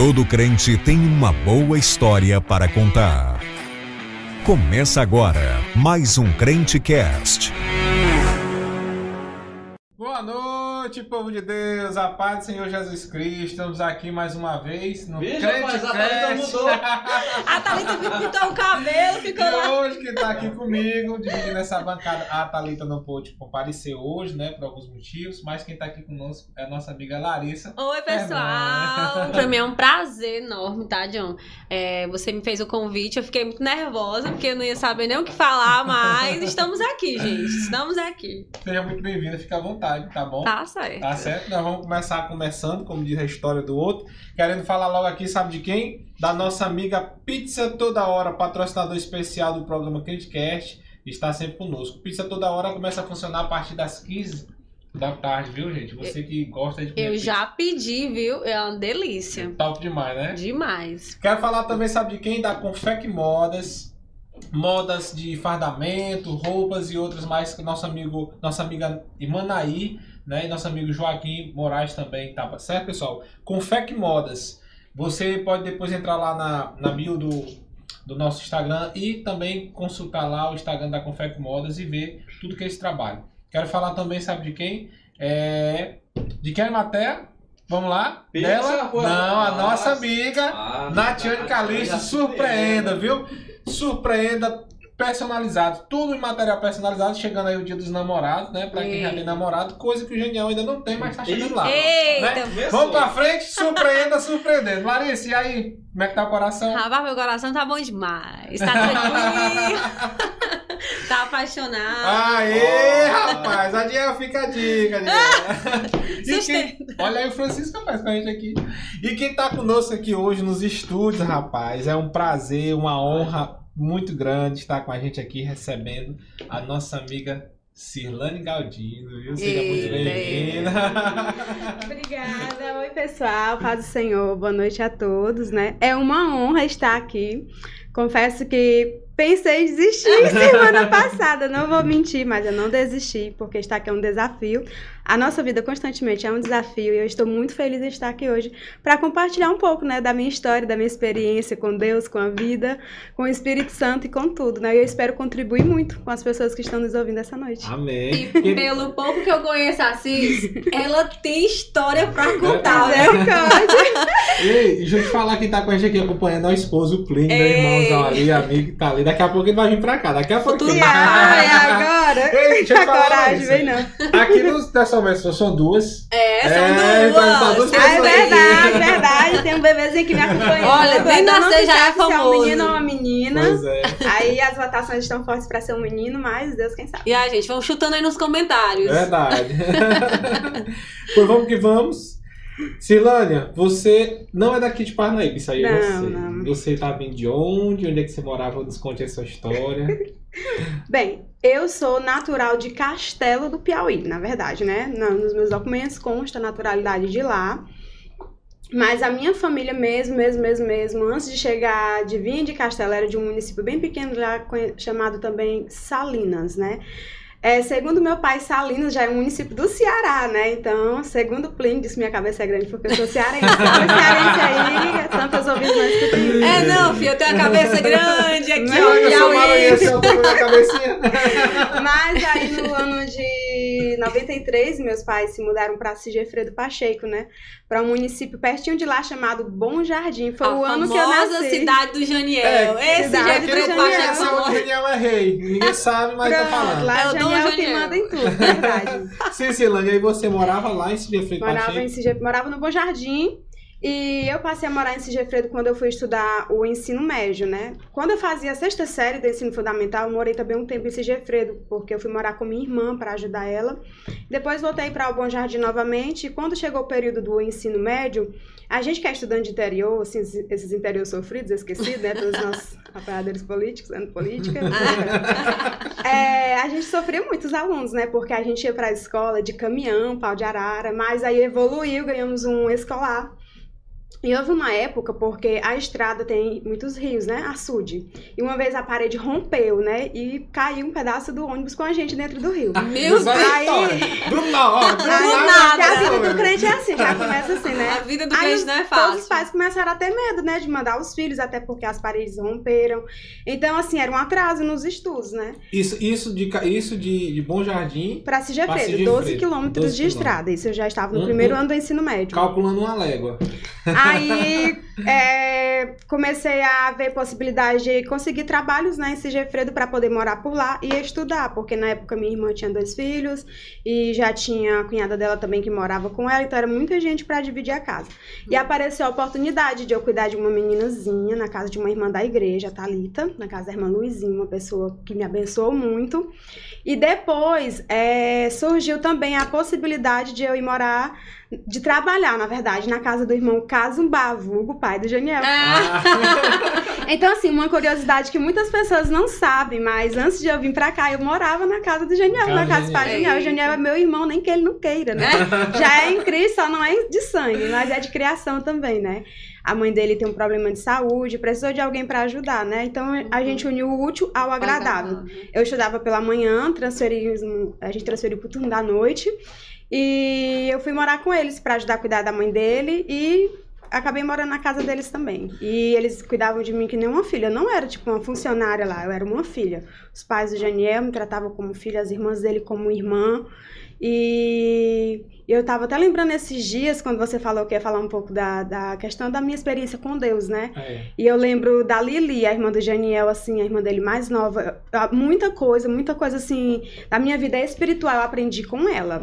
Todo crente tem uma boa história para contar. Começa agora mais um Crente Cast. Noite, povo de Deus, a paz do Senhor Jesus Cristo. Estamos aqui mais uma vez no Vixe, Crente rapaz, a Thalita mudou. A Thalita pintou o cabelo, ficou E lá. hoje quem tá aqui comigo, dividindo essa bancada, a Thalita não pôde comparecer hoje, né, por alguns motivos, mas quem tá aqui conosco é a nossa amiga Larissa. Oi, pessoal! Pra mim é um prazer enorme, tá, John? É, você me fez o convite, eu fiquei muito nervosa, porque eu não ia saber nem o que falar, mas estamos aqui, gente. Estamos aqui. Seja muito bem-vinda, fica à vontade, tá bom? Tá certo. Tá certo? Nós vamos começar começando, como diz a história do outro. Querendo falar logo aqui, sabe de quem? Da nossa amiga Pizza Toda Hora, patrocinador especial do programa Criticast. Está sempre conosco. Pizza Toda Hora começa a funcionar a partir das 15 da tarde, viu, gente? Você que gosta de comer Eu pizza. já pedi, viu? É uma delícia. Top demais, né? Demais. Quero falar também, sabe de quem? Da Confec Modas. Modas de fardamento, roupas e outras mais que nosso amigo, nossa amiga Imanaí, né? E nosso amigo Joaquim Moraes também tava, certo, pessoal? Confec Modas. Você pode depois entrar lá na, na bio do, do nosso Instagram e também consultar lá o Instagram da Confec Modas e ver tudo que é esse trabalho. Quero falar também, sabe de quem? É, de quem Matéia? Vamos lá? Pizza, Dela? Não, a nossa Nossa. amiga Ah, Natiane tá. Calixto, surpreenda, viu? Surpreenda personalizado, tudo em material personalizado, chegando aí o dia dos namorados, né? Pra quem já tem namorado, coisa que o Genial ainda não tem, mas tá chegando lá. Eita! Né? Vamos pra frente, surpreenda, surpreendendo. Larissa, e aí? Como é que tá o coração? Rapaz, meu coração tá bom demais. Tá tranquilo. tá apaixonado. Aê, rapaz, a Diel fica a dica, quem-. Olha aí o Francisco, rapaz, com a gente aqui. E quem tá conosco aqui hoje nos estúdios, rapaz, é um prazer, uma honra muito grande estar com a gente aqui recebendo a nossa amiga Cirlane Galdino, viu? Seja muito bem-vinda. Obrigada, oi pessoal, paz do Senhor, boa noite a todos, né? É uma honra estar aqui. Confesso que pensei em desistir semana passada, não vou mentir, mas eu não desisti, porque estar aqui é um desafio. A nossa vida constantemente é um desafio e eu estou muito feliz em estar aqui hoje para compartilhar um pouco, né, da minha história, da minha experiência com Deus, com a vida, com o Espírito Santo e com tudo, né? E eu espero contribuir muito com as pessoas que estão nos ouvindo essa noite. Amém. E pelo pouco que eu conheço a Cis, ela tem história pra contar. Mas é o código. Ei, deixa eu te falar quem tá com a gente aqui acompanhando é o esposo, o Plínio, meu irmãozão ali, amigo que tá ali. Daqui a pouco ele vai vir pra cá, daqui a pouco. E ai, agora? Ei, deixa eu te falar, coragem, vem não. Aqui no, versão são duas. É, são É, duas. então tá duas Ah, é verdade, verdade. Tem um bebezinho que me acompanha. Olha, bem nascer já é sabe se é um famoso. menino ou uma menina. Pois é. Aí as votações estão fortes pra ser um menino, mas Deus quem sabe. E aí, gente, vão chutando aí nos comentários. Verdade. pois vamos que vamos. Silânia, você não é daqui de Parnaíba, isso aí eu Não, sei. não. Você tá vindo de onde? Onde é que você morava? Nos conte a sua história. Bem, eu sou natural de Castelo do Piauí, na verdade, né? Nos meus documentos consta a naturalidade de lá. Mas a minha família mesmo, mesmo, mesmo, mesmo, antes de chegar de vir de Castelo, era de um município bem pequeno, conhe- chamado também Salinas, né? É, segundo meu pai, Salinas já é um município do Ceará, né? Então, segundo Plínio, disse minha cabeça é grande porque eu sou cearense. Então, cearense aí, tantos ouvintes não escutam. É, não, filho, eu tenho a cabeça grande aqui, Não, ó, eu sou maranhense, eu tô com a minha cabecinha. Mas aí no ano de 93, meus pais se mudaram para Sigefredo Pacheco, né? Para um município pertinho de lá chamado Bom Jardim. Foi a o ano que eu nasci. cidade do Janiel. É, Esse cidade jeito do Fredo Janiel. Pacheco é. Daniel é rei. Ninguém sabe, mas tá Pronto, falando. lá É o é Dom Janiel que manda em tudo, verdade. Sim, Silânia, aí você morava lá em Sigefredo morava, em Pacheco? Sige... morava no Bom Jardim. E eu passei a morar em Sigefredo quando eu fui estudar o ensino médio, né? Quando eu fazia a sexta série do ensino fundamental, eu morei também um tempo em Sigefredo, porque eu fui morar com minha irmã para ajudar ela. Depois voltei para o Bom Jardim novamente, e quando chegou o período do ensino médio, a gente que é estudante de interior, assim, esses- interiores sofridos, esquecidos, né? Pelos nossos apoiadores políticos, ano política. É, a gente sofria muitos alunos, né? Porque a gente ia pra escola de caminhão, pau de arara, mas aí evoluiu, ganhamos um escolar. E houve uma época, porque a estrada tem muitos rios, né? Açude. E uma vez a parede rompeu, né? E caiu um pedaço do ônibus com a gente dentro do rio. Meu Mas olha a Aí- história. Do, do nada, que assim, começou, do do crente é assim, já começa assim, né? A vida do Aí crente não é Todos fácil. os pais começaram a ter medo, né, de mandar os filhos, até porque as paredes romperam. Então, assim, era um atraso nos estudos, né? Isso, isso, de, isso de, de Bom Jardim, Pra Sigefredo, Sigefredo, 12 quilômetros 12 de estrada. Isso eu já estava no Hum, primeiro hum. ano do ensino médio. calculando uma légua. Aí é, comecei a ver possibilidade de conseguir trabalhos né, em Sigefredo para poder morar por lá e estudar, porque na época minha irmã tinha dois filhos e já tinha a cunhada dela também que morava com ela, então era muita gente para dividir a casa. E apareceu a oportunidade de eu cuidar de uma meninazinha na casa de uma irmã da igreja, a Thalita, na casa da irmã Luizinha, uma pessoa que me abençoou muito. E depois é, surgiu também a possibilidade de eu ir morar, de trabalhar, na verdade, na casa do irmão Casumbá, vulgo pai do Janiel. Ah, Então, assim, uma curiosidade que muitas pessoas não sabem, mas antes de eu vir pra cá, eu morava na casa do Janiel, na casa do pai do Janiel. O Janiel é meu irmão, nem que ele não queira, né? Já é em Cristo, só não é de sangue, mas é de criação também, né? A mãe dele tem um problema de saúde, precisou de alguém pra ajudar, né? Então a gente uniu o útil ao agradável. Eu estudava pela manhã, transferimos, a gente transferiu pro turno da noite. E eu fui morar com eles pra ajudar a cuidar da mãe dele e acabei morando na casa deles também. E eles cuidavam de mim que nem uma filha. Eu não era tipo uma funcionária lá, eu era uma filha. Os pais do Janiel me tratavam como filha, as irmãs dele como irmã. E eu tava até lembrando esses dias, quando você falou que ia falar um pouco da, da questão da minha experiência com Deus, né? É. E eu lembro da Lili, a irmã do Janiel, assim, a irmã dele mais nova. Eu- Muita coisa, muita coisa, assim, da minha vida espiritual eu aprendi com ela.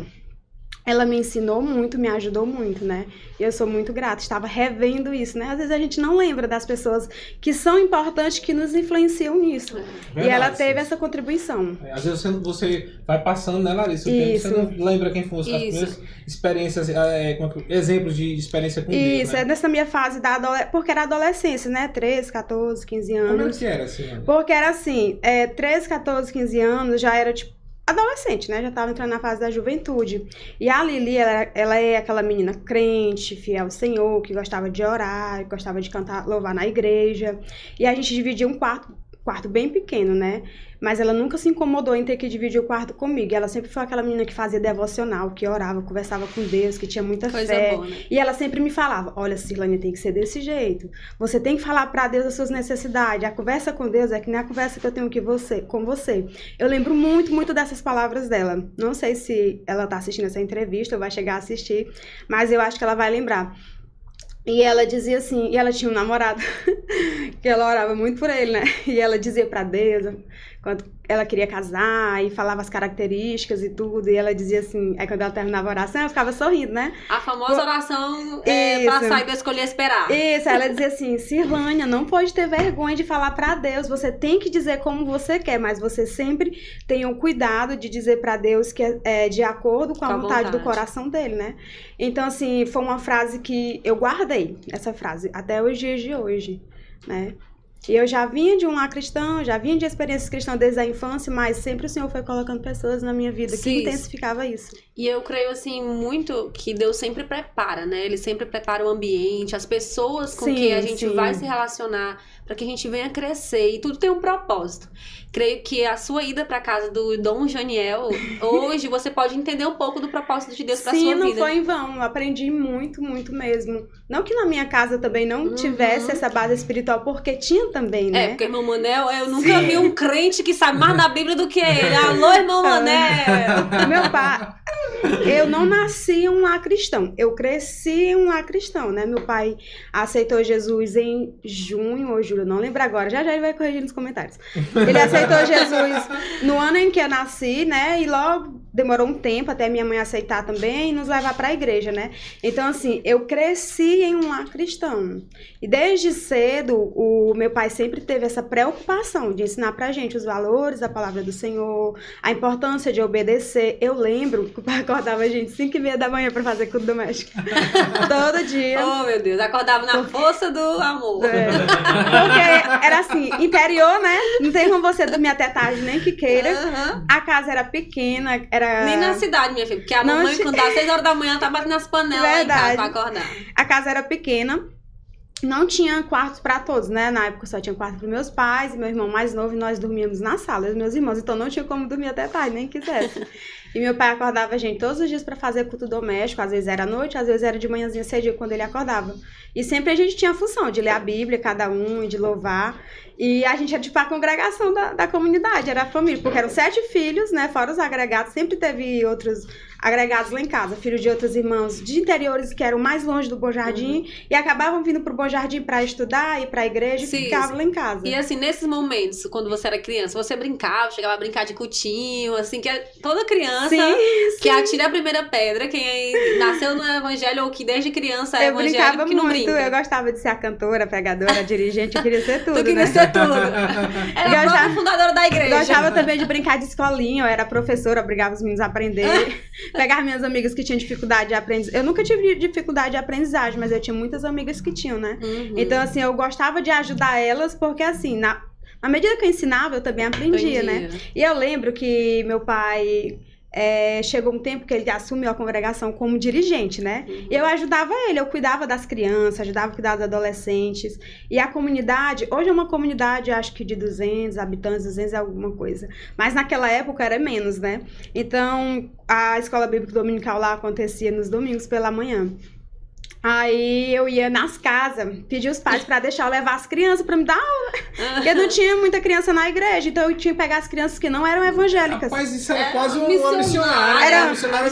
Ela me ensinou muito, me ajudou muito, né? E eu sou muito grata. Estava revendo isso, né? Às vezes a gente não lembra das pessoas que são importantes, que nos influenciam nisso. e ela Verdade, teve sim. essa contribuição. É, Às vezes você, você vai passando, né, Larissa? Isso. tempo, Você não lembra quem foram as Isso. primeiras experiências, é, é que- exemplos de experiência com Isso, Deus, é né? nessa minha fase da adolescência, porque era adolescência, né? 13, 14, 15 Como é anos. que era, assim? Porque era assim, é, 13, 14, 15 anos, já era tipo adolescente, né? Já tava entrando na fase da juventude. E a Lili, ela, ela é aquela menina crente, fiel ao Senhor, que gostava de orar, gostava de cantar, louvar na igreja. E a gente dividia um quarto, quarto bem pequeno, né? Mas ela nunca se incomodou em ter que dividir o quarto comigo. Ela sempre foi aquela menina que fazia devocional, que orava, conversava com Deus, que tinha muita Coisa fé. boa, né? E ela sempre me falava: Olha, Cirlane, tem que ser desse jeito. Você tem que falar pra Deus as suas necessidades. A conversa com Deus é que nem a conversa que eu tenho que você, com você. Eu lembro muito, muito dessas palavras dela. Não sei se ela tá assistindo essa entrevista ou vai chegar a assistir, mas eu acho que ela vai lembrar. E ela dizia assim, e ela tinha um namorado que ela orava muito por ele, né? E ela dizia pra Deus quando ela queria casar e falava as características e tudo, e ela dizia assim, aí quando ela terminava a oração, eu ficava sorrindo, né? A famosa oração é, pra Isso. sair da escolher esperar. Isso, ela dizia assim, Cirlânia, não pode ter vergonha de falar pra Deus, você tem que dizer como você quer, mas você sempre tenha o cuidado de dizer pra Deus que é, é de acordo com a, Com a vontade, do vontade. coração dele, né? Então, assim, foi uma frase que eu guardei, essa frase, até os dias de hoje, né? E eu já vinha de um lar cristão, já vinha de experiências cristãs desde a infância, mas sempre o Senhor foi colocando pessoas na minha vida que Sim. intensificava isso. E eu creio, assim, muito que Deus sempre prepara, né? Ele sempre prepara o ambiente, as pessoas com Sim, que a gente sim. vai se relacionar, para que a gente venha crescer. E tudo tem um propósito. Creio que a sua ida para casa do Dom Janiel, hoje você pode entender um pouco do propósito de Deus para Sim, sua não vida. foi em vão. Eu aprendi muito, muito mesmo. Não que na minha casa também não Uhum. tivesse essa base espiritual, porque tinha também, É, né? porque irmão Manel, eu nunca vi um crente que sabe mais da Bíblia do que ele. Alô, irmão Manel! Meu pai, eu não nasci um lar cristão, eu cresci um lar cristão, né? Meu pai aceitou Jesus em junho ou julho, não lembro agora, já já ele vai corrigir nos comentários. Ele aceitou Jesus no ano em que eu nasci, né? E logo demorou um tempo até minha mãe aceitar também e nos levar para a igreja, né? Então, assim, eu cresci em um lar cristão. E desde cedo, o meu pai sempre teve essa preocupação de ensinar pra gente os valores da palavra do Senhor, a importância de obedecer. Eu lembro que o pai acordava a gente 5 e meia da manhã pra fazer culto doméstico. Todo dia. Oh, meu Deus, acordava na força do amor. É. Porque era assim, interior, né? Não tem como você dormir até tarde, nem que queira. Aham. A casa era pequena, era. Nem na cidade, minha filha. Porque a Não mamãe, tinha- quando dá 6 horas da manhã, tá batendo nas panelas lá em casa Verdade. pra acordar. A casa era pequena. Não tinha quartos para todos, né? Na época só tinha quarto para meus pais e meu irmão mais novo e nós dormíamos na sala, os meus irmãos, então não tinha como dormir até tarde, nem quisesse. E meu pai acordava a gente todos os dias para fazer culto doméstico, às vezes era à noite, às vezes era de manhãzinha cedinho quando ele acordava. E sempre a gente tinha a função de ler a Bíblia, cada um, e de louvar. E a gente era tipo a congregação da, da comunidade, era a família, porque eram sete filhos, né? Fora os agregados, sempre teve outros agregados lá em casa, filhos de outros irmãos de interiores que eram mais longe do Bom Jardim uhum. e acabavam vindo pro Bom Jardim para estudar e para a igreja Sim, e ficavam lá em casa. E assim, nesses momentos, quando você era criança, você brincava, chegava a brincar de cutinho, assim, que é toda criança sim, que atira a primeira pedra, quem nasceu no evangelho ou que desde criança é eu evangélico brincava que não muito, brinca. Eu gostava de ser a cantora, pregadora, dirigente, eu queria ser tudo, tu queria né? ser tudo. Era a gostava, fundadora da igreja. Gostava também de brincar de escolinha, eu era professora, obrigava os meninos a aprender. pegar minhas amigas que tinham dificuldade de aprendizagem. Eu nunca tive dificuldade de aprendizagem, mas eu tinha muitas amigas que tinham, né? Uhum. Então, assim, eu gostava de ajudar elas, porque, assim, na, na medida que eu ensinava, eu também aprendia, né? E eu lembro que meu pai é, chegou um tempo que ele assumiu a congregação como dirigente, né? Uhum. Eu ajudava ele, eu cuidava das crianças, ajudava a cuidar dos adolescentes. E a comunidade, hoje é uma comunidade, acho que de 200 habitantes, 200 é alguma coisa. Mas naquela época era menos, né? Então, a escola bíblica dominical lá acontecia nos domingos pela manhã. Aí eu ia nas casas, pedir os pais para deixar eu levar as crianças para me dar aula. Porque não tinha muita criança na igreja, então eu tinha que pegar as crianças que não eram evangélicas. Mas isso era é, quase uma missionária. Era,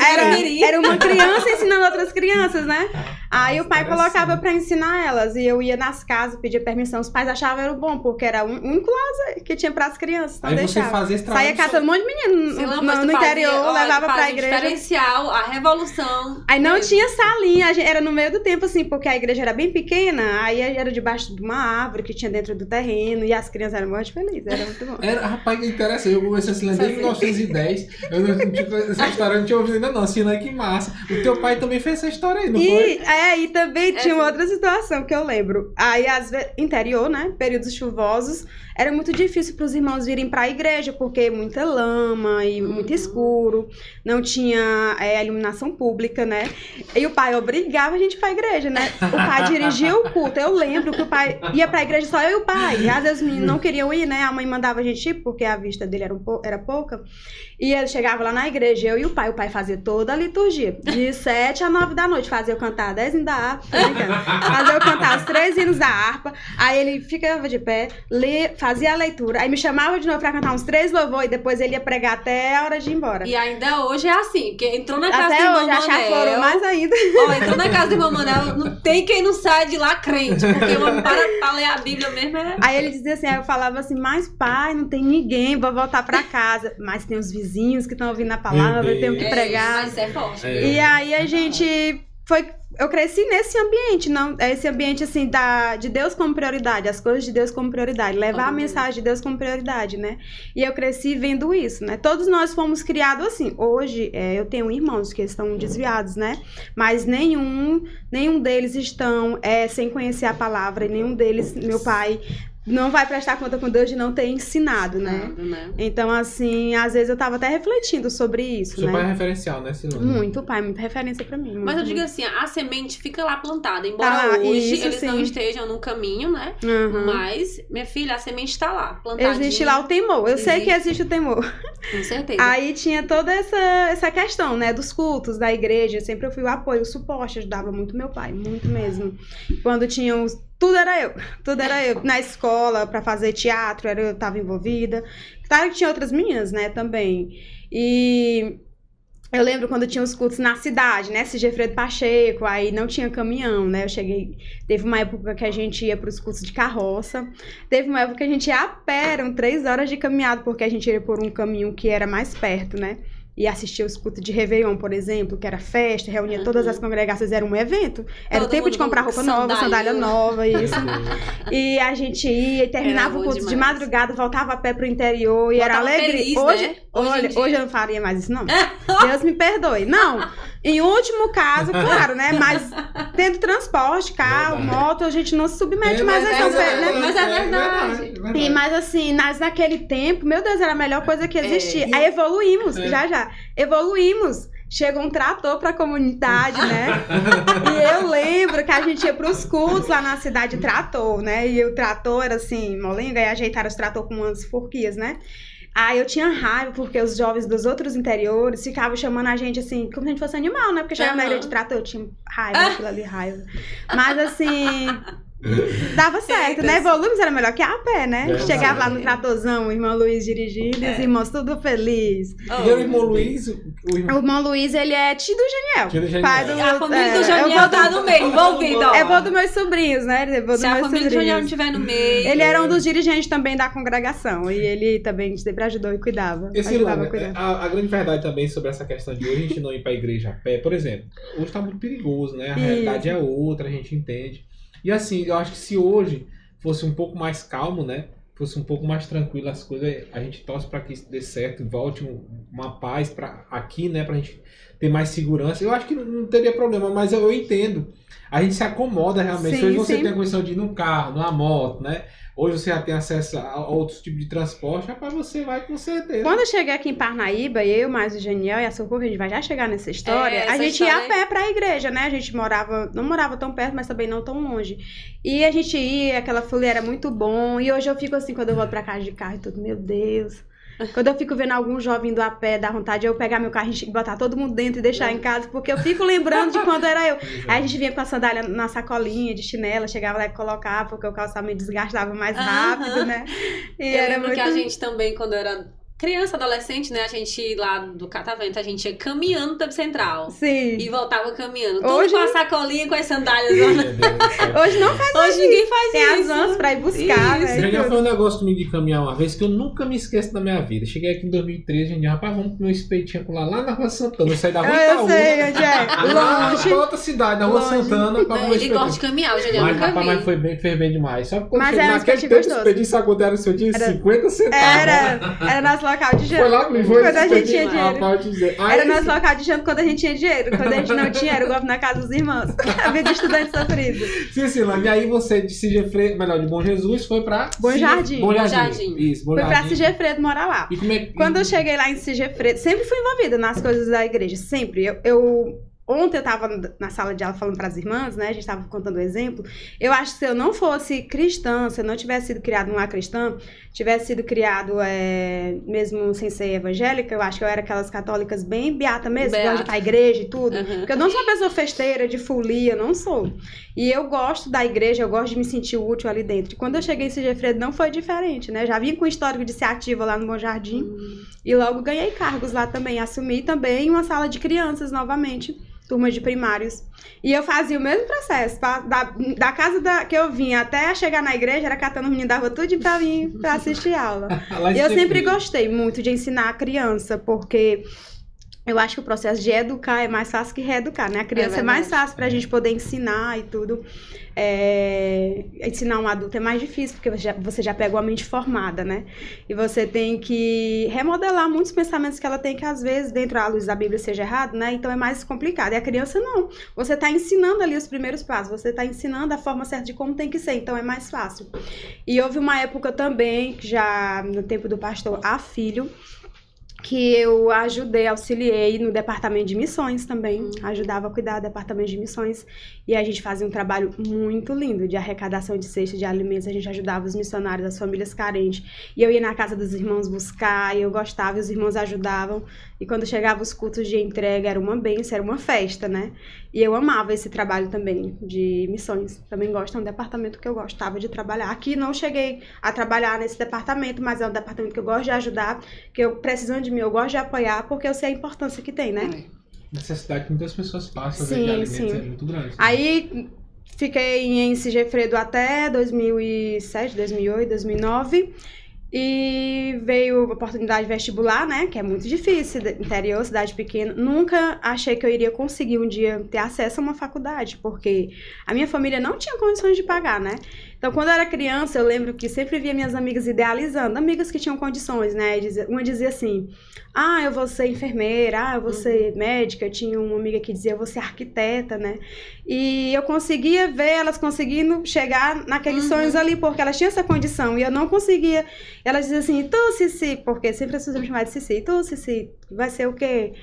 era, era uma criança ensinando outras crianças, né? Aí o pai colocava para ensinar elas. E eu ia nas casas, pedia permissão. Os pais achavam era bom, porque era o único lá que tinha para as crianças. Então Aí deixava. você fazia esse trabalho. Saía catando um monte de menino no, no, no interior, levava pra igreja. diferencial, a revolução. Aí não tinha salinha, era no meio do tempo, assim, porque a igreja era bem pequena. Aí era debaixo de uma árvore que tinha dentro do terreno. E as crianças eram muito felizes, era muito bom. Era, rapaz, que interessante. Eu comecei a se lembrar em 1910. Eu não, tipo, essa história eu não tinha ouvido ainda não. Assim, né? Que massa. O teu pai também fez essa história aí, não e, foi? É, e também tinha uma outra situação que eu lembro. Aí, às vezes, interior, né? Períodos chuvosos, era muito difícil para os irmãos virem para a igreja, porque muita lama e muito uhum. escuro, não tinha é, iluminação pública, né? E o pai obrigava a gente para igreja, né? O pai dirigia o culto. Eu lembro que o pai ia para a igreja só eu e o pai. E às vezes os meninos não queriam ir, né? A mãe mandava a gente ir, porque a vista dele era, um era pouca. E ele chegava lá na igreja, eu e o pai. O pai fazia toda a liturgia, de sete a nove da noite. Fazia eu cantar dez hinos da harpa, fazia eu cantar os três hinos da harpa. Aí ele ficava de pé, lia, fazia a leitura. Aí me chamava de novo pra cantar uns três louvores e depois ele ia pregar até a hora de ir embora. E ainda hoje é assim, porque entrou na casa até do irmão hoje, Manel. mais ainda. Ó, entrou na casa do irmão Não tem quem não sai de lá crente, porque para pra ler a Bíblia mesmo é... Aí ele dizia assim, aí eu falava assim, mas pai, não tem ninguém, vou voltar pra casa. Mas tem os vizinhos que estão ouvindo a palavra, eu tenho que pregar. É, mas é forte. É. E aí a gente foi eu cresci nesse ambiente, não esse ambiente assim da de Deus como prioridade, as coisas de Deus como prioridade, levar a mensagem de Deus como prioridade, né? E eu cresci vendo isso, né? Todos nós fomos criados assim. Hoje é, eu tenho irmãos que estão desviados, né? Mas nenhum nenhum deles estão é, sem conhecer a palavra, e nenhum deles, meu pai não vai prestar conta com Deus de não ter ensinado, né? né? Então, assim, às vezes eu tava até refletindo sobre isso, Seu né? pai é referencial, né, Silvana? Muito, pai, muita referência para mim. Mas eu digo assim, a semente fica lá plantada, embora ah, hoje isso, eles sim. não estejam no caminho, né? Uhum. Mas, minha filha, a semente tá lá, plantada. Existe lá o temor, eu existe. sei que existe o temor. Com certeza. Aí tinha toda essa, essa questão, né, dos cultos da igreja, sempre eu fui o apoio, o suporte, ajudava muito meu pai, muito mesmo. Quando tinha os tudo era eu. Tudo era eu. Na escola, para fazer teatro, era eu estava envolvida. Claro que tinha outras meninas, né, também. E eu lembro quando tinha os cultos na cidade, né? Esse Gefredo Pacheco, aí não tinha caminhão, né? Eu cheguei. Teve uma época que a gente ia para os cultos de carroça. Teve uma época que a gente ia a pé, eram três horas de caminhada, porque a gente ia por um caminho que era mais perto, né? E assistir os cultos de Réveillon, por exemplo, que era festa, reunia uhum. todas as congregações, era um evento. Era Todo o tempo de comprar roupa sandália. nova, sandália nova, isso. e a gente ia e terminava o culto demais. de madrugada, voltava a pé pro interior e voltava era alegria. Feliz, hoje, né? hoje, olha, hoje eu não faria mais isso, não. Deus me perdoe. Não. Em último caso, claro, né? Mas tendo transporte, carro, verdade. moto, a gente não se submete é, mais a essa é, né? Mas é verdade. É e, mas assim, nas, naquele tempo, meu Deus, era a melhor coisa que existia. É. Aí evoluímos, já já. Evoluímos. chegou um trator pra comunidade, né? e eu lembro que a gente ia pros cultos lá na cidade trator, né? E o trator era assim, molenga, e ajeitaram os trator com umas forquias, né? Aí eu tinha raiva, porque os jovens dos outros interiores ficavam chamando a gente assim, como se a gente fosse animal, né? Porque chegava uhum. na ilha de trator, eu tinha raiva, aquilo ali, raiva. Mas assim, Dava certo, né? Volumes era melhor que a pé, né? É, Chegava lá no tratorzão, o irmão Luiz dirigindo, é. os irmãos tudo feliz. Oh, e o irmão Luiz? O irmão... o irmão Luiz, ele é tio do Janiel. Tio do Janiel. Pai do, a família é, do Janiel tá no meio, envolvido. É vô dos meus sobrinhos, né? É vô Se a família sobrinhos. do Janiel não estiver no meio. Ele era um dos dirigentes também da congregação. E ele também sempre ajudou e cuidava. Esse ajudava a, a, grande verdade também sobre essa questão de hoje a gente não ir pra igreja a pé, por exemplo, hoje tá muito perigoso, né? A realidade é outra, a gente entende. E assim, eu acho que se hoje fosse um pouco mais calmo, né? Fosse um pouco mais tranquilo as coisas, a gente torce para que isso dê certo e volte um, uma paz para aqui, né? Pra gente ter mais segurança. Eu acho que não, teria problema, mas eu, eu, entendo. A gente se acomoda realmente. Sim, se hoje você tem a condição de ir num carro, numa moto, né? Hoje você já tem acesso a outros tipos de transporte, rapaz, você vai com certeza. Quando eu cheguei aqui em Parnaíba, eu, mais o Geniel e a Socorro, a gente vai já chegar nessa história, é, a gente história... ia a pé pra igreja, né? A gente morava, não morava tão perto, mas também não tão longe. E a gente ia, aquela folia era muito bom, e hoje eu fico assim, quando eu volto pra casa de carro e tudo, meu Deus... Quando eu fico vendo algum jovem indo a pé, dá vontade de eu pegar meu carro e botar todo mundo dentro e deixar em casa, porque eu fico lembrando de quando era eu. Aí a gente vinha com a sandália na sacolinha de chinela, chegava lá e colocava, porque o calçamento desgastava mais rápido, né? E eu era lembro muito... que a gente também, quando era criança, adolescente, né? A gente lá do Catavento, a gente ia caminhando no tempo central. Sim. E voltava caminhando. Tudo Hoje... com a sacolinha, com as sandálias. Hoje não faz Hoje ninguém faz Tem isso. Tem as vans pra ir buscar, isso. né? Já foi um negócio comigo de caminhar uma vez que eu nunca me esqueço da minha vida. Cheguei aqui em 2013, a gente, rapaz, vamos comer um espetinho lá, lá na Rua Santana. Eu saí da Rua ah, Eu sei onde é. Longe. Lá outra cidade, na Rua Longe. Santana, pra comer Ele gosta de caminhar, eu já mas, nunca rapaz, vi. Mas foi bem, fez bem demais. Só quando mas era naquele tempo, expediente, sabe quanto era o seu dia? Era, 50 centavos. Era, era nosso local de janta. Foi lá foi quando a gente tinha dinheiro. Era nosso local de janta quando a gente tinha dinheiro. Quando a gente não tinha, era igual na casa dos irmãos. A vida de estudante sofrido. Sim, sim, E aí você de Sigefredo, melhor, de Bom Jesus, foi pra... Bom Jardim. Bom Jardim. Isso, Bom Jardim. Foi pra Sigefredo morar lá. E como é... Quando eu cheguei lá em Sigefredo, sempre fui envolvida nas coisas da igreja. Sempre. eu, eu Ontem eu estava na sala de aula falando para as irmãs, né? A gente estava contando um exemplo. Eu acho que se eu não fosse cristã, se eu não tivesse sido criado numa cristã, tivesse sido criado é, mesmo sem ser evangélica, eu acho que eu era aquelas católicas bem beata mesmo, beata. a igreja e tudo. Uhum. Porque eu não sou uma pessoa festeira, de folia, não sou. E eu gosto da igreja, eu gosto de me sentir útil ali dentro. E quando eu cheguei em Sigefredo não foi diferente, né? Já vim com histórico de ser ativa lá no Bom Jardim. Uhum. E logo ganhei cargos lá também. Assumi também uma sala de crianças novamente turmas de primários. E eu fazia o mesmo processo. Pra, da, da casa da, que eu vinha até chegar na igreja, era catando os meninos, dava tudo pra vir pra assistir aula. e eu sempre gostei muito de ensinar a criança, porque eu acho que o processo de educar é mais fácil que reeducar, né? A criança é, é mais fácil pra gente poder ensinar e tudo. É... Ensinar um adulto é mais difícil, porque você já, você já pega uma mente formada, né? E você tem que remodelar muitos pensamentos que ela tem, que às vezes, dentro da luz da Bíblia, seja errado, né? Então é mais complicado. E a criança não. Você está ensinando ali os primeiros passos, você está ensinando a forma certa de como tem que ser, então é mais fácil. E houve uma época também, já no tempo do pastor A Filho, que eu ajudei, auxiliei no departamento de missões também, uhum. ajudava a cuidar do departamento de missões e a gente fazia um trabalho muito lindo de arrecadação de cestas de alimentos, a gente ajudava os missionários, as famílias carentes, e eu ia na casa dos irmãos buscar, e eu gostava, e os irmãos ajudavam, e quando chegava os cultos de entrega era uma benção, era uma festa, né? E eu amava esse trabalho também de missões, também gosto, é um departamento que eu gostava de trabalhar. Aqui não cheguei a trabalhar nesse departamento, mas é um departamento que eu gosto de ajudar, que eu precisando de mim, eu gosto de apoiar, porque eu sei a importância que tem, né? É. Necessidade que muitas pessoas passam sim, de alimentos sim. é muito grande. Aí fiquei em Sigefredo até 2007, 2008, 2009. E veio a oportunidade vestibular, né? Que é muito difícil, interior, cidade pequena. Nunca achei que eu iria conseguir um dia ter acesso a uma faculdade, porque a minha família não tinha condições de pagar, né? Então, quando eu era criança, eu lembro que sempre via minhas amigas idealizando, amigas que tinham condições, né? Uma dizia assim: ah, eu vou ser enfermeira, ah, eu vou ser uhum. médica. Tinha uma amiga que dizia, eu vou ser arquiteta, né? E eu conseguia ver elas conseguindo chegar naqueles uhum. sonhos ali, porque elas tinham essa condição e eu não conseguia. Elas diziam assim: tu, Cici, porque sempre as pessoas me chamavam de Cici, tu, Cici, vai ser o quê?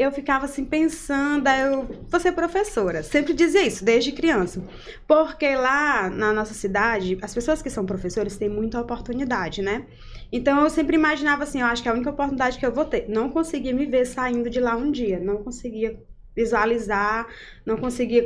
Eu ficava assim pensando, eu vou ser professora. Sempre dizia isso, desde criança. Porque lá na nossa cidade, as pessoas que são professores têm muita oportunidade, né? Então eu sempre imaginava assim, eu acho que é a única oportunidade que eu vou ter. Não conseguia me ver saindo de lá um dia, não conseguia visualizar, não conseguia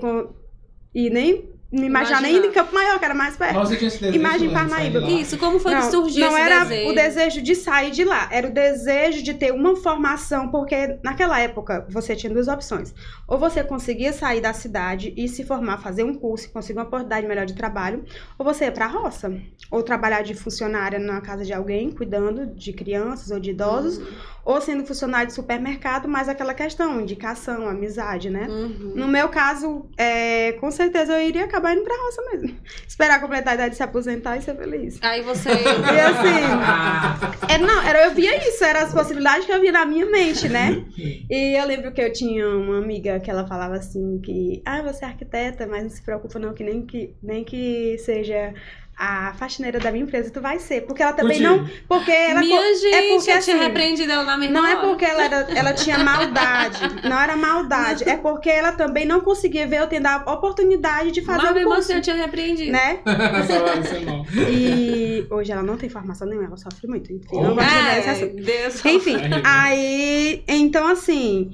e nem me imaginar nem em Campo Maior, que era mais perto. Nossa, tinha esse desejo Imagem Parnaíba. sair de lá. Isso, como foi não, que surgiu não esse era desejo? o desejo de sair de lá, era o desejo de ter uma formação, porque naquela época você tinha duas opções. Ou você conseguia sair da cidade e se formar, fazer um curso e conseguir uma oportunidade melhor de trabalho, ou você ia pra roça, ou trabalhar de funcionária na casa de alguém, cuidando de crianças ou de idosos, Uhum. ou sendo funcionário de supermercado, mas aquela questão, indicação, amizade, né? Uhum. No meu caso, é, com certeza eu iria acabar indo pra roça mesmo. Esperar completar a idade de se aposentar e ser feliz. Aí você. E assim, Ah, é, não, era, eu via isso, eram as possibilidades que eu via na minha mente, né? E eu lembro que eu tinha uma amiga que ela falava assim que, ah, você é arquiteta, mas não se preocupa não, que nem que, nem que seja a faxineira da minha empresa, tu vai ser. Porque ela também não. Porque ela. Minha co- gente, é porque, eu tinha assim, repreendido ela na mesma Não é hora. porque ela, era, ela tinha maldade, não era maldade, é porque ela também não conseguia ver eu tendo a oportunidade de fazer Mas o mesmo curso, assim eu tinha repreendido. né? Não. E hoje ela não tem formação nenhuma, ela sofre muito, enfim, Oh. não gosto de entrar nesse É, assunto. Deus. Enfim, Aí, né? aí, então assim,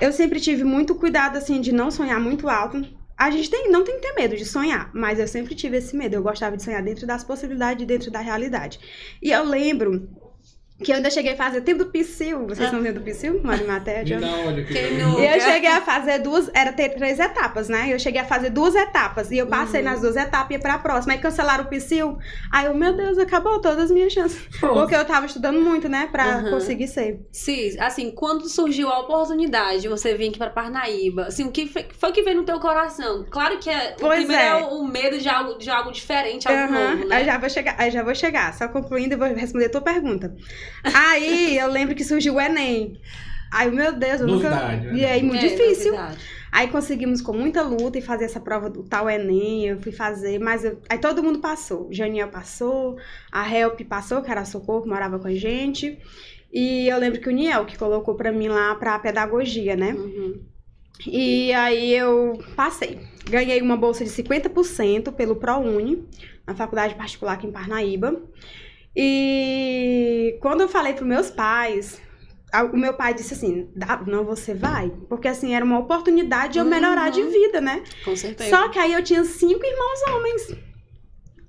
eu sempre tive muito cuidado assim de não sonhar muito alto. A gente tem, não tem que ter medo de sonhar, mas eu sempre tive esse medo. Eu gostava de sonhar dentro das possibilidades, dentro da realidade. E eu lembro que eu ainda cheguei a fazer tempo do Psyu. Vocês não lembram do Psyu? Mário Matéria? Não, olha aqui. Quem olha. não- E eu cheguei a fazer duas, era ter três etapas, né? Eu cheguei a fazer duas etapas e eu passei Uhum. nas duas etapas e ia pra próxima. Aí cancelaram o Psyu. Aí eu, meu Deus, acabou todas as minhas chances. Porque eu tava estudando muito, né? Pra Uhum. conseguir ser. Sim, assim, quando surgiu a oportunidade de você vir aqui pra Parnaíba, assim, o que foi, foi que veio no teu coração? Claro que é, o Pois primeiro é. é. o medo de algo, de algo diferente, algo Aham, novo, Aí né? já vou chegar, aí já vou chegar. Só concluindo e vou responder a tua pergunta. Aí eu lembro que surgiu o Enem. Aí, meu Deus, eu Novidade, nunca. né? E aí, muito É, difícil. novidade. Aí conseguimos com muita luta e fazer essa prova do tal Enem. Eu fui fazer, mas eu- aí todo mundo passou. O Janiel passou, a Help passou, que era Socorro, que morava com a gente. E eu lembro que o Niel que colocou pra mim lá pra pedagogia, né? Uhum. E aí eu passei. Ganhei uma bolsa de 50% pelo ProUni, na faculdade particular aqui em Parnaíba. E quando eu falei para meus pais, o meu pai disse assim: "Dá- não, você vai. Porque assim, era uma oportunidade de eu melhorar de Uhum. vida, né? Com certeza. Só que aí eu tinha cinco irmãos homens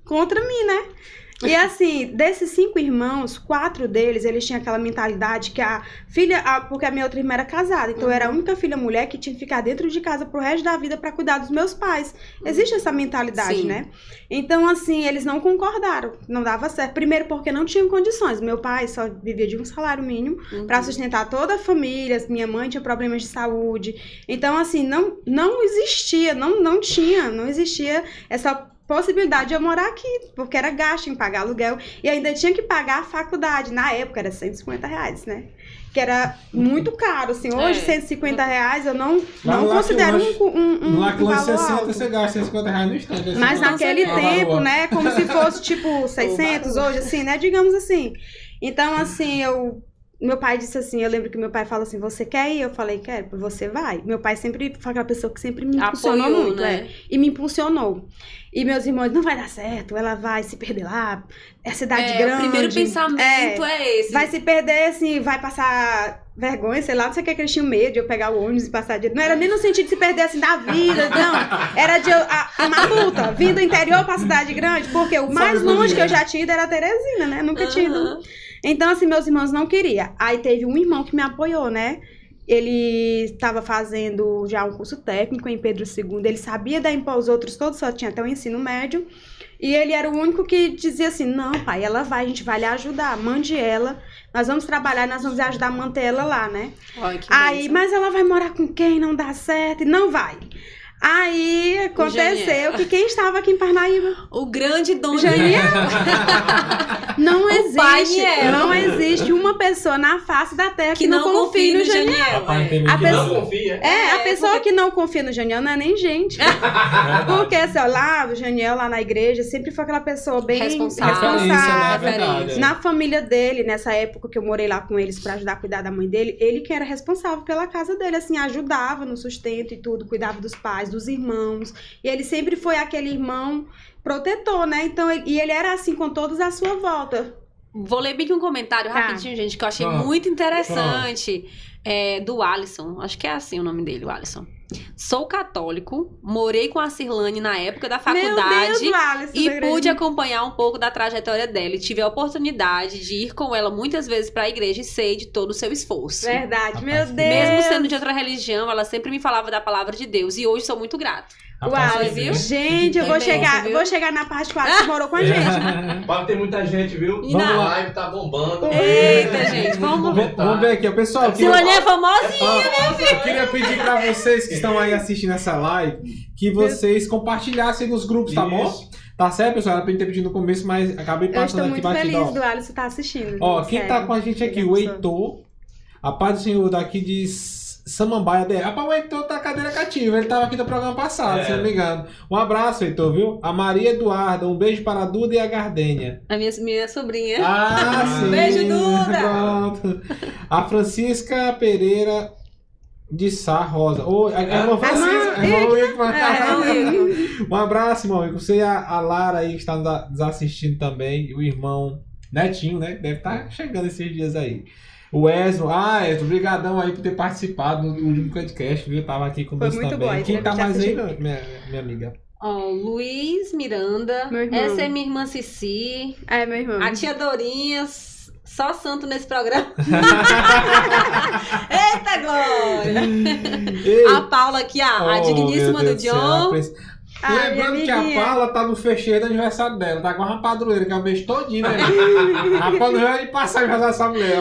contra mim, né? E assim, desses cinco irmãos, quatro deles, eles tinham aquela mentalidade que a filha, a- porque a minha outra irmã era casada, então eu era a única filha mulher que tinha que ficar dentro de casa pro resto da vida pra cuidar dos meus pais. Existe essa mentalidade, Sim. né? Então, assim, eles não concordaram, não dava certo. Primeiro porque não tinham condições. Meu pai só vivia de um salário mínimo Uhum. para sustentar toda a família. Minha mãe tinha problemas de saúde. Então, assim, não, não existia, não, não tinha, não existia essa possibilidade de eu morar aqui, porque era gasto em pagar aluguel e ainda tinha que pagar a faculdade. Na época era 150 reais, né? Que era muito caro, assim. Hoje, É. 150 reais eu não, não considero Laclanche- um, um, um, No um Laclanche valor 60 alto. você gasta 150 reais no instante. assim, Mas naquele tempo, valor. né? Como se fosse, tipo, 600 hoje, assim, né? Digamos assim. Então, assim, eu... Meu pai disse assim, eu lembro que meu pai falou assim, você quer ir? Eu falei, quero, você vai. Meu pai sempre foi aquela pessoa que sempre me impulsionou Apoiou, muito, né? é. E me impulsionou. E meus irmãos, não vai dar certo, ela vai se perder lá, é cidade É, grande. o primeiro pensamento é, esse. Vai se perder, assim, vai passar vergonha, sei lá, não sei o que, que eles tinham medo de eu pegar o ônibus e passar de... Não era nem no sentido de se perder, assim, da vida, não. Era de a, uma luta, vir do interior pra cidade grande, porque o mais Sabe longe que eu é? já tinha ido era Teresina, né? Nunca tinha ido. Então, assim, meus irmãos não queriam. Aí teve um irmão que me apoiou, né? Ele estava fazendo já um curso técnico em Pedro II. Ele sabia dar para os outros todos, só tinha até o ensino médio. E ele era o único que dizia assim: Não, pai, ela vai, a gente vai lhe ajudar, mande ela. Nós vamos trabalhar, nós vamos ajudar a manter ela lá, né? Olha que Aí, mas ela vai morar com quem? Não dá certo. E não vai. Aí aconteceu que quem estava aqui em Parnaíba? O grande Dom Janiel. não existe, não existe uma pessoa na face da terra que, que não, não confie no Janiel. Janiel. A pessoa, não confia. É, a é, pessoa porque... que não confia no Janiel não é nem gente. porque assim, ó, lá, o Janiel lá na igreja sempre foi aquela pessoa bem responsável, responsável. Né? Na família dele, nessa época que eu morei lá com eles para ajudar a cuidar da mãe dele, ele que era responsável pela casa dele, assim, ajudava no sustento e tudo, cuidava dos pais, dos irmãos. E ele sempre foi aquele irmão protetor, né? Então, ele, e ele era assim com todos à sua volta. Vou ler bem um comentário tá. rapidinho, gente, que eu achei muito interessante. É, do Alisson. Acho que é assim o nome dele, o Alisson. Sou católico, morei com a Cirlane na época da faculdade Deus, Alisson, e pude acompanhar um pouco da trajetória dela. E tive a oportunidade de ir com ela muitas vezes para a igreja e sei de todo o seu esforço. Verdade, meu Deus. Mesmo sendo de outra religião, ela sempre me falava da palavra de Deus e hoje sou muito Uau, viu? Gente, eu vou chegar, vou chegar na parte 4 que morou com a gente. Pode ter muita gente, viu? Vamos lá, live tá bombando. Eita, gente, vamos, vamos, vamos ver aqui, pessoal. Silane é famosinha, né, filho? Eu queria pedir pra vocês que estão aí assistindo essa live que vocês compartilhassem nos grupos, tá bom? Tá certo, pessoal? Era pra gente ter pedido no começo, mas acabei passando aqui batidão. Eu estou muito feliz do Alisson estar tá assistindo. Ó, quem tá com a gente aqui, o Heitor. A paz do Senhor daqui diz Samambaia de Rapaz, o Heitor tá cadeira cativa. Ele tava aqui no programa passado, é. se não me engano. Um abraço, Heitor, viu? A Maria Eduarda, um beijo para a Duda e a Gardênia. A minha, minha sobrinha. Ah, sim. Beijo, Duda! Pronto. A Francisca Pereira de Sá Rosa. Oi, a irmã Francisca. Um abraço, irmão. Você e a, a Lara aí que está nos assistindo também. O irmão Netinho, né? Deve estar tá chegando esses dias aí. O Ezro, ah, Ezro, obrigadão aí por ter participado no último podcast, viu? Tava aqui com você também. Bom, Quem tá mais aí, minha, minha amiga? Ó, oh, Luiz Miranda. Essa é minha irmã Cici. É, meu irmão. A tia Dorinha. Só santo nesse programa. Eita, Glória! Ei. A Paula aqui, a, oh, a digníssima do John. Ai, Lembrando que a Paula tá no fecheiro do aniversário dela, tá com uma padroeira, que é o mês todinho, né? a Paula não vai passar aniversário dessa mulher.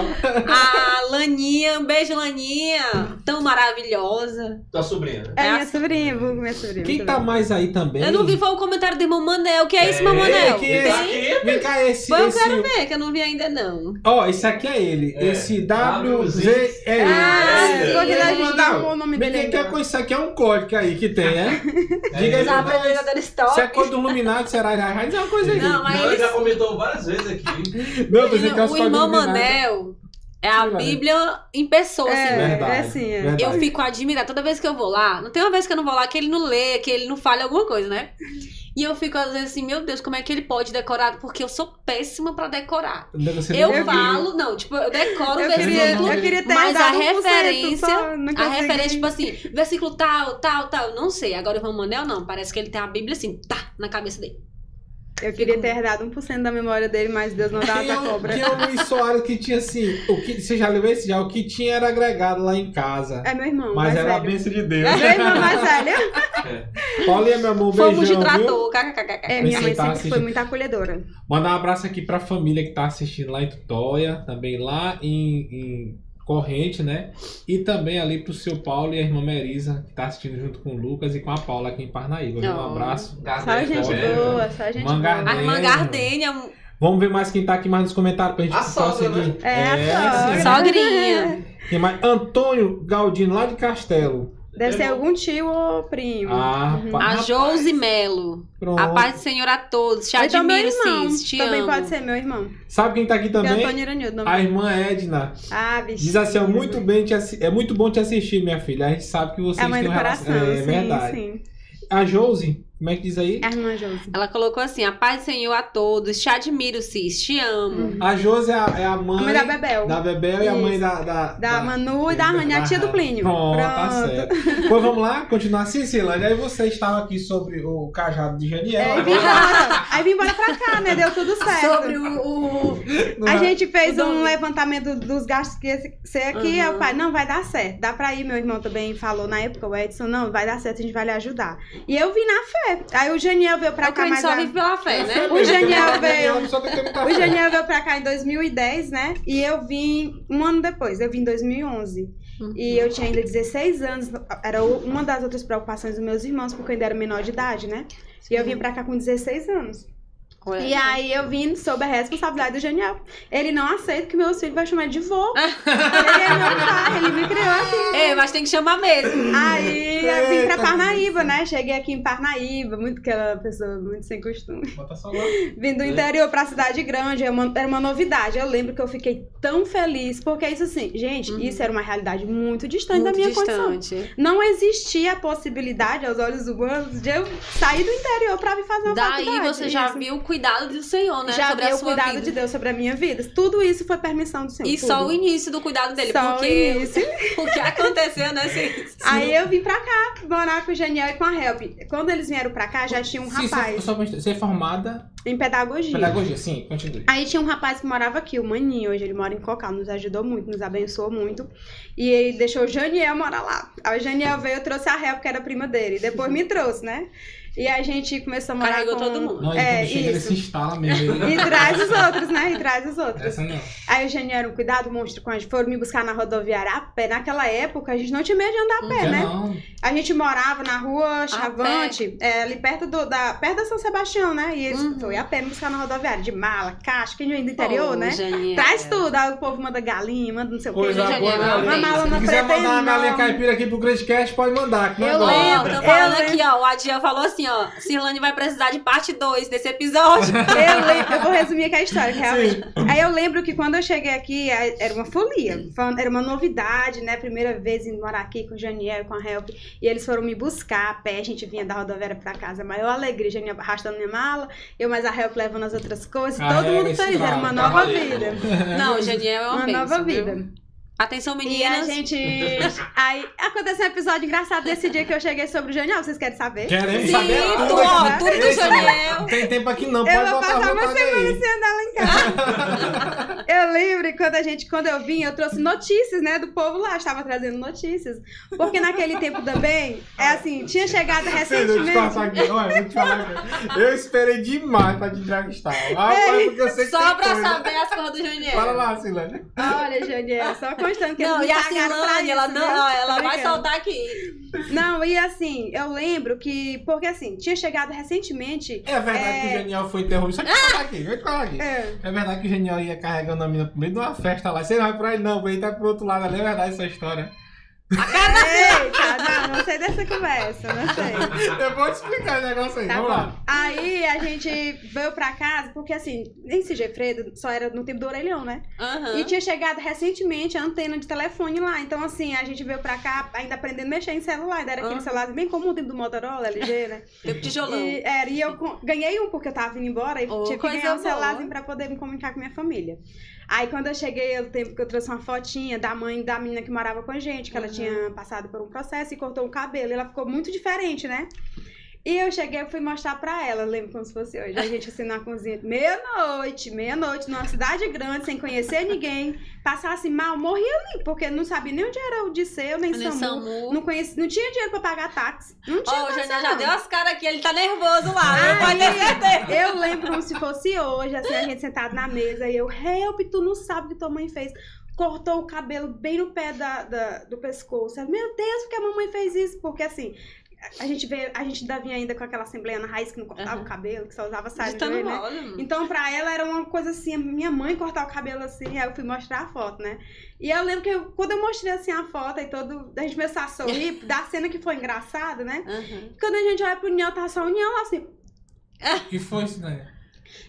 A Laninha, um beijo, Laninha. Tão maravilhosa. Tua sobrinha. É, é minha sobrinha, vou minha sobrinha. Quem tá mais aí também? Eu não vi, foi o comentário do irmão Manel. Que é, é esse, irmão Manel? Que é esse? Vem cá, esse. Foi, esse... eu quero ver, que eu não vi ainda, não. Ó, esse aqui é ele. É. Esse WZ. É ah, ele. Ah, é. gente dar o nome dele. Ninguém quer isso aqui, é um código aí que tem, né? Diga aí se é cor do Illuminati, será Raiz é uma coisa aí. Não, mas ele já comentou várias vezes aqui. Não, é o irmão Manel é a Bíblia em pessoa, é, assim. Verdade, é assim, é. Eu fico admirada. Toda vez que eu vou lá, não tem uma vez que eu não vou lá que ele não lê, que ele não fale alguma coisa, né? E eu fico às vezes assim, meu Deus, como é que ele pode decorar? Porque eu sou péssima pra decorar. Eu falo, não, tipo, eu decoro eu o versículo, queria, eu queria ter mas a referência, a referência, tipo assim, versículo tal, tal, tal, não sei. Agora o Manel, não, parece que ele tem a Bíblia assim, tá, na cabeça dele. Eu queria ter herdado 1% da memória dele, mas Deus não dá a cobra. Tinha o Luiz Soares que tinha assim. O que, você já leu esse já? O que tinha era agregado lá em casa. É meu irmão. Mas era velho. a bênção de Deus. É meu irmão mais velho. É. Paulinha, meu amor, beijão. Fomos de trator. É, minha mãe tá sempre assistindo. foi muito acolhedora. Mandar um abraço aqui pra família que tá assistindo lá em Tutóia, também lá em, em corrente, né? E também ali pro seu Paulo e a irmã Merisa, que tá assistindo junto com o Lucas e com a Paula aqui em Parnaíba. Oh. Um abraço. Só gente boa, só gente boa. A irmã Gardênia. Vamos ver mais quem tá aqui mais nos comentários pra gente a sogra, né? É, é a sogra. Sogrinha. Quem mais? Antônio Galdino, lá de Castelo. Deve ser algum tio ou primo. Ah, uhum. A Josi Melo. Pronto. A paz do Senhor a todos. Te então, admiro, Cis. Te Também amo. pode ser meu irmão. Sabe quem tá aqui também? Antônio Iranildo. A irmã Edna. Ah, bicho. Diz assim, é muito, bem te, é muito bom te assistir, minha filha. A gente sabe que vocês é a mãe têm do coração, relação. É sim, verdade. Sim. A Josi, como é que diz aí? A irmã Josi. Ela colocou assim: a paz do Senhor a todos. Te admiro, Cis. Te amo. Uhum. A Josi é a, é a, mãe. A mãe da Bebel. Da Bebel Isso. e a mãe da. Da, da, da Manu e da Rani, a tia do Plínio. Pronto, tá certo. pois vamos lá, continuar assim, Silane. Aí você estava aqui sobre o cajado de Janiel. É, vim embora. aí vim embora pra cá, né? Deu tudo certo. Sobre o. o... A gente fez um levantamento dos gastos que ia ser aqui. Uhum. Aí o pai, não, vai dar certo. Dá pra ir. Meu irmão também falou na época, o Edson, não, vai dar certo, a gente vai lhe ajudar. E eu vim na fé. Aí o Janiel veio pra o cá mais. só vive pela fé, né? O Janiel veio. o Janiel veio pra cá em 2010, né? E eu vim um ano depois, eu vim em 2011. Uhum. E eu tinha ainda 16 anos, era uma das outras preocupações dos meus irmãos, porque eu ainda era menor de idade, né? E eu vim pra cá com 16 anos. Ué. E aí eu vim sob a responsabilidade do Genial. Ele não aceita que meus filhos vai chamar de vô. ele é meu pai, ele me criou aqui. É, mas tem que chamar mesmo. Aí eu vim pra Parnaíba, né? Cheguei aqui em Parnaíba, muito aquela pessoa muito sem costume. Bota só lá. Vim do interior pra cidade grande, era uma, era uma novidade. Eu lembro que eu fiquei tão feliz, porque isso assim, gente, uhum. isso era uma realidade muito distante muito da minha distante. condição. Não existia a possibilidade, aos olhos humanos, de eu sair do interior pra vir fazer uma Daí faculdade. Daí você já isso. viu cuidado do Senhor, né? Já sobre o cuidado vida. de Deus sobre a minha vida. Tudo isso foi permissão do Senhor. E tudo. só o início do cuidado dele. Só porque o início. o que aconteceu, né? Aí eu vim pra cá, morar com o Janiel e com a Help. Quando eles vieram pra cá, já tinha um sim, rapaz. Só, você é formada em pedagogia. Pedagogia, sim, continue. Aí tinha um rapaz que morava aqui, o Maninho, hoje ele mora em Cocal, nos ajudou muito, nos abençoou muito. E ele deixou o Janiel morar lá. Aí o Janiel veio, trouxe a Help, que era prima dele. Depois me trouxe, né? E a gente começou a morar Carregou com... todo mundo. Não, é, isso. ele se instala mesmo. e traz os outros, né? E traz os outros. Essa não. Aí o Geniero, cuidado, monstro, quando a gente foram me buscar na rodoviária a pé. Naquela época, a gente não tinha medo de andar a pé, não né? Não. A gente morava na rua Chavante, é, ali perto, do, da, perto da São Sebastião, né? E eles uhum. foi a pé me buscar na rodoviária, de mala, caixa, quem vem do interior, né? Traz tudo. Aí o povo manda galinha, manda não sei o quê. Coisa boa, Uma mala na Se quiser mandar uma galinha caipira aqui pro Grande Cast, pode mandar. Que eu lembro, tô falando aqui, ó. O Adia falou assim, ó. Cirlane vai precisar de parte 2 desse episódio. eu, lembro, eu vou resumir aqui a história, que realmente. Sim. Aí eu lembro que quando eu cheguei aqui, era uma folia. Era uma novidade, né? Primeira vez em morar aqui com o Janiel, com a Help. E eles foram me buscar a pé, a gente vinha da rodoviária pra casa. Maior alegria, Janiel arrastando minha mala, eu mais a Help levando as outras coisas. Ah, todo é, mundo feliz, era uma nova vida. Não, o Janiel é uma, uma nova vida. Atenção, meninas. E a gente. Aí aconteceu um episódio engraçado desse dia que eu cheguei sobre o Janiel. Vocês querem saber? Queremos Sim, saber tudo. Ó, tudo do Janiel. Não tem tempo aqui não. Eu Pode vou botar passar uma semana sem andar lá em casa. eu lembro quando a gente, quando eu vim, eu trouxe notícias, né, do povo lá. Estava trazendo notícias. Porque naquele tempo também, é assim, tinha chegado recentemente. Aqui. Olha, vou te falar. Eu esperei demais pra te entrevistar. Ah, porque eu sei que Só pra coisa. saber as cores do Janiel. Fala lá, Silane. Olha, Janiel, só constando que não, eles me Silane, ela, não, ela vai soltar aqui. Não, e assim, eu lembro que. Porque assim, tinha chegado recentemente. É verdade é... que o Genial foi interrompido. Só que ah! falar aqui, vou falar aqui. É. é. verdade que o Genial ia carregando a mina pro meio de uma festa lá. Você não vai pra ele, não, ele tá pro outro lado ali. É verdade essa história. A cara Eita, não, não sei dessa conversa, não sei. Eu vou te explicar o negócio aí, tá vamos bom. lá. Aí a gente veio pra casa, porque assim, em Sigefredo só era no tempo do orelhão, né? Uhum. E tinha chegado recentemente a antena de telefone lá. Então, assim, a gente veio pra cá ainda aprendendo a mexer em celular. Ainda era aquele uhum. celular bem comum, tempo do Motorola, LG, né? Tempo tijolão. E, era, e eu ganhei um porque eu tava indo embora e oh, tinha que ganhar um celularzinho pra poder me comunicar com minha família. Aí quando eu cheguei, o tempo que eu trouxe uma fotinha da mãe da menina que morava com a gente, que ela uhum. tinha passado por um processo e cortou o cabelo. E ela ficou muito diferente, né? E eu cheguei e fui mostrar pra ela, lembro como se fosse hoje. A gente assim na cozinha, meia-noite, meia-noite, numa cidade grande, sem conhecer ninguém, passasse mal, morria ali, porque não sabia nem onde era o Disseu, nem, nem SAMU. SAMU. Não, conhecia, não tinha dinheiro pra pagar táxi. Não tinha. Ó, oh, o já deu as caras aqui, ele tá nervoso lá, pode certeza. Eu lembro como se fosse hoje, assim, a gente sentado na mesa e eu, help, tu não sabe o que tua mãe fez cortou o cabelo bem no pé da, da, do pescoço. Meu Deus, porque a mamãe fez isso? Porque assim, a gente vê, a gente ainda vinha ainda com aquela assembleia na raiz que não cortava uhum. o cabelo, que só usava saia joelho, né? Então, pra ela era uma coisa assim, minha mãe cortar o cabelo assim, aí eu fui mostrar a foto, né? E eu lembro que eu, quando eu mostrei assim a foto e todo, a gente começou a sorrir, da cena que foi engraçada, né? Uhum. Quando a gente olha pro Niel, tava só o Niel lá assim. que foi isso, né?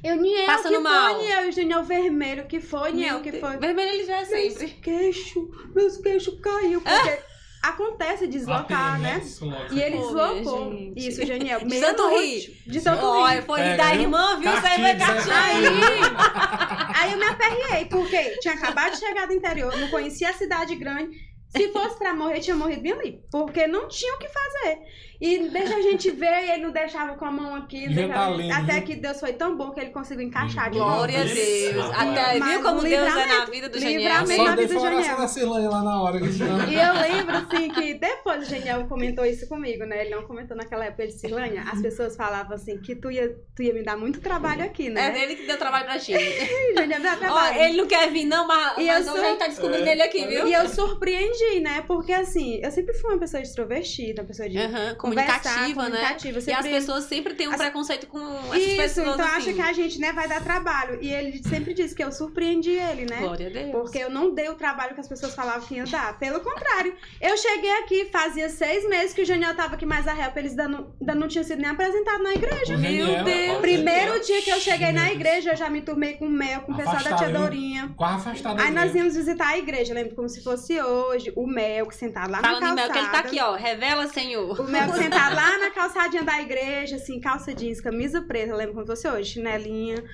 Eu, Niel, Passando que mal. foi, Niel? E o vermelho, que foi, Niel, que foi? Vermelho ele já é sempre. Meus queixos, meus queixos caiu, porque acontece deslocar, né? E ele deslocou. Isso, Janiel. De tanto rir. De tanto rir. foi é, da irmã, viu? Você vai aí. aí eu me aperriei, porque tinha acabado de chegar do interior, não conhecia a cidade grande. Se fosse pra morrer, tinha morrido bem ali. Porque não tinha o que fazer. E deixa a gente ver, e ele não deixava com a mão aqui. Já tá Até viu? que Deus foi tão bom que ele conseguiu encaixar de Glória a. Deus. Até, Mas viu como Deus é na vida do Geniel? Só na vida do Celanha lá na hora. Que. E eu lembro, assim, que depois o Geniel comentou isso comigo, né? Ele não comentou naquela época de Silânia. As pessoas falavam assim, que tu ia, tu ia me dar muito trabalho aqui, É né? dele que deu trabalho pra ti. Geniel dá Ó, ele não quer vir, não, mas, E mas eu sou- a gente tá descobrindo ele aqui, viu? E eu surpreendi, né? Porque assim, eu sempre fui uma pessoa extrovertida, uma pessoa de Aham, conversar, comunicativa, né? comunicativa. Eu E as sempre- pessoas sempre têm um As- preconceito com essas Isso, pessoas então assim. acha que a gente, né, vai dar trabalho. E ele sempre disse que eu surpreendi ele, né? Glória a Deus. Porque eu não dei o trabalho que as pessoas falavam que ia dar. Pelo contrário, eu cheguei aqui, fazia seis meses que o Janiel tava aqui mais a help, eles ainda não, ainda não tinham sido nem apresentados na igreja. Meu Deus. ó, Primeiro dia que eu cheguei na Deus. igreja, eu já me turmei com o Mel, com o pessoal da tia hein? Dorinha. Quase afastado. Aí nós íamos visitar a igreja, lembro como se fosse hoje. O Mel, que sentado lá Falando na em Mel, calçada. que ele tá aqui, ó. Revela, Senhor. O Mel que sentado lá na calçadinha da igreja, assim, calça jeans, camisa preta, lembro como se fosse hoje, chinelinha.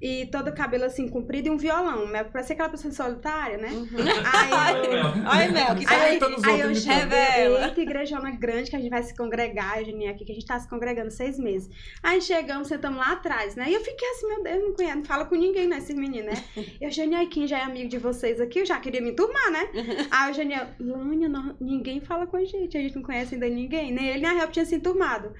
E todo o cabelo assim, comprido e um violão. O Mel parecia aquela pessoa solitária, né? Aí eu... Olha, Mel, que Aí, aí. Tá aí eu outros, cheguei, revela. eita, igrejona grande que a gente vai se congregar, Eugenia, aqui, que a gente tá se congregando seis meses. Aí chegamos, sentamos lá atrás, né? E eu fiquei assim, meu Deus, não conheço, não fala com ninguém, né, esses meninos, né? Eugenia, aí quem já é amigo de vocês aqui, eu já queria me turmar, né? Aí Eugenia, Lânia, não- ninguém fala com a gente, a gente não conhece ainda ninguém, nem ele nem a Help tinha se turmado.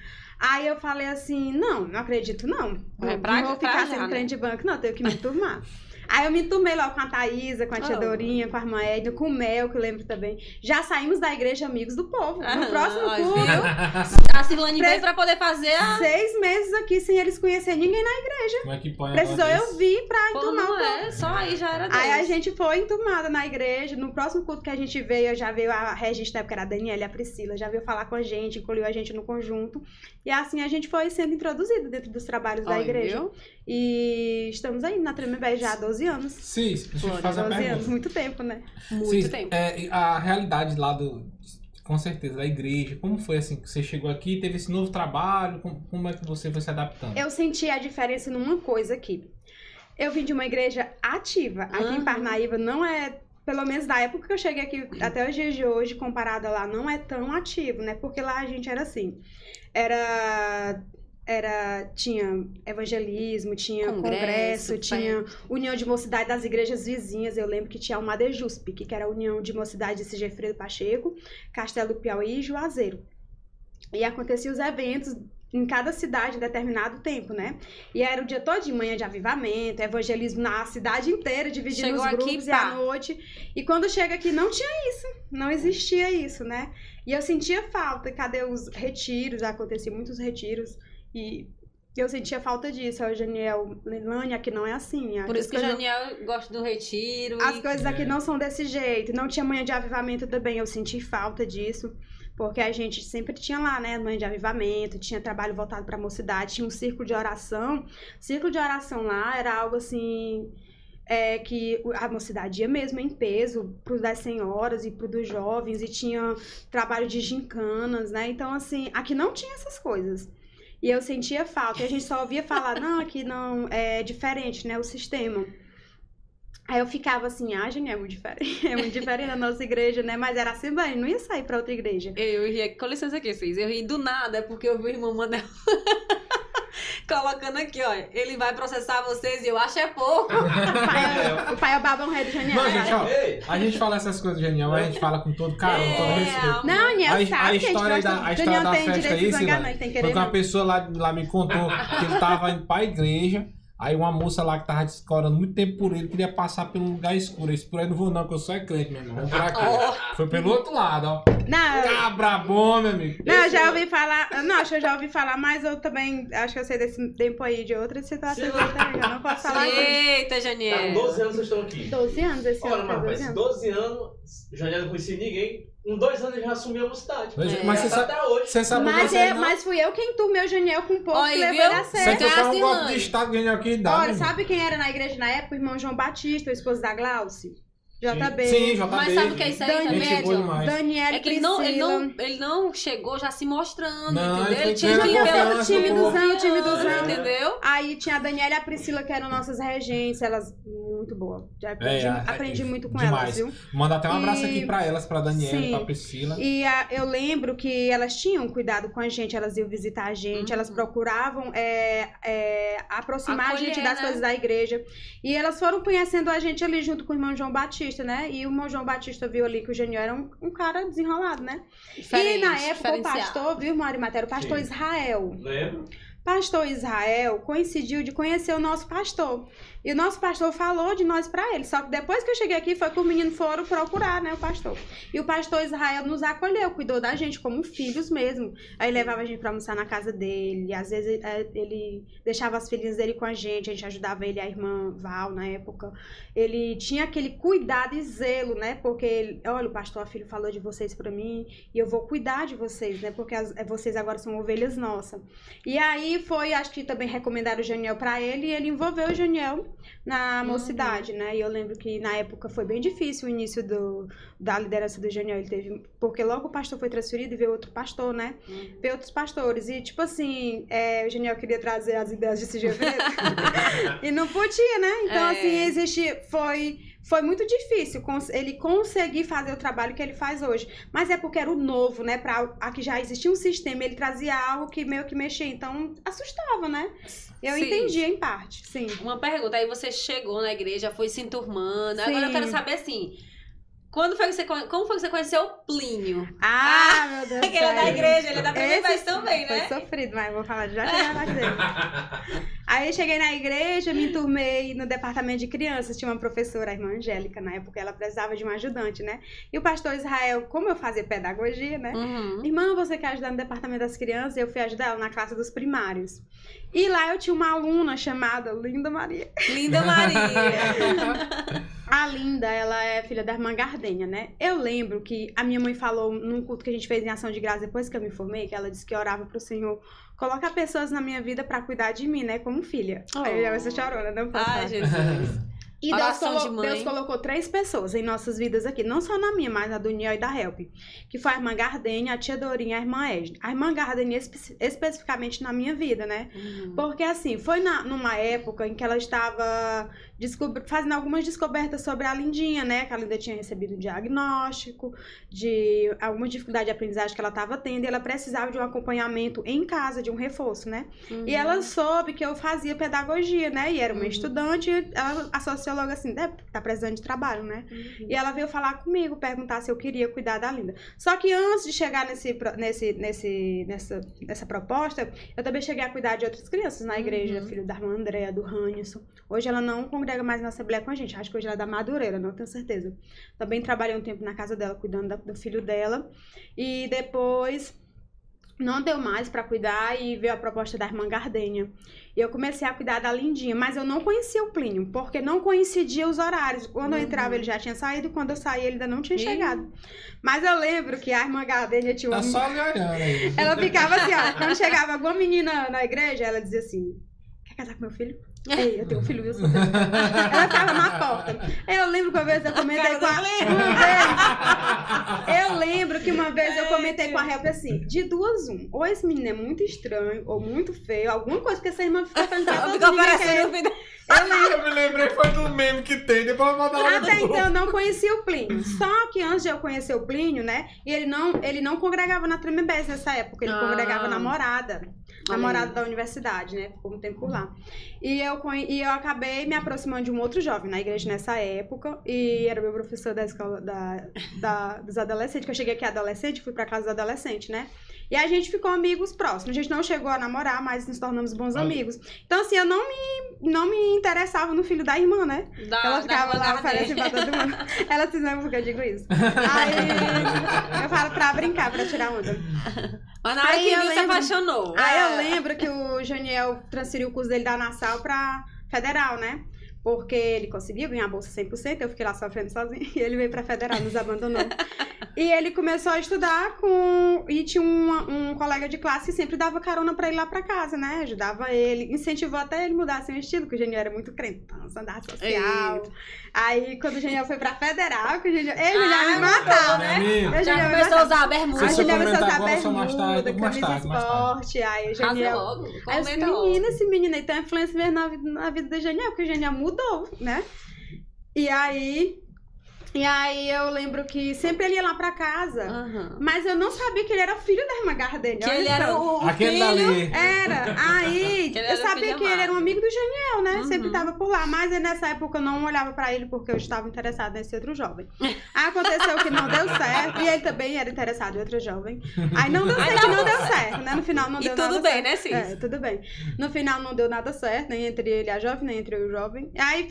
Aí eu falei assim, não, não acredito não. É não pra- vou pra ficar já, sendo né? de banco, não, tenho que me turmar. Aí eu me turmei logo com a Thaísa, com a tia Oh. Dorinha, com a irmã Edna, com o Mel, que eu lembro também. Já saímos da igreja amigos do povo. No Aham, próximo ó, viu? A Cirlane Pre- veio pra poder fazer a... seis meses aqui sem eles conhecerem ninguém na Como é que põe Precisou eu vir pra Pô, enturmar o não povo. é, só aí já era Deus. Aí a gente foi enturmada na igreja. No próximo culto que a gente veio, já veio a Regis, na época era a Daniela e a Priscila, já veio falar com a gente, incluiu a gente no conjunto. E assim a gente foi sendo introduzido dentro dos trabalhos da igreja. viu? E estamos aí na Tremembé já há 12 anos. Sim, fazer uma 12 anos, muito tempo, né? Muito Cis, tempo. é, e a realidade lá do. Com certeza, da igreja. Como foi assim que você chegou aqui, teve esse novo trabalho? Como, como é que você foi se adaptando? Eu senti a diferença numa coisa aqui. Eu vim de uma igreja ativa. Aqui Aham. em Parnaíba não é, pelo menos da época que eu cheguei aqui até os dias de hoje, comparada lá, não é tão ativo, né? Porque lá a gente era assim. Era. Era, tinha evangelismo, tinha Congresso, congresso, tinha união de mocidade das igrejas vizinhas. Eu lembro que tinha uma Madejusp, que era a união de mocidade de Sigefredo Pacheco, Castelo do Piauí e Juazeiro. E acontecia os eventos em cada cidade em determinado tempo, né? E era o dia todo de manhã de avivamento, evangelismo na cidade inteira, dividindo Chegou os aqui, grupos e pá. à noite. E quando chega aqui não tinha isso, não existia isso, né? E eu sentia falta, cadê os retiros? Aconteciam muitos retiros e eu sentia falta disso. O Janiel, Lelânia, aqui não é assim. Por isso que o Janiel gosta do retiro. as e... coisas aqui É. não são desse jeito. Não tinha manhã de avivamento também. Eu senti falta disso. Porque a gente sempre tinha lá, né? Manhã de avivamento, tinha trabalho voltado pra mocidade, tinha um círculo de oração. Círculo de oração lá era algo assim. É, que a mocidade ia mesmo em peso para das senhoras e para dos jovens, e tinha trabalho de gincanas, né? Então, assim, aqui não tinha essas coisas. E eu sentia falta. E a gente só ouvia falar, não, aqui não é diferente, né? O sistema. Aí eu ficava assim, ah, gente, é muito diferente. É muito diferente da nossa igreja, né? Mas era assim, bem, não ia sair pra outra igreja. Eu ria, com licença aqui, Cis. Eu ri do nada, porque eu vi o irmão Manel colocando aqui, ó. Ele vai processar vocês e eu acho é pouco. O pai, o pai é o babão rei do Janiel. Não, gente, ó, a gente fala essas coisas genial, mas a gente fala com todo carinho, com todo É, respeito. Não, Niel A- a sabe que a gente história gosta... da- a o história Daniel da tem festa direito de aí, que Foi querer que uma não. pessoa lá, lá me contou que ele tava indo pra igreja, aí uma moça lá que tava discorando muito tempo por ele, queria passar pelo lugar escuro. Esse por aí não vou não, que eu sou é crente, meu irmão. Vamos por aqui. Foi pelo outro lado, ó. Não, Cabra bom, meu amigo. não, eu já ouvi falar... Não, acho que eu já ouvi falar, mas eu também acho que eu sei desse tempo aí de outra situação. Sim. Eu não posso falar. Eita, tá, Janiel. 12 anos vocês estão aqui. 12 anos esse Olha, ano, faz mas 12 mas anos. 12 anos, já não conheci ninguém. Com dois anos ele já assumiu a mocidade. Mas, É. mas você tá sabe, até hoje. você sabe Mas, você é, não- mas fui eu quem turmei o Janiel com um pouco Olha, que levou viu? ele a Você sério. foi um Assim, golpe mãe. de estado ganhou aqui dá. Olha, sabe quem era na igreja na época? O irmão João Batista, o esposo da Glauce. JB. Sim, JB. Mas sabe o que é isso aí Daniel, também, boa. Daniela É que ele não, ele, não, ele não chegou já se mostrando, Não, entendeu? ele Ele tinha que tendo ir pela confiança, timidozão, timidozão. entendeu? Aí tinha a Daniela e a Priscila, que eram nossas regentes, elas muito boas. Já aprendi, É, é, aprendi é, muito com demais. elas, viu? Manda até um abraço E- aqui pra elas, pra Daniela e Sim. pra Priscila. E a- eu lembro que elas tinham cuidado com a gente, elas iam visitar a gente, Uhum. elas procuravam é, é, aproximar a gente Acolher, das né? coisas da igreja. E elas foram conhecendo a gente ali junto com o irmão João Batista, né? E o João Batista viu ali que o Geniel era um, um cara desenrolado, né? e na época o pastor, viu, Mari Matéria? O pastor Sim. Israel. Lembro? Pastor Israel coincidiu de conhecer o nosso pastor. E o nosso pastor falou de nós pra ele. Só que depois que eu cheguei aqui foi que os meninos foram procurar, né, o pastor. E o pastor Israel nos acolheu, cuidou da gente como filhos mesmo. Aí levava a gente pra almoçar na casa dele. Às vezes é, ele deixava as filhinhas dele com a gente, a gente ajudava ele, a irmã Val na época. Ele tinha aquele cuidado e zelo, né? Porque ele, olha, o pastor filho falou de vocês pra mim e eu vou cuidar de vocês, né? Porque as- vocês agora são ovelhas nossas. E aí foi, acho que também recomendaram o Janiel pra ele e ele envolveu o Janiel na Uhum. mocidade, né? E eu lembro que na época foi bem difícil o início do, da liderança do Janiel. Ele teve. Porque logo o pastor foi transferido e veio outro pastor, né? Uhum. Veio outros pastores. E, tipo assim, é, o Janiel queria trazer as ideias de CG e não podia, né? Então, É. assim, existe. Foi. Foi muito difícil ele conseguir fazer o trabalho que ele faz hoje. Mas é porque era o novo, né? Pra, aqui já existia um sistema, ele trazia algo que meio que mexia. Então, assustava, né? Eu Sim. entendi em parte, sim. Uma pergunta, aí você chegou na igreja, foi se enturmando. Agora eu Sim. quero saber assim. Quando foi que você, como foi que você conheceu o Plínio? Ah, meu Deus do Ele é da igreja, ele é da primeira vez também, né? Foi sofrido, mas vou falar já chegar na parte dele. Aí cheguei na igreja, me enturmei no departamento de crianças. Tinha uma professora, a irmã Angélica, na época ela precisava de um ajudante, né? E o pastor Israel, como eu fazia pedagogia, né? Uhum. Irmã, você quer ajudar no departamento das crianças? Eu fui ajudar ela na classe dos primários. E lá eu tinha uma aluna chamada Linda Maria. Linda Maria. A Linda, ela é filha da irmã Gardenha, né? Eu lembro que a minha mãe falou num culto que a gente fez em ação de graça depois que eu me formei, que ela disse que orava pro Senhor colocar pessoas na minha vida pra cuidar de mim, né? Como filha. Aí eu já vai ser chorona, não posso Ai. Jesus. E Deus, colo- de. Deus colocou três pessoas em nossas vidas aqui, não só na minha, mas na do Niel e da Help, que foi a irmã Gardenia, a tia Dorinha e a irmã Edna. A irmã Gardenia espe- especificamente na minha vida, né? Uhum. Porque assim, foi na, numa época em que ela estava fazendo algumas descobertas sobre a Lindinha, né? Que a Linda tinha recebido um diagnóstico de alguma dificuldade de aprendizagem que ela estava tendo e ela precisava de um acompanhamento em casa, de um reforço, né? Uhum. E ela soube que eu fazia pedagogia, né? E era uma Uhum. estudante, estudante, ela associou logo assim, deve tá precisando de trabalho, né? Uhum. E ela veio falar comigo, perguntar se eu queria cuidar da Linda. Só que antes de chegar nesse, nesse, nesse, nessa, nessa proposta, eu também cheguei a cuidar de outras crianças na igreja, Uhum. filho da irmã Andréa, do Ranilson. Hoje ela não congrega mais na Assembleia com a gente, acho que hoje ela é da Madureira, não tenho certeza. Também trabalhei um tempo na casa dela, cuidando da- do filho dela. E depois não deu mais pra cuidar e veio a proposta da irmã Gardenha. E eu comecei a cuidar da Lindinha, mas eu não conhecia o Plínio, porque não coincidia os horários. Quando eu Uhum. entrava, ele já tinha saído, quando eu saía, ele ainda não tinha chegado. Mas eu lembro que a irmã Gardenha tinha uma. Tá só me olhando aí. Ela ficava assim, ó. Quando chegava alguma menina na igreja, ela dizia assim: Quer casar com meu filho? Ei, eu tenho um filho? Sou teu. Ela ficava na porta. Eu lembro que uma vez eu comentei com a. Uma vez, eu lembro que uma vez eu comentei com a Help assim: de duas, um. Ou esse menino é muito estranho, ou muito feio, alguma coisa, porque essa irmã fica fazendo pra todo ficou mundo é. Eu lembro. Eu me lembrei, foi do meme que tem, depois eu vou mandar lá Até então eu não conhecia o Plínio. Só que antes de eu conhecer o Plínio, né? E ele não, ele não congregava na Tremembés nessa época. Ele Ah. congregava na Morada. Namorada aí. da universidade, né? Ficou um tempo lá. E eu, e eu acabei me aproximando de um outro jovem na igreja nessa época. E era meu professor da escola da, da- dos adolescentes, que eu cheguei aqui adolescente, fui pra casa dos adolescentes, né? E a gente ficou amigos próximos. A gente não chegou a namorar, mas nos tornamos bons Olha. amigos. Então, assim, eu não me, não me interessava no filho da irmã, né? Da, Ela ficava lá Gardenha. oferecendo pra todo mundo. Ela se esmama porque eu digo isso. Aí eu falo pra brincar, pra tirar onda. Mas na hora Aí que eu viu, se apaixonou. Aí eu É. lembro que o Janiel transferiu o curso dele da Nassau pra Federal, né? Porque ele conseguiu ganhar a bolsa 100%, eu fiquei lá sofrendo sozinha, e ele veio pra federal, nos abandonou. e ele começou a estudar com. E tinha um, um colega de classe que sempre dava carona pra ir lá pra casa, né? Ajudava ele, incentivou até ele mudar seu estilo, que o Geniel era muito crentão, andar social. Eita. Aí, quando o Geniel foi pra federal, que o Geniel. Ele ah, já me matou, né? Já começou a usar a bermuda. Aí o Geniel começou a usar bermuda, camisa esporte. Aí o Geniel. Logo. Aí os meninos, esse menino aí tem uma influência mesmo na, na vida do Geniel, porque o Geniel mudou, né? E aí, e aí eu lembro que sempre ele ia lá pra casa, uhum. mas eu não sabia que ele era filho da irmã Gardenia. Que ele era o, o Aquele filho. Dali. Era. Aí eu sabia que ele era um amigo do Geniel, né? Uhum. Sempre tava por lá. Mas nessa época eu não olhava pra ele porque eu estava interessada nesse outro jovem. Aí aconteceu que não deu certo. E ele também era interessado em outro jovem. Aí não deu certo, não, não deu certo, né? No final não e deu nada certo. E tudo bem, né, Cis? É, tudo bem. No final não deu nada certo, nem entre ele e a jovem, nem entre eu e o jovem. Aí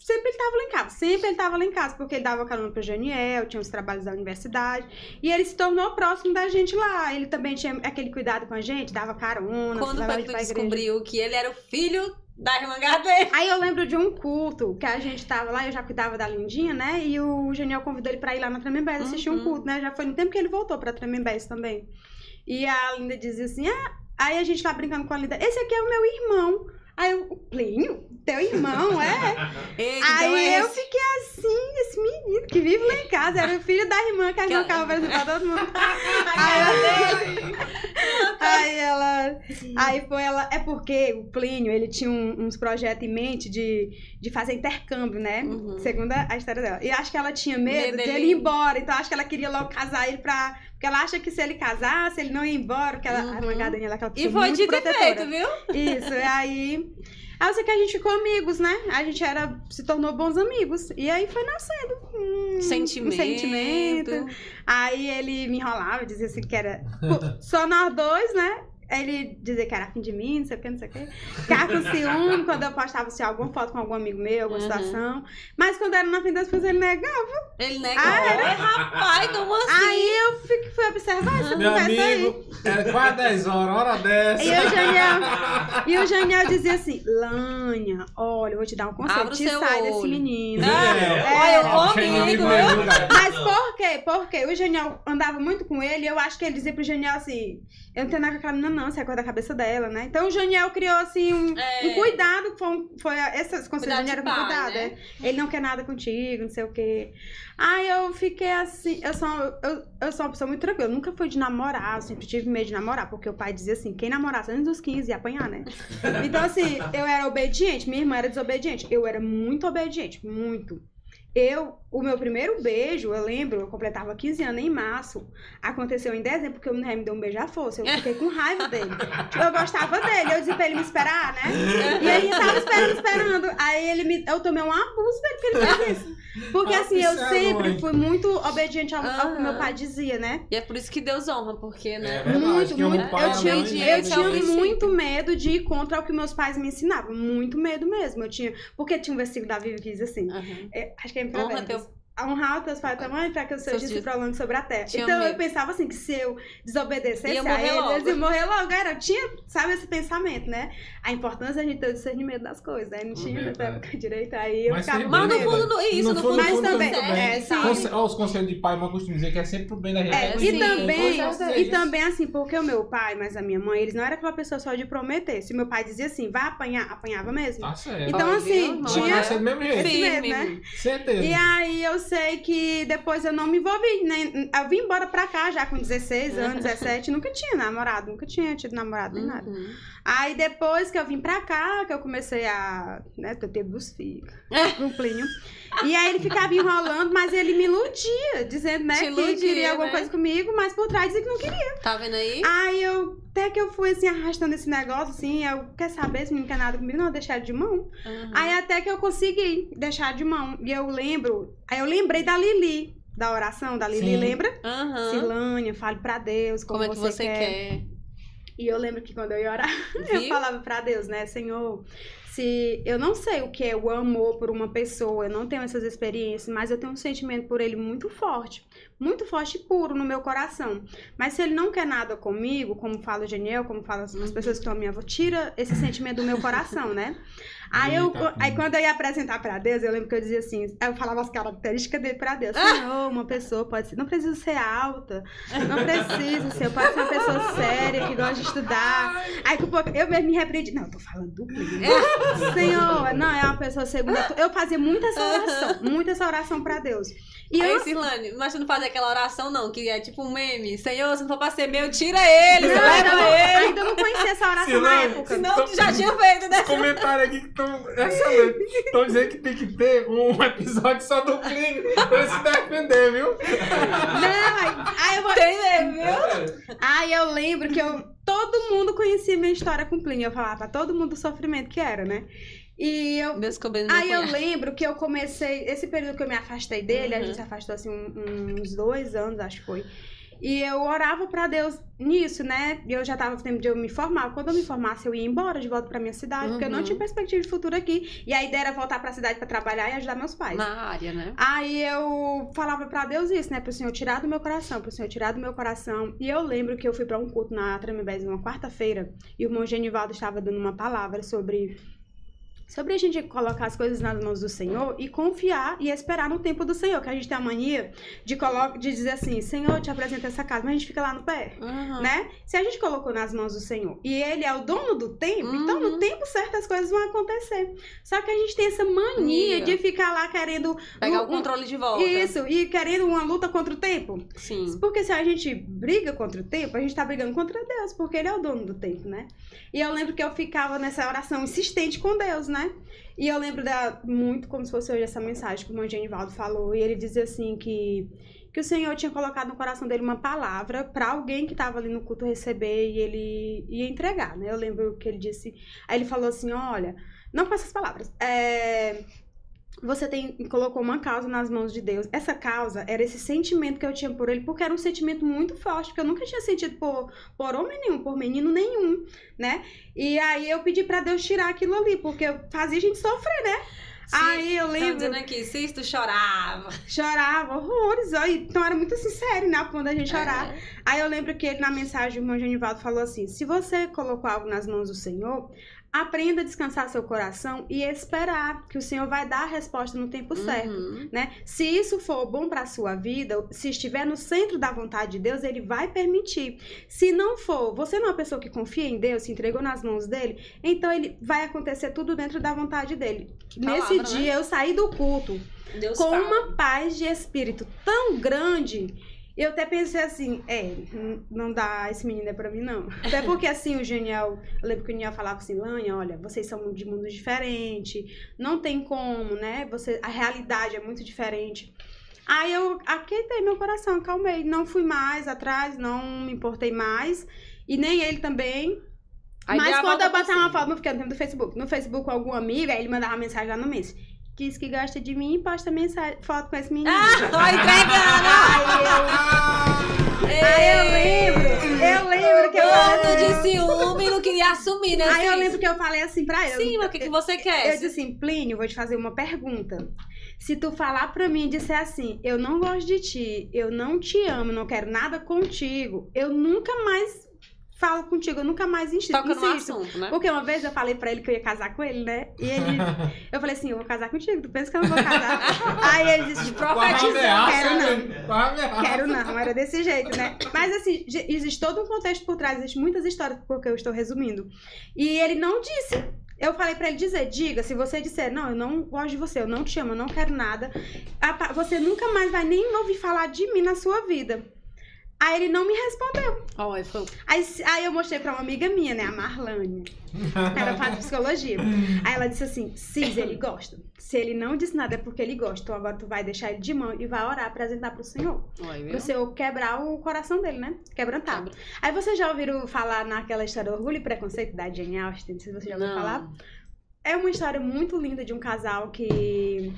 sempre ele tava lá em casa. Sempre ele tava lá em casa, porque ele dava carona pro Janiel, tinha os trabalhos da universidade. E ele se tornou próximo da gente lá. Ele também tinha aquele cuidado com a gente, dava carona. Quando foi que descobriu que ele era o filho da irmã dele? Aí eu lembro de um culto que a gente tava lá, eu já cuidava da Lindinha, né? E o Janiel convidou ele pra ir lá na Tremembés assistir uhum. um culto, né? Já foi no tempo que ele voltou pra Tremembés também. E a Linda dizia assim: ah, aí a gente tá brincando com a Linda, esse aqui é o meu irmão. Aí eu, Plínio, teu irmão, é? Ei, aí eu fiquei assim, esse menino que vive lá em casa, era o filho da irmã que a irmã ficava pra todo mundo. aí, aí ela. Aí foi ela. É porque o Plínio, ele tinha um, uns projetos em mente de, de fazer intercâmbio, né? Uhum. Segundo a história dela. E acho que ela tinha medo, medo de ele ir embora. Então acho que ela queria logo casar ele pra porque ela acha que se ele casasse, ele não ia embora, porque ela, uhum. a mangada ela aquela pessoa E foi de defeito, viu? Isso, e aí... Aí eu sei que a gente ficou amigos, né? A gente era, se tornou bons amigos. E aí foi nascendo um sentimento. Um sentimento. Aí ele me enrolava, dizia assim que era só nós dois, né? Ele dizia que era afim de mim, não sei o que, não sei o que. Ficava com ciúme quando eu postava assim, alguma foto com algum amigo meu, alguma uhum. situação. Mas quando era na fim das coisas, ele negava. Ele negava? Ah, era... rapaz, como assim? Aí eu fui, fui observar essa Meu conversa amigo, aí. Era quase 10 horas, hora dessa. E o Janiel, e o Janiel dizia assim, Lânia, olha, eu vou te dar um conselho, te sai olho. desse menino. É, é, olha, eu amigo, Mas por quê? Porque o Janiel andava muito com ele e eu acho que ele dizia pro Janiel assim, eu não tenho nada com aquela menina, não, você é coisa da cabeça dela, né? Então o Janiel criou, assim, um, é. um cuidado, foi, um, foi esses conselhos Janiel com cuidado, né? é. Ele não quer nada contigo, não sei o quê. Aí eu fiquei assim, eu sou, eu, eu sou uma pessoa muito tranquila, eu nunca fui de namorar, eu sempre tive medo de namorar, porque o pai dizia assim, quem namorasse antes dos 15 ia apanhar, né? Então assim, eu era obediente, minha irmã era desobediente, eu era muito obediente, muito. Eu, o meu primeiro beijo, eu lembro, eu completava 15 anos em março. Aconteceu em dezembro, porque o Minerva me deu um beijo à força. Eu fiquei com raiva dele. Tipo, eu gostava dele. Eu disse pra ele me esperar, né? E ele tava esperando, esperando. Aí ele me. Eu tomei um abuso dele, porque ele fez isso. Porque assim, eu sempre fui muito obediente ao, ao, que meu pai dizia, né? E é por isso que Deus honra, porque, né? É muito, muito. Eu tinha, eu tinha muito medo de ir contra o que meus pais me ensinavam. Muito medo mesmo. Eu tinha. Porque tinha um versículo da Bíblia que diz assim. Uhum. É, acho que é em Honra teu honrar teus pais e tua mãe para que os seus dias prolonguem sobre a terra. Tinha então medo. eu pensava assim, que se eu desobedecesse ia a eles, eles iam morrer logo. Era, tinha, sabe, esse pensamento, né? A importância da gente ter o discernimento das coisas. Aí não tinha nessa época direito, aí eu mas ficava Mas no fundo, no, isso, no, no fundo, mas também, é, sim. Os conselhos de pai, mas costumo dizer que é sempre pro bem da gente. É, e, também, e também, assim, porque o meu pai, mas a minha mãe, eles não eram aquela pessoa só de prometer. Se meu pai dizia assim, vai apanhar, apanhava mesmo. Tá certo. Então, assim, tinha... Ser do mesmo né? Certeza. E aí eu sei que depois eu não me envolvi. Nem, eu vim embora pra cá já com 16 anos, 17. nunca tinha namorado, nunca tinha tido namorado nem nada. Uhum. Aí depois que eu vim pra cá, que eu comecei a. né, teve dos filhos. Um plinho. E aí ele ficava enrolando, mas ele me iludia, dizendo, né, iludia, que queria alguma né? coisa comigo, mas por trás dizia que não queria. Tá vendo aí? Aí eu, até que eu fui assim, arrastando esse negócio, assim, eu quer saber se não quer nada comigo, não, eu deixar de mão. Uhum. Aí até que eu consegui deixar de mão. E eu lembro, aí eu lembrei da Lili, da oração da Lili, Sim. lembra? Uhum. Silânia, fale pra Deus como, como é que você, você quer. quer. E eu lembro que quando eu ia orar, Viu? eu falava pra Deus, né, Senhor, se eu não sei o que é o amor por uma pessoa, eu não tenho essas experiências, mas eu tenho um sentimento por ele muito forte, muito forte e puro no meu coração. Mas se ele não quer nada comigo, como fala o Geniel, como fala as pessoas que estão à minha volta, tira esse sentimento do meu coração, né? Aí, eu, aí quando eu ia apresentar pra Deus, eu lembro que eu dizia assim, eu falava as características dele pra Deus. Senhor, uma pessoa pode ser, não precisa ser alta, não precisa ser, pode ser uma pessoa séria, que gosta de estudar. Aí eu mesmo me repreendi, não, eu tô falando do. Senhor, não, é uma pessoa segunda. Eu fazia muita essa oração, muita essa oração pra Deus. E aí, eu... Silane, mas você não faz aquela oração, não, que é tipo um meme. Senhor, se não for pra ser meu, tira ele, não, leva não, ele. Ainda não conhecia essa oração Silane, na época. Senão tô... tu já tinha feito, né? Comentário aqui que estão. Estão dizendo que tem que ter um episódio só do Plínio pra se defender, viu? Não, aí eu vou... Entendeu, viu? Aí eu lembro que eu... Todo mundo conhecia minha história com Plínio. Eu falava pra todo mundo o sofrimento que era, né? E eu. Meus aí eu lembro que eu comecei. Esse período que eu me afastei dele, uhum. a gente se afastou assim uns dois anos, acho que foi. E eu orava para Deus nisso, né? E eu já tava no tempo de eu me formar. Quando eu me formasse, eu ia embora de volta para minha cidade, uhum. porque eu não tinha uhum. perspectiva de futuro aqui. E a ideia era voltar para a cidade para trabalhar e ajudar meus pais. Na área, né? Aí eu falava para Deus isso, né? Pro Senhor tirar do meu coração, pro Senhor tirar do meu coração. E eu lembro que eu fui para um culto na Tremembés uma quarta-feira e o irmão Genivaldo estava dando uma palavra sobre sobre a gente colocar as coisas nas mãos do Senhor e confiar e esperar no tempo do Senhor, que a gente tem a mania de, de dizer assim, Senhor, te apresento essa casa, mas a gente fica lá no pé, uhum. né? Se a gente colocou nas mãos do Senhor e Ele é o dono do tempo, uhum. então no uhum. tempo certo as coisas vão acontecer. Só que a gente tem essa mania de ficar lá querendo... Pegar um, o controle de volta. Isso, e querendo uma luta contra o tempo. Sim. Porque se a gente briga contra o tempo, a gente tá brigando contra Deus, porque Ele é o dono do tempo, né? E eu lembro que eu ficava nessa oração insistente com Deus, né? E eu lembro da, muito como se fosse hoje essa mensagem que o irmão Genivaldo falou. E ele dizia assim que, que o Senhor tinha colocado no coração dele uma palavra para alguém que estava ali no culto receber e ele ia entregar, né? Eu lembro que ele disse. Aí ele falou assim: olha, não com essas palavras. É, você tem, colocou uma causa nas mãos de Deus. Essa causa era esse sentimento que eu tinha por ele, porque era um sentimento muito forte, porque eu nunca tinha sentido por, por homem nenhum, por menino nenhum, né? E aí eu pedi para Deus tirar aquilo ali, porque fazia a gente sofrer, né? Sim, aí eu lembro. Tá dizendo aqui, Sisto chorava. Chorava, horrores. Então era muito sincero, né? Quando a gente chorava. É. Aí eu lembro que ele, na mensagem, o irmão Genivaldo falou assim: se você colocou algo nas mãos do Senhor, Aprenda a descansar seu coração e esperar que o Senhor vai dar a resposta no tempo uhum. certo, né? Se isso for bom para a sua vida, se estiver no centro da vontade de Deus, ele vai permitir. Se não for, você não é uma pessoa que confia em Deus, se entregou nas mãos dele, então ele vai acontecer tudo dentro da vontade dele. Palavra, Nesse dia né? eu saí do culto Deus com fala. uma paz de espírito tão grande eu até pensei assim, é, não dá, esse menino é pra mim, não. Até porque, assim, o Genial, eu lembro que o Genial falava assim, Lanha, olha, vocês são de mundo diferente, não tem como, né? Você, a realidade é muito diferente. Aí eu aquietei meu coração, acalmei. Não fui mais atrás, não me importei mais. E nem ele também. Aí Mas quando eu botar uma foto, não fiquei no tempo do Facebook. No Facebook algum amigo, aí ele mandava mensagem lá no mês diz que gosta de mim e posta mensagem, foto com esse menino. Ah, tô entregando! Aí eu, aí eu lembro, eu lembro que eu assim, de ciúme e não queria assumir, né? Aí eu lembro que eu falei assim pra ele. Sim, mas o que, que você quer? Eu disse assim, Plínio, vou te fazer uma pergunta. Se tu falar pra mim e disser assim, eu não gosto de ti, eu não te amo, não quero nada contigo, eu nunca mais falo contigo, eu nunca mais insisto. Toca no assunto, né? Porque uma vez eu falei pra ele que eu ia casar com ele, né? E ele. eu falei assim, eu vou casar contigo, tu pensa que eu não vou casar? Aí ele disse, profetizando, quero não. Quero não, era desse jeito, né? Mas assim, existe todo um contexto por trás, existe muitas histórias, porque eu estou resumindo. E ele não disse. Eu falei para ele dizer, diga, se você disser, não, eu não gosto de você, eu não te amo, eu não quero nada, você nunca mais vai nem ouvir falar de mim na sua vida. Aí ele não me respondeu. Oh, foi... aí, aí eu mostrei pra uma amiga minha, né, a Marlane. Ela faz psicologia. Aí ela disse assim: Cis, ele gosta. Se ele não disse nada é porque ele gosta. Então agora tu vai deixar ele de mão e vai orar, apresentar pro Senhor. Oi, pro Senhor quebrar o coração dele, né? Quebrantar. Quebra. Aí vocês já ouviram falar naquela história Orgulho e Preconceito da Jane Austen? Não sei se vocês já ouviram falar. É uma história muito linda de um casal que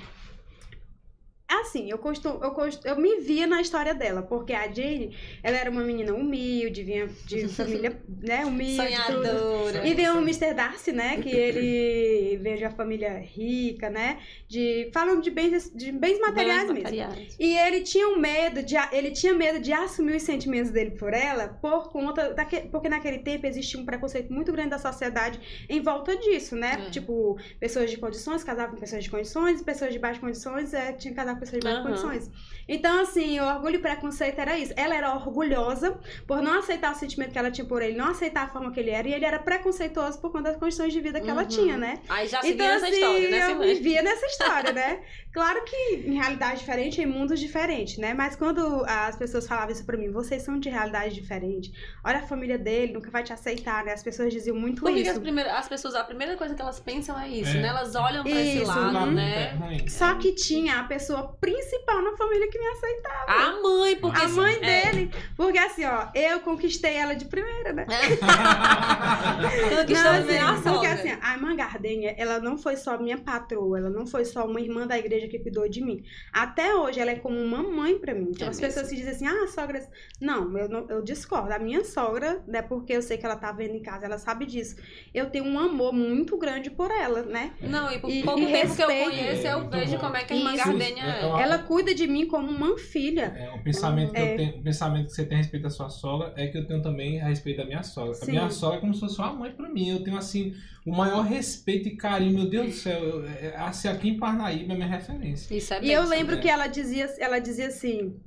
assim, eu, costumo, eu, costumo, eu me via na história dela, porque a Jane, ela era uma menina humilde, vinha de família, né, humilde. Sonhadora. E veio o Mr. Darcy, né, que ele veio de uma família rica, né, de, falando de bens, de bens materiais Bens mesmo. materiais. E ele tinha um medo de ele tinha medo de assumir os sentimentos dele por ela, por conta daque, porque naquele tempo existia um preconceito muito grande da sociedade em volta disso, né? É. Tipo, pessoas de condições casavam com pessoas de condições, pessoas de baixas condições é, tinha que casar com pessoas Aham. condições. Então, assim, o orgulho e preconceito era isso. Ela era orgulhosa por não aceitar o sentimento que ela tinha por ele, não aceitar a forma que ele era, e ele era preconceituoso por conta das condições de vida que ela Uhum. tinha, né? Aí já se Então, assim, história, né, eu Silvana? me via nessa história, né? Claro que em realidade diferente, em mundos diferentes, né? Mas quando as pessoas falavam isso pra mim, vocês são de realidade diferente. Olha a família dele, nunca vai te aceitar, né? As pessoas diziam muito Porque isso. as, primeiras, as pessoas, a primeira coisa que elas pensam é isso, É. né? Elas olham pra esse Isso, lado, uhum. né? ruim. Só que tinha a pessoa principal na família que me aceitava. A mãe, porque... a mãe é, dele. Porque assim, ó, eu conquistei ela de primeira, né? Conquistou Não, assim, a assim, porque sogra. assim, a irmã Gardênia, ela não foi só minha patroa, ela não foi só uma irmã da igreja que cuidou de mim. Até hoje, ela é como uma mãe pra mim. Então, É as mesmo? pessoas se dizem assim, ah, a sogra... Não, eu, não, eu discordo. A minha sogra, né, porque eu sei que ela tá vendo em casa, ela sabe disso. Eu tenho um amor muito grande por ela, né? Não, e por E- pouco e tempo que eu respeito. conheço, eu vejo como é que a irmã Isso. Gardênia É, é. Ela cuida de mim como uma filha. É, o pensamento que É. eu tenho, o pensamento que você tem a respeito da sua sogra é que eu tenho também a respeito da minha sogra. A Sim. minha sogra é como se fosse uma mãe pra mim. Eu tenho assim o maior respeito e carinho. Meu Deus do céu, eu, é, assim, aqui em Parnaíba é minha referência. Isso é E eu lembro é. que ela dizia, ela dizia assim.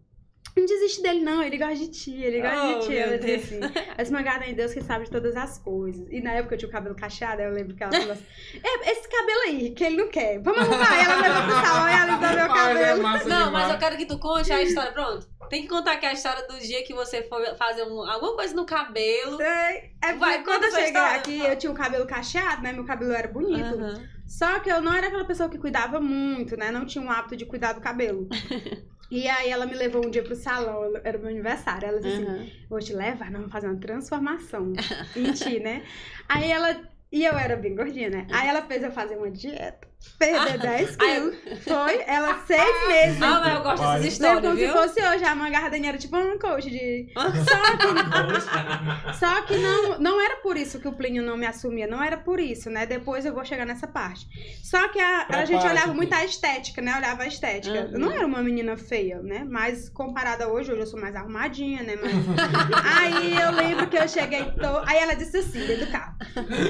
Não desiste dele, não. Ele gosta de ti, ele gosta Oh, de ti. Ela Deus. assim. Esmagada em Deus que sabe de todas as coisas. E na época eu tinha o cabelo cacheado, aí eu lembro que ela falou assim: "É, esse cabelo aí, que ele não quer. Vamos arrumar. Ela levou pro salão e alisou meu Mas é cabelo. massa Não, mas demais. eu quero que tu conte a história. Pronto. Tem que contar aqui a história do dia que você foi fazer um- alguma coisa no cabelo. É, é Vai, porque quando eu cheguei história, aqui, eu tinha o cabelo cacheado, né? Meu cabelo era bonito. Só que eu não era aquela pessoa que cuidava muito, né? Não tinha o hábito de cuidar do cabelo. E aí ela me levou um dia pro salão, era meu aniversário. Ela disse assim: Aham. vou te levar, nós vamos fazer uma transformação em ti, né? Aí ela. E eu era bem gordinha, né? Aí ela fez eu fazer uma dieta. Perder 10 Aí quilos. Foi, ela seis meses. Ah, mas eu gosto Olha. dessas histórias, como viu? se fosse hoje, a manga Gardenha era tipo um coach de. Só que, só que não, não era por isso que o Plínio não me assumia, não era por isso, né? Depois eu vou chegar nessa parte. Só que a, a gente olhava muito a estética, né? Olhava a estética. Uhum. Eu não era uma menina feia, né? Mas comparada hoje, hoje eu sou mais arrumadinha, né? Mas... Aí eu lembro que eu cheguei. Tô... Aí ela disse assim, dentro do carro: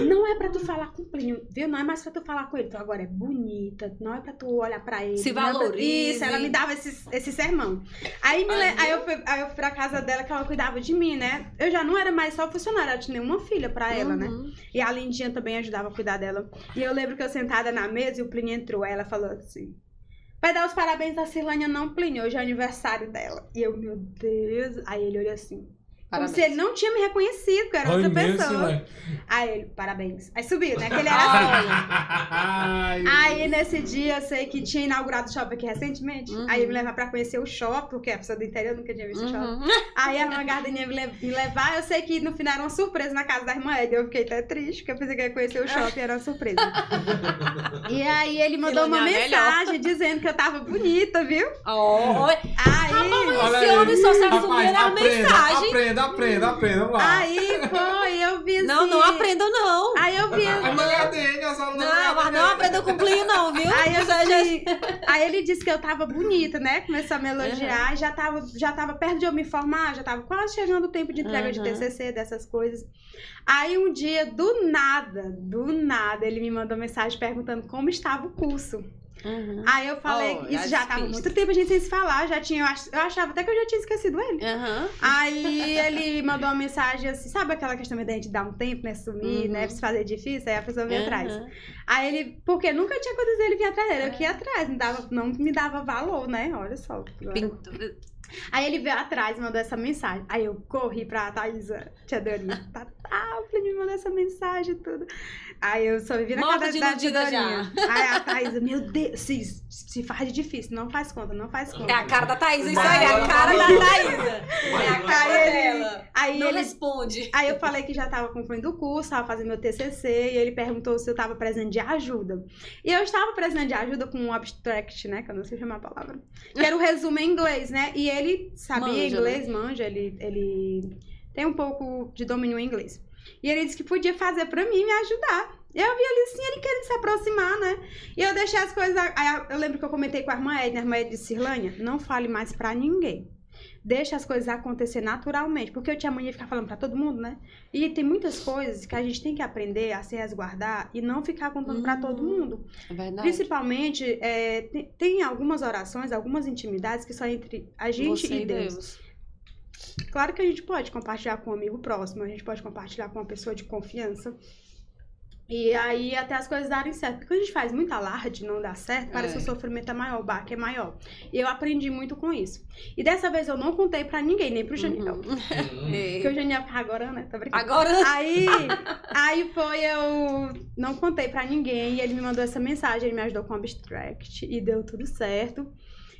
Não é pra tu falar com o Plínio, viu? Não é mais pra tu falar com ele. Tu agora é bonita, não é pra tu olhar pra ele. Se é pra- valorize. Isso, ela me dava esse, esse sermão. Aí, me le- aí, eu fui, aí eu fui pra casa dela que ela cuidava de mim, né? Eu já não era mais só funcionária, eu tinha uma filha pra ela, né? Uhum. E a Lindinha também ajudava a cuidar dela. E eu lembro que eu sentada na mesa e o Plínio entrou. Ela falou assim: Vai dar os parabéns à Cirlânia, não, Plínio. Hoje é aniversário dela. E eu, meu Deus. Aí ele olhou assim. Como Parabéns. se ele não tinha me reconhecido, que eu era outra mesmo, pessoa. Silane? Aí ele, parabéns. Aí subiu, né? Que ele era assim. Ai, Aí nesse dia eu sei que tinha inaugurado o shopping aqui recentemente. Uhum. Aí me levar pra conhecer o shopping, porque a pessoa do interior nunca tinha visto o shopping. Uhum. Aí a irmã Gardenia me, le- me levar, eu sei que no final era uma surpresa na casa da irmã Ed. Eu fiquei até triste, porque eu pensei que ia conhecer o shopping, era uma surpresa. e aí ele mandou uma é a melhor. mensagem dizendo que eu tava bonita, viu? Oh, Aí. Olha esse aí. homem só sabe subir a aprenda, mensagem. Aprenda, aprenda, aprenda. Vamos lá. Aí foi, eu vi assim. Não, não aprendam, não. Aí eu vi. A mulher dele, as alunas Não, mas não aprendam com o Plinio, não, viu? Aí, seja, assim, aí ele disse que eu tava bonita, né? Começou a me elogiar, e já tava, já tava perto de eu me formar, já tava quase chegando o tempo de entrega de Uhum. TCC, dessas coisas. Aí um dia, do nada, do nada, ele me mandou mensagem perguntando como estava o curso. Uhum. Aí eu falei, Oh, isso as já tava muito tempo a gente sem se falar, já tinha, eu ach- eu achava até que eu já tinha esquecido ele. Aham. Aí ele mandou uma mensagem assim, sabe aquela questão da gente dar um tempo, né? Sumir, Uhum. né? Se fazer difícil, aí a pessoa vem atrás. Aí ele, porque nunca tinha acontecido ele vir atrás dele, eu que ia atrás, não, dava, não me dava valor, né? Olha só. Pinto- Aí ele veio atrás e mandou essa mensagem. Aí eu corri pra Thaisa, tia Dorinha. Tá, Plínio me mandou essa mensagem e tudo. Aí eu só vi na Morta cara de da. Aí a Thaisa, meu Deus, se, se faz de difícil, não faz conta, não faz conta. É a cara da Thaísa, isso aí, é a cara da. Thaísa. É a cara dela. Aí Não ele responde. Aí eu falei que já tava concluindo o curso, tava fazendo meu TCC, e ele perguntou se eu tava precisando de ajuda. E eu estava precisando de ajuda com um abstract, né, que eu não sei chamar a palavra, que era o resumo em inglês, né, e ele sabia Manja, inglês, manja, ele, ele tem um pouco de domínio em inglês. E ele disse que podia fazer pra mim, me ajudar. Eu vi ali assim, ele querendo se aproximar, né? E eu deixei as coisas. Eu lembro que eu comentei com a irmã Edna, a irmã Edna de Cirlânia, não fale mais pra ninguém. Deixa as coisas acontecer naturalmente. Porque eu tinha mania de ficar falando pra todo mundo, né? E tem muitas coisas que a gente tem que aprender a se resguardar e não ficar contando pra todo Uhum. mundo. É verdade. Principalmente, é, tem, tem algumas orações, algumas intimidades que são entre a gente Você e Deus. Claro que a gente pode compartilhar com um amigo próximo, a gente pode compartilhar com uma pessoa de confiança. E aí até as coisas darem certo. Porque quando a gente faz muito alarde e não dá certo, parece É. que o sofrimento é maior, o baque é maior. E eu aprendi muito com isso. E dessa vez eu não contei pra ninguém, nem pro Janiel. Uhum. Porque o É. Janiel agora, né? Tá brincando. Agora. Aí, aí foi, eu não contei pra ninguém e ele me mandou essa mensagem, ele me ajudou com o abstract e deu tudo certo.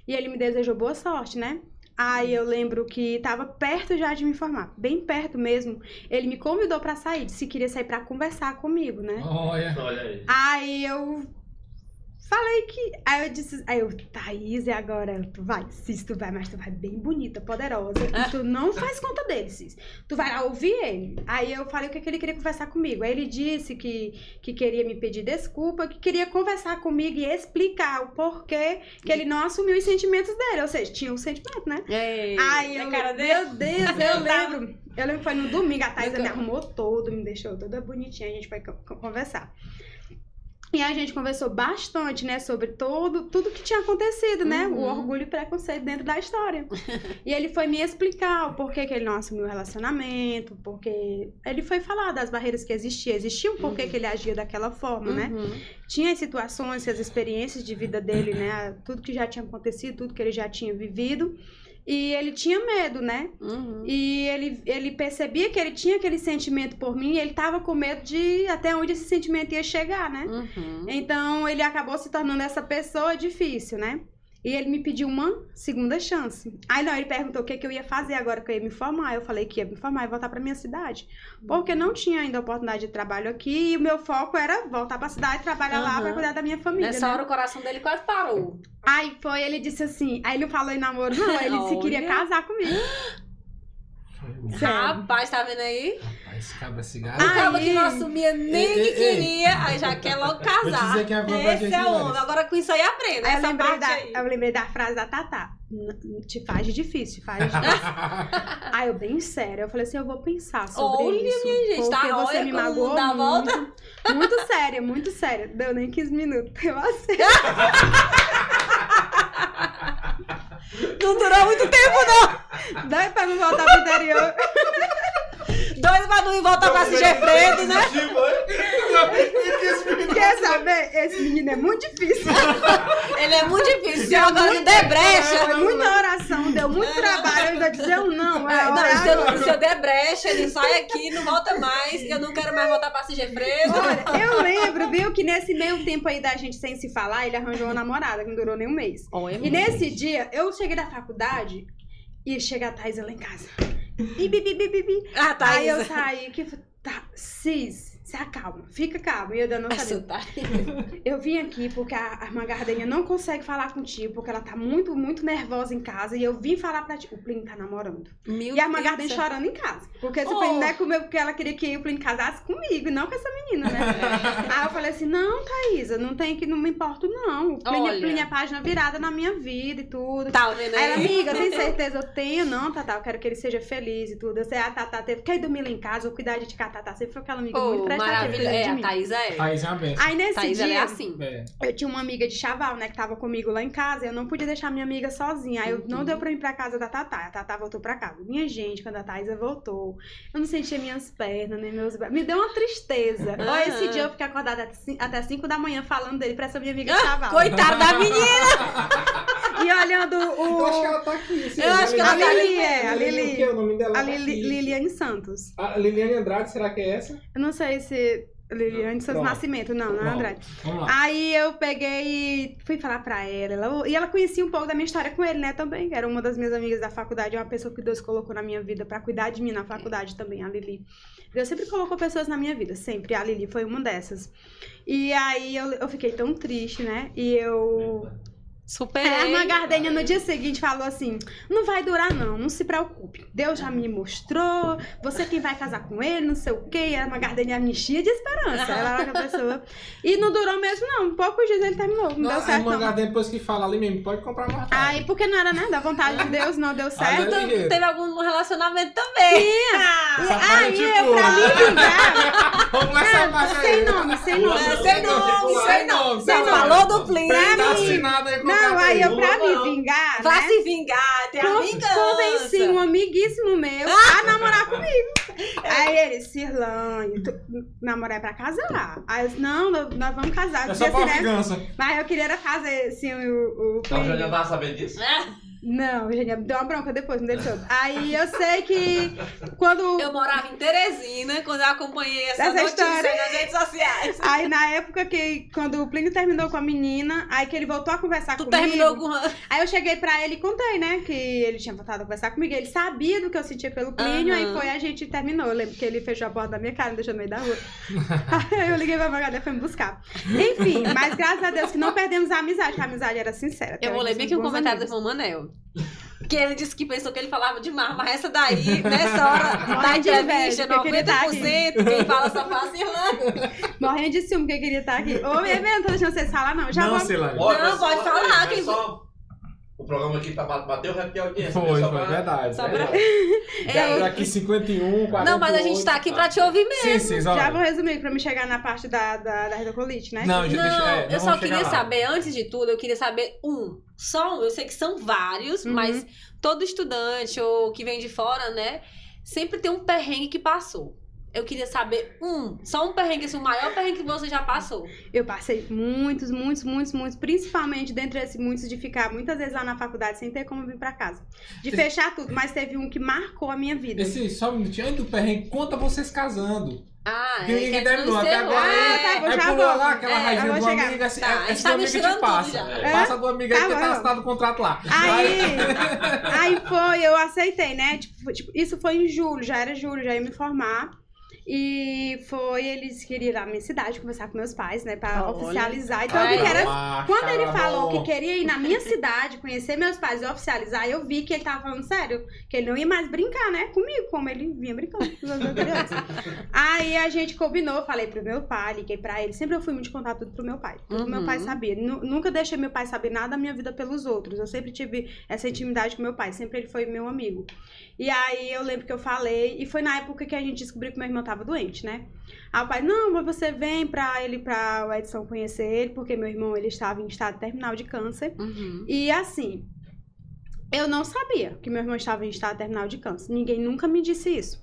E ele me desejou boa sorte, né? Aí eu lembro que tava perto já de me formar, bem perto mesmo. Ele me convidou pra sair, disse que queria sair pra conversar comigo, né? Olha. Olha aí. Aí eu falei que. Aí eu disse. Aí eu, Thaís, e agora? Tu vai, Cis, tu vai, mas tu vai bem bonita, poderosa. E tu não faz conta dele, Cis. Tu vai lá ouvir ele. Aí eu falei o que, que ele queria conversar comigo. Aí ele disse que, que queria me pedir desculpa, que queria conversar comigo e explicar o porquê que ele não assumiu os sentimentos dele. Ou seja, tinha um sentimento, né? É. Aí eu, cara dele. meu Deus, eu lembro. Eu lembro que foi no domingo, a Thaisa me arrumou todo, me deixou toda bonitinha, a gente foi co- conversar. E a gente conversou bastante, né, sobre todo, tudo que tinha acontecido, né? O Uhum. orgulho e preconceito dentro da história. e ele foi me explicar o porquê que ele não assumiu o relacionamento, porque ele foi falar das barreiras que existiam, existia um porquê Uhum. que ele agia daquela forma, né? Uhum. tinha as situações, as experiências de vida dele, né? Tudo que já tinha acontecido, tudo que ele já tinha vivido. E ele tinha medo, né? Uhum. E ele, ele percebia que ele tinha aquele sentimento por mim e ele tava com medo de até onde esse sentimento ia chegar, né? Uhum. Então ele acabou se tornando essa pessoa difícil, né? E ele me pediu uma segunda chance. Aí não, ele perguntou o que, que eu ia fazer agora que eu ia me formar. Eu falei que ia me formar e voltar pra minha cidade. Porque não tinha ainda oportunidade de trabalho aqui e o meu foco era voltar pra cidade, trabalhar lá Aham. pra cuidar da minha família. Nessa né? hora o coração dele quase parou. Aí foi, ele disse assim. Aí ele não falou em namoro, não. Ele disse que queria casar comigo. Sério. Rapaz, tá vendo aí? Rapaz, cabra cigarro. O cara que não assumia nem Ei, que ei, ei. queria, aí já quer logo casar. é Esse é o homem. Agora com isso aí aprenda. Aí eu Essa lembrei, parte da, aí. eu lembrei da frase da Tatá. Te faz difícil, te faz de difícil. Aí eu, bem sério, eu falei assim, eu vou pensar sobre Olha, isso. minha gente, porque tá? você Olha me magoou dá a muito. Muito séria, muito séria. Deu nem 15 minutos. Eu assim. Não durou muito tempo, não. Dói pra não voltar pro interior. Doido pra não ir voltar pra se Gefredo, né? Quer saber? Esse menino é muito difícil. Ele é muito difícil. Se agora não der brecha. Foi muita oração, deu muito trabalho. Eu ainda dizer um não. É, É, não, se eu, se eu der brecha, ele sai aqui, não volta mais. Eu não quero mais voltar pra se Gefredo. Olha, eu lembro, viu, que nesse meio tempo aí da gente sem se falar, ele arranjou uma namorada que não durou nem um mês. E nesse dia, eu cheguei da faculdade e chega a Thaisa lá em casa. Bi, bi, bi, bi, bi. Ah, tá. Aí eu saí, que tá, Cis, se acalma, fica calma. E eu sabia. Tá. Eu vim aqui porque a a irmã não consegue falar contigo, porque ela tá muito, muito nervosa em casa. E eu vim falar pra ti. O Plínio tá namorando. Meu e a irmã chorando em casa. Porque se Oh. o Plínio não é comeu porque ela queria que o Plínio casasse comigo, e não com essa menina, né? Aí eu falei assim: não, Thaisa, não tem que, não me importo, não. O Plínio, Olha. Plínio é página virada na minha vida e tudo. Tá vendo Aí ela, amiga, tem certeza? Eu tenho, não, Tatá, eu quero que ele seja feliz e tudo. Eu sei, a Tatá teve, quer dormir lá em casa, vou cuidar de ti, Tatá sempre foi aquela amiga muito Cuidando É, de a mim. Thaisa é. Thaís é uma benção. Aí nesse Thaís, ela dia, é assim. É. eu tinha uma amiga de Chaval, né, que tava comigo lá em casa, e eu não podia deixar minha amiga sozinha. Aí eu, não Uhum. deu pra ir pra casa da Tatá, a Tatá voltou pra casa. Minha gente, quando a Thaisa voltou, eu não sentia minhas pernas, nem meus braços. Me deu uma tristeza. Olha, esse dia eu fiquei acordada até cin- até 5 da manhã falando dele pra essa minha amiga de Chaval. Coitada da menina. e olhando o. Eu acho que ela tá aqui. sim, Eu acho que ela tá Lili é, a Lili. O que é o nome dela? A Tá Lili. Liliane Santos. A Liliane Andrade, será que é essa? Eu não sei se. Liliane Santos. Nascimento, não, não é. Andrade. Aí eu peguei e fui falar pra ela, ela- E ela conhecia um pouco da minha história com ele, né, também. Era uma das minhas amigas da faculdade, uma pessoa que Deus colocou na minha vida pra cuidar de mim na faculdade também, a Lili. Deus sempre colocou pessoas na minha vida, sempre. A Lili foi uma dessas. E aí eu, eu fiquei tão triste, né? E eu. Superei. É, a Irmã Gardênia no dia seguinte falou assim: não vai durar, não, não se preocupe. Deus já me mostrou, você quem vai casar com ele, não sei o quê. E a Irmã Gardênia me enchia de esperança. Ela era a pessoa. E não durou mesmo, não. Em poucos dias ele terminou. Não, Não, deu a certo. irmã Não. Gardênia, depois que fala ali mesmo, pode comprar mais tarde. Aí, porque não era, né? Da vontade de Deus, não deu certo. daí- Tu teve algum relacionamento também. Essa parte Aí, te pra me vingar. Vamos lá. Sem nome, sem nome. Sem nome, sem nome. Sem Você nome. falou do Plínio. Pra Tá mim. assinado aí, Não, aí eu, Não, pra me vingar, Pra né? se vingar, tem a Con- vingança. Convenci um amiguíssimo meu a namorar comigo. Aí ele, Cirlane, tu namorar é pra casar. Aí eu disse, não, nós vamos casar. É só pra assim, né? vingança. Mas eu queria era fazer assim o. o Então já já tava sabendo disso? Não, Eugênia, deu uma bronca depois, não todo. Aí eu sei que quando. Eu morava em Teresina quando eu acompanhei essa, Essa notícia história. nas redes sociais. Aí na época que, quando o Plínio terminou com a menina, aí que ele voltou a conversar Tu comigo. terminou com. Aí eu cheguei pra ele e contei, né? Que ele tinha voltado a conversar comigo. Ele sabia do que eu sentia pelo Plínio, Aham. aí foi a gente terminou. Eu lembro que ele fechou a porta da minha cara, me deixou no meio da rua. aí eu liguei pra Magalhães e foi me buscar. Enfim, mas graças a Deus que não perdemos a amizade, que a amizade era sincera. Eu vou ler bem aqui um comentário do irmão Manel. Que ele disse que pensou que ele falava demais, mas essa daí, nessa hora da entrevista, inveja, porque ele tá 90% quem fala só fala assim, Irlanda. Morrendo de ciúme que eu queria estar aqui. Ô, minha não tô deixando vocês falar, não. Já Não, vou. Bora, Não, pode falar, quem- só- O programa aqui tá, bateu o recorde de audiência. Foi, né? Foi, pra- verdade. Só pra- verdade. É, Daqui 51, 48. não, mas a gente tá aqui pra te ouvir mesmo. Sim, sim, Já olha. vou resumir pra me chegar na parte da, da, da redocolite, né? Não, já deixa, Não, é, eu vamos só queria lá. saber, antes de tudo, eu queria saber um. Só um, eu sei que são vários, Uhum. mas todo estudante ou que vem de fora, né, sempre tem um perrengue que passou. Eu queria saber um, só um perrengue, assim, o maior perrengue que você já passou. Eu passei muitos, muitos, muitos, muitos, principalmente dentre esses muitos de ficar muitas vezes lá na faculdade sem ter como vir pra casa. De fechar tudo, mas teve um que marcou a minha vida. Esse, só um minutinho, antes do perrengue, conta vocês casando. Ah, Que é que gente terminou até agora. Ah, tá Aí já pulou vou. lá aquela É, raizinha do chegar. amigo, assim, Tá, a é, gente esse tá do amigo te passa. É. Passa do amigo aí Tá que bom. tá assinado o contrato lá. Aí, aí foi, eu aceitei, né? Tipo, tipo, isso foi em julho, já era julho, já ia me formar. E foi, eles queriam ir lá na minha cidade conversar com meus pais, né? Pra Olha. oficializar. Então eu Ai, vi que era Ah, Quando ele falou que queria ir na minha cidade, conhecer meus pais e oficializar, eu vi que ele tava falando sério. Que ele não ia mais brincar, né? Comigo, como ele vinha brincando com as crianças. Aí a gente combinou, falei pro meu pai, liguei pra ele. Sempre eu fui muito de contar tudo pro meu pai. Tudo Uhum. meu pai sabia. Nu- nunca deixei meu pai saber nada da minha vida pelos outros. Eu sempre tive essa intimidade com meu pai. Sempre ele foi meu amigo. E aí eu lembro que eu falei, e foi na época que a gente descobriu que meu irmão tava doente, né? Aí o pai, não, mas você vem pra ele, pra o Edson conhecer ele, porque meu irmão ele estava em estado terminal de câncer. Uhum. E assim, eu não sabia que meu irmão estava em estado terminal de câncer. Ninguém nunca me disse isso.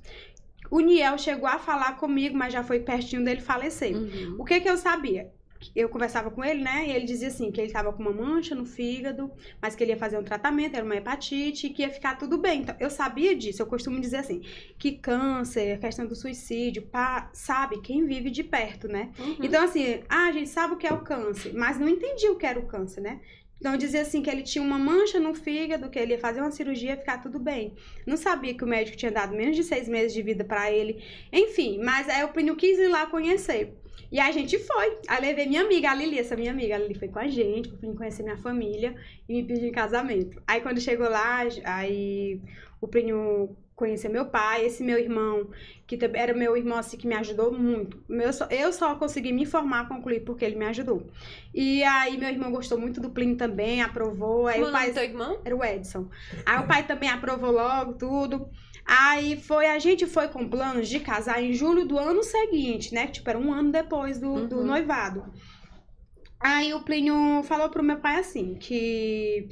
O Niel chegou a falar comigo, mas já foi pertinho dele falecer. Uhum. O que que eu sabia? Eu conversava com ele, né? E ele dizia assim, que ele tava com uma mancha no fígado, mas que ele ia fazer um tratamento, era uma hepatite, e que ia ficar tudo bem. Então, eu sabia disso. Eu costumo dizer assim, que câncer, a questão do suicídio, pá, sabe quem vive de perto, né? Uhum. Então, assim, ah, a gente sabe o que é o câncer, mas não entendi o que era o câncer, né? Então, dizia assim que ele tinha uma mancha no fígado, que ele ia fazer uma cirurgia e ficar tudo bem. Não sabia que o médico tinha dado menos de seis meses de vida pra ele. Enfim, mas aí o Plínio quis ir lá conhecer. E a gente foi. Aí levei minha amiga, a Lili, essa minha amiga. A Lili foi com a gente, Plínio conhecer minha família e me pedir em casamento. Aí quando chegou lá, aí o Plínio conheceu meu pai, esse meu irmão, que era meu irmão assim que me ajudou muito. Meu, só- eu só consegui me formar, concluir porque ele me ajudou. E aí meu irmão gostou muito do Plínio também, aprovou. Aí Como o pai do teu irmão? era o Edson. Aí o pai também aprovou logo tudo. Aí foi, a gente foi com planos de casar em julho do ano seguinte, né? Tipo, era um ano depois do, do Uhum. noivado. Aí o Plínio falou pro meu pai assim, que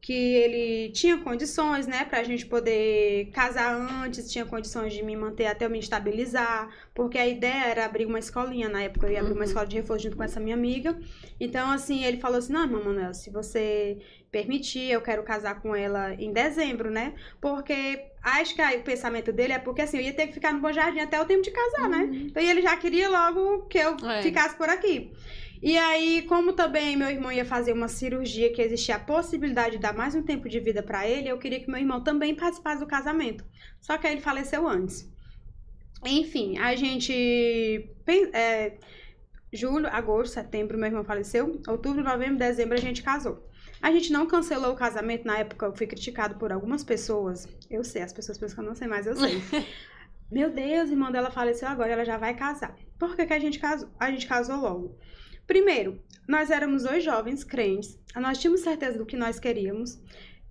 que ele tinha condições, né, pra gente poder casar antes, tinha condições de me manter até eu me estabilizar, porque a ideia era abrir uma escolinha, na época eu ia abrir uma Uhum. escola de reforço junto com essa minha amiga. Então, assim, ele falou assim: "Não, irmã Manuel, se você permitir, eu quero casar com ela em dezembro, né? Porque acho que aí o pensamento dele é porque assim, eu ia ter que ficar no Bom Jardim até o tempo de casar, né? Então ele já queria logo que eu É. ficasse por aqui. E aí, como também meu irmão ia fazer uma cirurgia que existia a possibilidade de dar mais um tempo de vida pra ele, eu queria que meu irmão também participasse do casamento. Só que aí ele faleceu antes. Enfim, a gente. é, julho, agosto, setembro, meu irmão faleceu. Outubro, novembro, dezembro a gente casou. A gente não cancelou o casamento. Na época eu fui criticado por algumas pessoas. Eu sei, as pessoas pensam que eu não sei, mas eu sei. Meu Deus, irmã dela faleceu agora, ela já vai casar. Por que, que a gente casou? A gente casou logo. Primeiro, nós éramos dois jovens crentes, nós tínhamos certeza do que nós queríamos.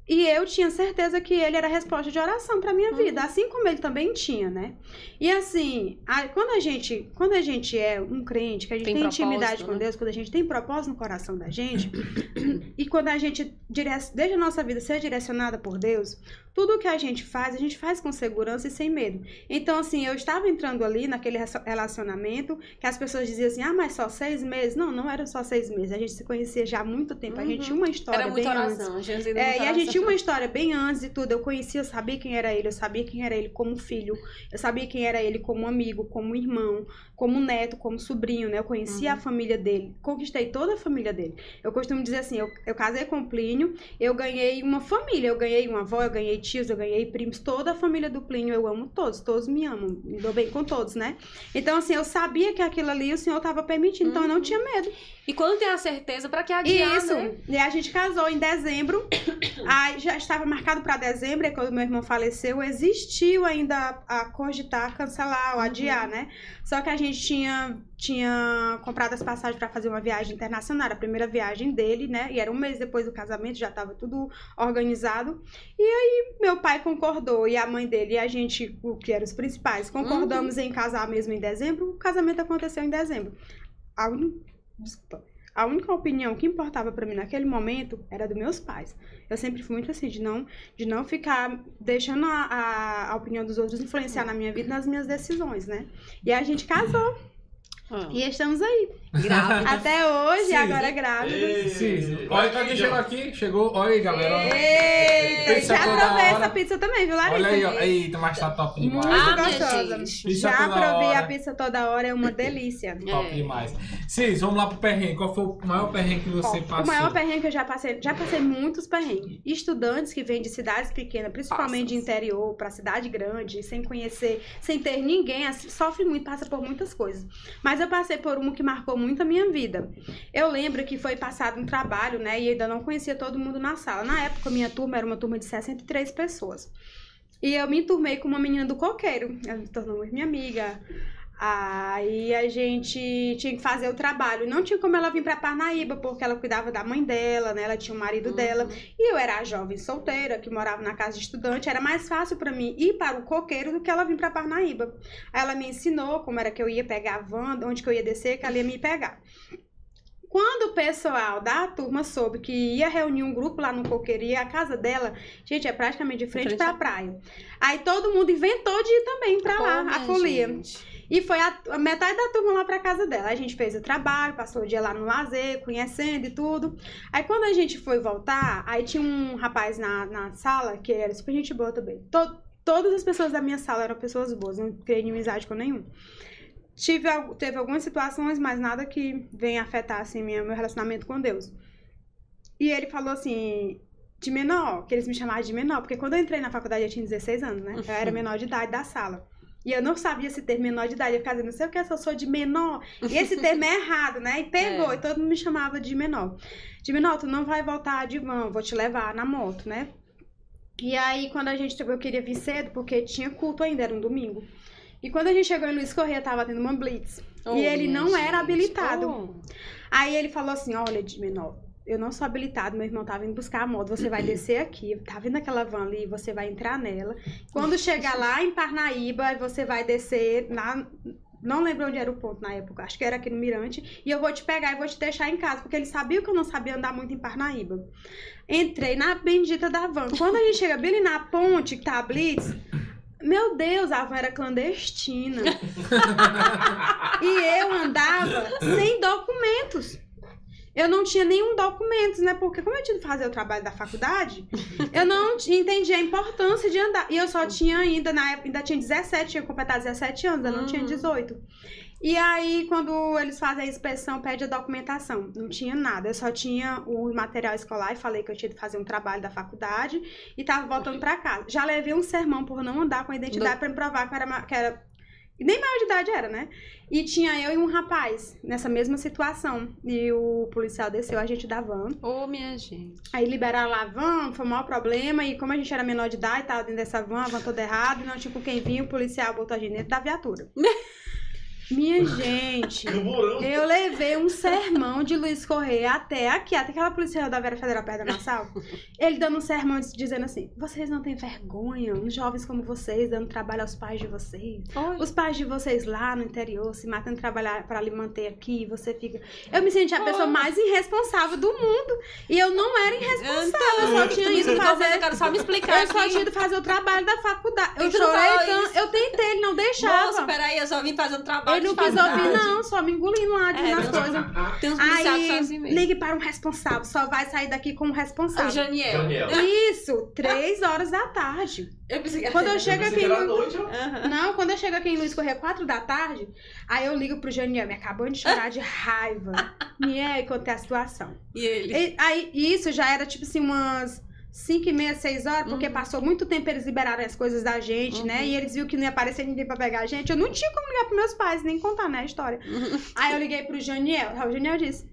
E eu tinha certeza que ele era a resposta de oração pra minha vida, assim como ele também tinha, né? E assim, a- quando a gente, quando a gente é um crente, que a gente Tem tem, intimidade com né? Deus, quando a gente tem propósito no coração da gente, e quando a gente dire- deixa a nossa vida ser direcionada por Deus, tudo que a gente faz, a gente faz com segurança e sem medo. Então, assim, eu estava entrando ali naquele relacion- relacionamento que as pessoas diziam assim: ah, mas só seis meses? Não, não era só seis meses. A gente se conhecia já há muito tempo. A gente tinha uma história Era bem antes. oração. Jesus, muita É, e a gente tinha uma história bem antes de tudo. Eu conhecia, eu sabia quem era ele, eu sabia quem era ele como filho, eu sabia quem era ele como amigo, como irmão, como neto, como sobrinho, né? Eu conhecia Uhum. a família dele, conquistei toda a família dele. Eu costumo dizer assim: eu, eu casei com o Plínio, eu ganhei uma família, eu ganhei uma avó, eu ganhei tios, eu ganhei primos, toda a família do Plínio, eu amo todos, todos me amam, me dou bem com todos, né? Então, assim, eu sabia que aquilo ali o Senhor estava permitindo, então eu não tinha medo. E quando tem a certeza, pra que adiar, Isso. né? E a gente casou em dezembro. Aí já estava marcado para dezembro, e quando meu irmão faleceu, existiu ainda a, a cogitar, cancelar ou Uhum. adiar, né? Só que a gente tinha, tinha comprado as passagens para fazer uma viagem internacional, a primeira viagem dele, né? E era um mês depois do casamento, já estava tudo organizado. E aí meu pai concordou, e a mãe dele e a gente, o que eram os principais, concordamos em casar mesmo em dezembro. O casamento aconteceu em dezembro. A un- Desculpa. A única opinião que importava pra mim naquele momento era dos meus pais. Eu sempre fui muito assim, de não, de não ficar deixando a, a, a opinião dos outros influenciar na minha vida, nas minhas decisões, né? E a gente casou. Ah, E estamos aí. Grávida. Até hoje, Sim. agora grávidas. Ei, Sim. olha pra quem chegou aqui. Chegou. Olha aí, galera. Pizza já provei essa pizza também, viu, Larissa? Olha aí, ó. Eita, mas tá top demais. Muito Ah, gostosa. Já provei hora. a pizza toda hora, é uma delícia. Top É. demais. Cis, vamos lá pro perrengue. Qual foi o maior perrengue que você Ó, passou? O maior perrengue que eu já passei, já passei muitos perrengues. Estudantes que vêm de cidades pequenas, principalmente de interior, pra cidade grande, sem conhecer, sem ter ninguém, assim, sofre muito, passa por muitas coisas. Mas eu passei por uma que marcou muito a minha vida. Eu lembro que foi passado um trabalho, né, e ainda não conhecia todo mundo na sala. Na época, minha turma era uma turma de 63 pessoas. E eu me enturmei com uma menina do coqueiro. Ela me tornou muito minha amiga. Aí a gente tinha que fazer o trabalho. Não tinha como ela vir pra Parnaíba, porque ela cuidava da mãe dela, né? Ela tinha o marido dela. E eu era a jovem solteira, que morava na casa de estudante. Era mais fácil pra mim ir para o coqueiro do que ela vir pra Parnaíba. Aí ela me ensinou como era que eu ia pegar a van, onde que eu ia descer, que ela ia me pegar. Quando o pessoal da turma soube que ia reunir um grupo lá no coqueiro e a casa dela, gente, é praticamente de frente Frente pra à- praia. Aí todo mundo inventou de ir também pra lá, a folia. gente. E foi a, a metade da turma lá pra casa dela. A gente fez o trabalho, passou o dia lá no lazer, conhecendo e tudo. Aí quando a gente foi voltar, aí tinha um rapaz na, na sala que era super gente boa também. To- todas as pessoas da minha sala eram pessoas boas, não criei inimizade com nenhum. Tive, teve algumas situações, mas nada que venha afetar assim, minha, meu relacionamento com Deus. E ele falou assim, de menor, que eles me chamavam de menor, porque quando eu entrei na faculdade eu tinha 16 anos, né? Eu era menor de idade da sala. E eu não sabia esse termo menor de idade. Eu ficava dizendo, não sei o que, eu sou de menor. E esse termo é errado, né? E pegou, É. e todo mundo me chamava de menor. De menor, tu não vai voltar de van, vou te levar na moto, né? E aí, quando a gente. Eu queria vir cedo, porque tinha culto ainda, era um domingo. E quando a gente chegou em Luiz Correia, tava tendo uma blitz. Oh, e ele não era gente. habilitado. Oh. Aí ele falou assim: olha, de menor, eu não sou habilitado, meu irmão tava indo buscar a moto, você vai descer aqui, tá vendo aquela van ali, você vai entrar nela. Quando chegar lá em Parnaíba, você vai descer na, Não lembro onde era o ponto na época. Acho que era aqui no Mirante. E eu vou te pegar e vou te deixar em casa. Porque ele sabia que eu não sabia andar muito em Parnaíba. Entrei na bendita da van. Quando a gente chega bem ali na ponte, que tá a Blitz, meu Deus, a van era clandestina. e eu andava sem documentos. Eu não tinha nenhum documento, né? Porque como eu tinha que fazer o trabalho da faculdade, eu não entendi a importância de andar. E eu só tinha ainda, na época, ainda tinha 17, tinha completado 17 anos, eu não uhum. tinha 18. E aí, quando eles fazem a inspeção, pede a documentação. Não tinha nada, eu só tinha o material escolar e falei que eu tinha que fazer um trabalho da faculdade e tava voltando para casa. Já levei um sermão por não andar com a identidade para me provar que era, que era nem maior de idade era, né? E tinha eu e um rapaz nessa mesma situação. E o policial desceu a gente da van. Ô, oh, minha gente. Aí liberaram a van, foi o maior problema. E como a gente era menor de idade, tava dentro dessa van, a van toda errada, e não tinha com quem vir, o policial botou a gente dentro da viatura. Minha gente, eu levei um sermão de Luiz Correia até aqui, até aquela polícia rodoviária federal perto da Nassau. Ele dando um sermão dizendo assim: vocês não têm vergonha, uns jovens como vocês, dando trabalho aos pais de vocês. Oi. Os pais de vocês lá no interior se matando trabalhar para lhe manter aqui, você fica. Eu me senti a Oi. pessoa mais irresponsável do mundo. E eu não era irresponsável, então, eu só tinha ido fazer. Eu quero só me explicar. Eu só tinha ido fazer o trabalho da faculdade. Eu chorei tanto, eu tentei, ele não deixava. Moça, peraí, eu só vim fazer um trabalho ele não quis ouvir, não, só me engolindo lá, dizendo é, as coisas. Tem uns Aí, assim mesmo. ligue para um responsável, só vai sair daqui com um responsável. O Janiel. Janiel. Isso, três horas da tarde. Eu pensei que quando eu chego aqui em noite, Não, quando eu chego aqui em Luiz Correia, quatro da tarde, aí eu ligo pro Janiel, me acabou de chorar de raiva. E aí, contei a situação. E ele? E, aí, isso já era tipo assim, umas 5 e meia, 6 horas, porque uhum. passou muito tempo eles liberaram as coisas da gente, né? uhum. né? E eles viram que não ia aparecer ninguém pra pegar a gente. Eu não tinha como ligar pros meus pais, nem contar, né, a história. Uhum. Aí eu liguei pro Janiel. Aí o Janiel disse: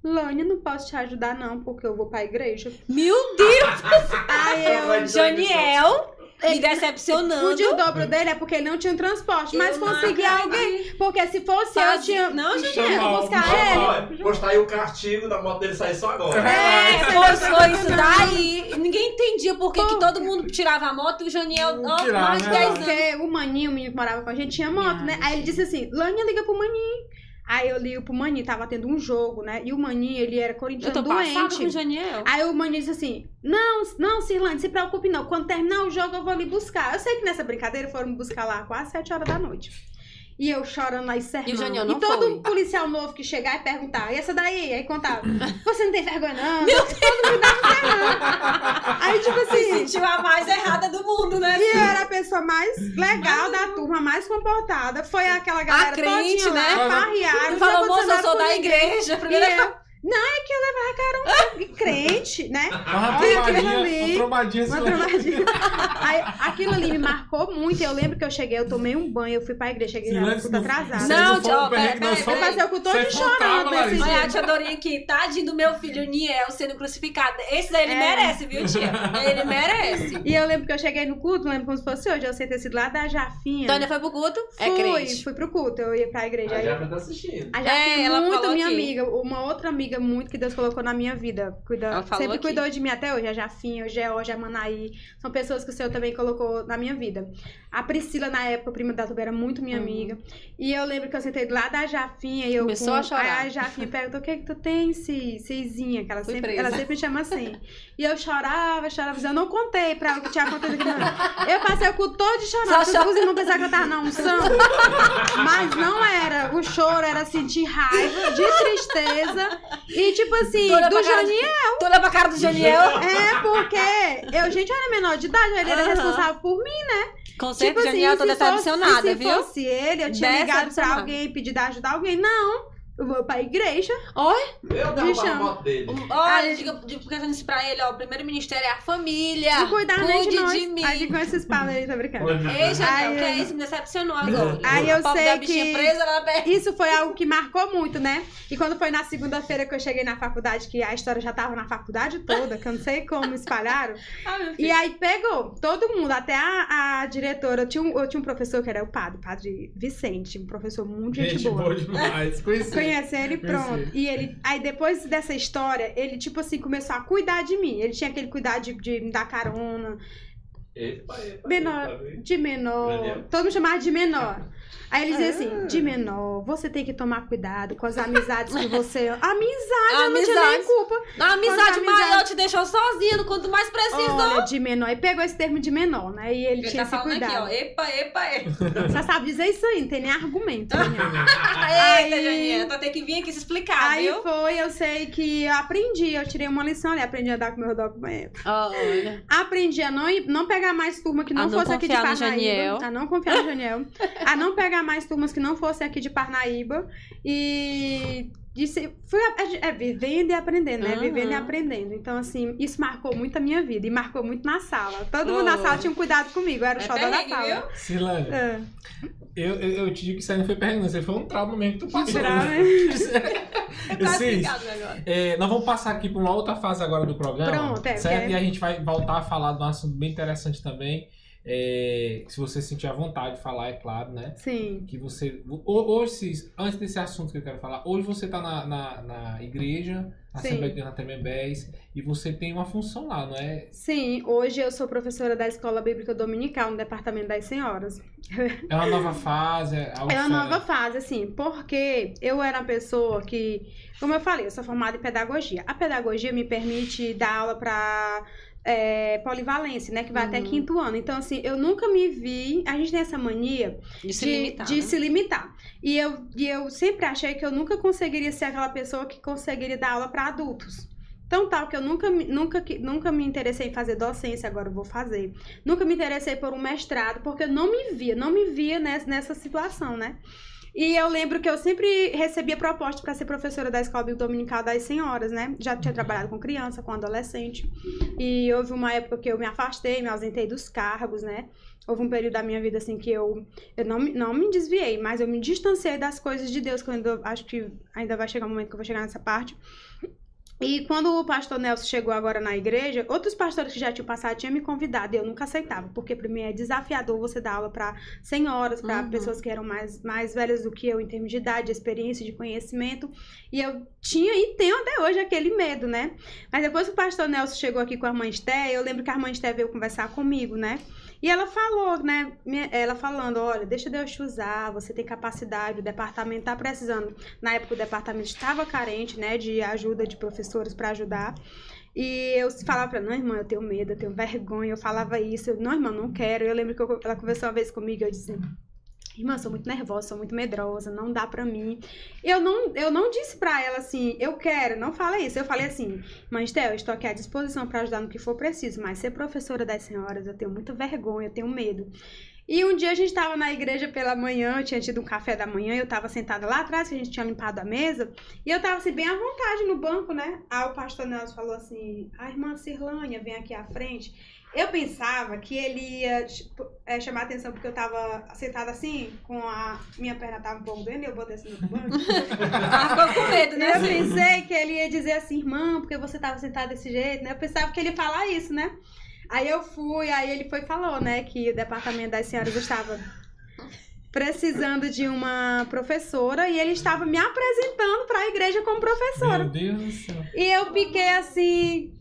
Lânia, não posso te ajudar, não, porque eu vou pra igreja. Meu Deus! Aí eu. Janiel! Me decepcionando. O o dobro dele é porque ele não tinha um transporte, mas conseguia alguém. Porque se fosse Faz... eu, tinha. Não, gente, eu buscar ele. Postar aí o castigo da moto dele sair só agora. É, foi isso daí. Ninguém entendia por que, que todo mundo tirava a moto e o Janiel, ó, mais de 10 anos. Porque o maninho, o menino que morava com a gente, tinha moto, né? Aí ele disse assim: Lânia, liga pro maninho. Aí eu ligo pro Maninho, tava tendo um jogo, né? E o Maninho, ele era corintiano doente. Com o Janiel. Aí o Maninho disse assim: Não, não, Cirlane, se preocupe não. Quando terminar o jogo, eu vou lhe buscar. Eu sei que nessa brincadeira foram me buscar lá quase 7 horas da noite. E eu chorando lá e sermão. E, o Janiel não e todo foi. policial novo que chegar e perguntar, e essa daí? Aí contava, você não tem vergonha não? Meu Deus. Todo mundo dava sermão. Aí tipo assim... Se sentiu a mais errada do mundo, né? E eu era a pessoa mais legal da turma, mais comportada. Foi aquela galera a crente, todinha né? lá. Falou, moça, eu sou da igreja. Primeira... Não, é que eu levava carona de crente, né? Uma trombadinha, ali, uma trombadinha. Uma trombadinha. Aí, aquilo ali me marcou muito. Eu lembro que eu cheguei, eu tomei um banho, eu fui pra igreja, cheguei já culto atrasada. Não, tchau, peraí, peraí. Eu passei o culto todo chorando desse Olha, a tia Dorinha aqui, tadinho do meu filho Niel sendo crucificado. Esse daí ele é. merece, viu, tia? Ele merece. E eu lembro que eu cheguei no culto, lembro como se fosse hoje, eu sei ter sido lá da Jafinha. Tânia foi pro culto? É fui, é crente. Fui pro culto, eu ia pra igreja. A Jafinha tá assistindo. A Jafinha é, ela muito minha amiga, uma outra amiga muito que Deus colocou na minha vida. Cuida, sempre aqui. cuidou de mim até hoje. A Jafinha, o George, a Manaí. São pessoas que o Senhor também colocou na minha vida. A Priscila, na época, prima da Tuba, era muito minha uhum. amiga. E eu lembro que eu sentei lado da Jafinha e eu. Começou com, a chorar. Aí a Jafinha perguntou: o que é que tu tem, Cizinha? Que ela sempre, ela sempre me chama assim. E eu chorava, chorava. Eu não contei pra ela o que tinha acontecido aqui. Não. Eu passei o cu todo de chorar. Só os irmãos pensavam que eu tava na unção. Mas não era. O choro era assim de raiva, de tristeza. E tipo assim, do Janiel. Tu olha pra cara do Janiel. É, porque eu, gente, eu era menor de idade, ele era responsável por mim, né? Com certeza, tipo assim, Janiel, tô decepcionada, se viu? Se fosse ele, eu tinha ligado pra alguém, pedido ajuda alguém. Não. Eu vou pra igreja. Oi? Eu derrubar a moto dele. Olha, diga, diga isso pra ele, ó. O primeiro ministério é a família. De cuidar Cuide de, nós. de mim. Aí com esses palos aí, tá brincando. Ei, Janel, o que é isso? Me decepcionou agora. Aí eu sei que presa, isso foi algo que marcou muito, né? E quando foi na segunda-feira que eu cheguei na faculdade, que a história já tava na faculdade toda, que eu não sei como espalharam. ah, e aí pegou todo mundo, até a, a diretora. Eu tinha, um, eu tinha um professor que era o padre, o padre Vicente, um professor muito gente, gente boa. boa demais. Conheci. Conhece ele, pronto. E ele, aí depois dessa história, ele, tipo assim, começou a cuidar de mim. Ele tinha aquele cuidado de, de me dar carona. Epa, epa, Menor, epa, de menor. Todo mundo chamava de menor. Aí ele dizia Ah. assim, de menor, você tem que tomar cuidado com as amizades que você... Amizade, eu não tinha nem culpa. Na amizade Quanto amizade. maior te deixou sozinha, quando mais precisou. Olha, de menor. E pegou esse termo de menor, né? E ele Ele tinha tá esse cuidado. aqui, ó. Epa, epa, epa. Só sabe dizer isso aí, não tem nem argumento. Daniel. Eita, Aí- Janinha, tu tem que vir aqui se explicar, Aí viu? foi, eu sei que eu aprendi, eu tirei uma lição ali, aprendi a andar com meu documento. Olha. Aprendi a não, não pegar mais turma que não, A não fosse aqui de confiar no Parnaíba. A não confiar no Janiel. a não pegar mais turmas que não fossem aqui de Parnaíba. E disse, fui a- é, vivendo e aprendendo, né? Uhum. Vivendo e aprendendo. Então, assim, isso marcou muito a minha vida. E marcou muito na sala. Todo mundo na Oh. sala tinha um cuidado comigo. Era o É xodó da sala. Silane, É. eu, eu, eu te digo que isso aí não foi pergunta, isso aí foi um trauma mesmo que tu passou. Será, né? É Sim. explicado agora. É, nós vamos passar aqui para uma outra fase agora do programa. Pronto, é, certo? E a gente vai voltar a falar de um assunto bem interessante também. É, se você sentir a vontade de falar, é claro, né? Sim. Que você. ho- Hoje, antes desse assunto que eu quero falar, hoje você está na, na, na igreja, na Sim. Assembleia de na Temembés, e você tem uma função lá, não é? Sim, hoje eu sou professora da Escola Bíblica Dominical no Departamento das Senhoras. É uma nova fase, é É uma nova fase, assim, porque eu era uma pessoa que, como eu falei, eu sou formada em pedagogia. A pedagogia me permite dar aula para polivalência, né? Que vai até Uhum. quinto ano. Então, assim, eu nunca me vi. A gente tem essa mania De se de, limitar. de né? se limitar. E eu, e eu sempre achei que eu nunca conseguiria ser aquela pessoa que conseguiria dar aula para adultos. Então, tal que eu nunca, me- nunca, nunca me interessei em fazer docência, agora eu vou fazer. Nunca me interessei por um mestrado, porque eu não me via, não me via nessa, nessa situação, né? E eu lembro que eu sempre recebia proposta para ser professora da Escola Dominical das Senhoras, né? Já tinha trabalhado com criança, com adolescente. E houve uma época que eu me afastei, me ausentei dos cargos, né? Houve um período da minha vida, assim, que eu, eu não, me- não me desviei, mas eu me distanciei das coisas de Deus, que eu acho que ainda vai chegar um momento que eu vou chegar nessa parte. E quando o pastor Nelson chegou agora na igreja, outros pastores que já tinham passado tinham me convidado e eu nunca aceitava, porque para mim é desafiador você dar aula para senhoras, para Uhum. pessoas que eram mais, mais velhas do que eu em termos de idade, de experiência, de conhecimento. E eu tinha e tenho até hoje aquele medo, né? Mas depois que o pastor Nelson chegou aqui com a irmã Esté, eu lembro que a irmã Esté veio conversar comigo, né? E ela falou, né? Ela falando: olha, deixa Deus te usar, você tem capacidade, o departamento tá precisando. Na época o departamento estava carente, né? De ajuda de professores para ajudar. E eu falava pra ela, não, irmã, eu tenho medo, eu tenho vergonha. Eu falava isso, eu, não, irmã, não quero. Eu lembro que eu- ela conversou uma vez comigo, eu disse, irmã, sou muito nervosa, sou muito medrosa, não dá pra mim. Eu não, eu não disse pra ela assim, eu quero, não fala isso. Eu falei assim, mãe eu estou aqui à disposição pra ajudar no que for preciso, mas ser professora das senhoras, eu tenho muita vergonha, eu tenho medo. E um dia a gente estava na igreja pela manhã, eu tinha tido um café da manhã, eu estava sentada lá atrás, que a gente tinha limpado a mesa, e eu estava assim, bem à vontade no banco, né? Aí o pastor Nelson falou assim: a irmã Cirlânia vem aqui à frente. Eu pensava que ele ia tipo, é, chamar atenção porque eu estava sentada assim, com a minha perna tava um pouco doendo, e eu botei assim no banco. Ah, ficou com medo, né? Eu pensei que ele ia dizer assim, irmã, porque você tava sentada desse jeito, né? Eu pensava que ele ia falar isso, né? Aí eu fui, aí ele foi e falou, né, que o departamento das senhoras estava precisando de uma professora e ele estava me apresentando para a igreja como professora. Meu Deus do céu. E eu fiquei assim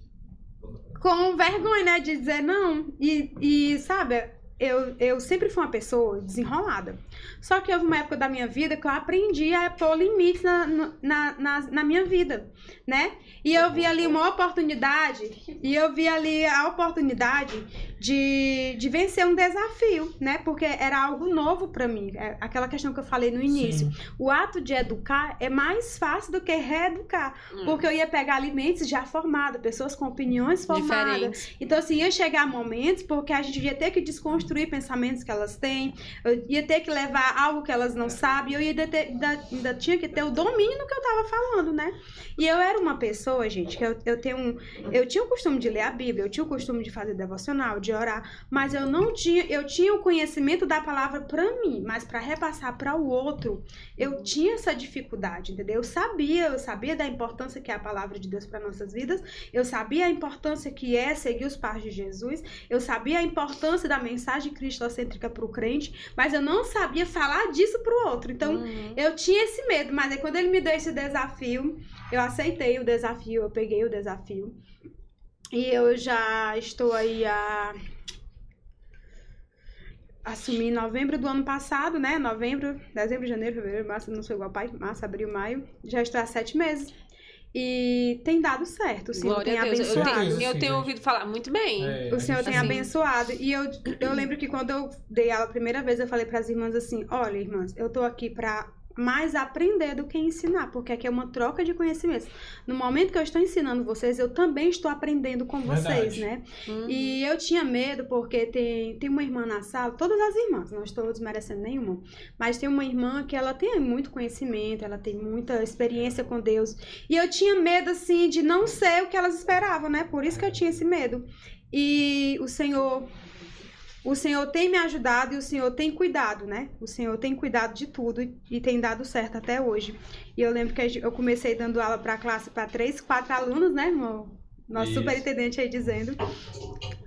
com vergonha, né, de dizer não. E, e sabe, eu, eu sempre fui uma pessoa desenrolada. Só que houve uma época da minha vida que eu aprendi a pôr limites na, na, na, na minha vida, né? E eu vi ali uma oportunidade, e eu vi ali a oportunidade de, de vencer um desafio, né? Porque era algo novo pra mim. É aquela questão que eu falei no início. Sim. O ato de educar é mais fácil do que reeducar. Hum. Porque eu ia pegar alimentos já formados, pessoas com opiniões formadas. Diferentes. Então, assim, ia chegar momentos porque a gente ia ter que desconstruir pensamentos que elas têm, eu ia ter que levar algo que elas não sabem, eu ainda, ainda, ainda tinha que ter o domínio no que eu tava falando, né? E eu era uma pessoa, gente, que eu, eu tenho um. Eu tinha o costume de ler a Bíblia, eu tinha o costume de fazer devocional, de orar, mas eu não tinha, eu tinha o conhecimento da palavra pra mim, mas pra repassar para o outro, eu tinha essa dificuldade, entendeu? Eu sabia, eu sabia da importância que é a palavra de Deus para nossas vidas, eu sabia a importância que é seguir os passos de Jesus, eu sabia a importância da mensagem cristocêntrica para o crente, mas eu não sabia falar disso para o outro. Então, Uhum. eu tinha esse medo, mas aí quando ele me deu esse desafio, eu aceitei o desafio, eu peguei o desafio. E eu já estou aí há assumi em novembro do ano passado, né? Novembro, dezembro, janeiro, fevereiro, março, não sou igual pai, março, abril, maio. Já estou há sete meses. E tem dado certo, o Senhor Glória tem. Eu abençoado. tenho, eu Sim, tenho ouvido falar muito bem. É, O Senhor tem Assim. abençoado. E eu, eu lembro que quando eu dei aula a primeira vez, eu falei para as irmãs assim: olha, irmãs, eu tô aqui para mais aprender do que ensinar, porque aqui é uma troca de conhecimentos. No momento que eu estou ensinando vocês, eu também estou aprendendo com vocês, Verdade. né? Uhum. E eu tinha medo porque tem, tem uma irmã na sala, todas as irmãs, não estou desmerecendo nenhuma, mas tem uma irmã que ela tem muito conhecimento, ela tem muita experiência com Deus. E eu tinha medo, assim, de não ser o que elas esperavam, né? Por isso que eu tinha esse medo. E o Senhor. O Senhor tem me ajudado e o Senhor tem cuidado, né? O Senhor tem cuidado de tudo e, tem dado certo até hoje. E eu lembro que eu comecei dando aula para classe para três, quatro alunos, né? No, nosso Isso. superintendente aí dizendo,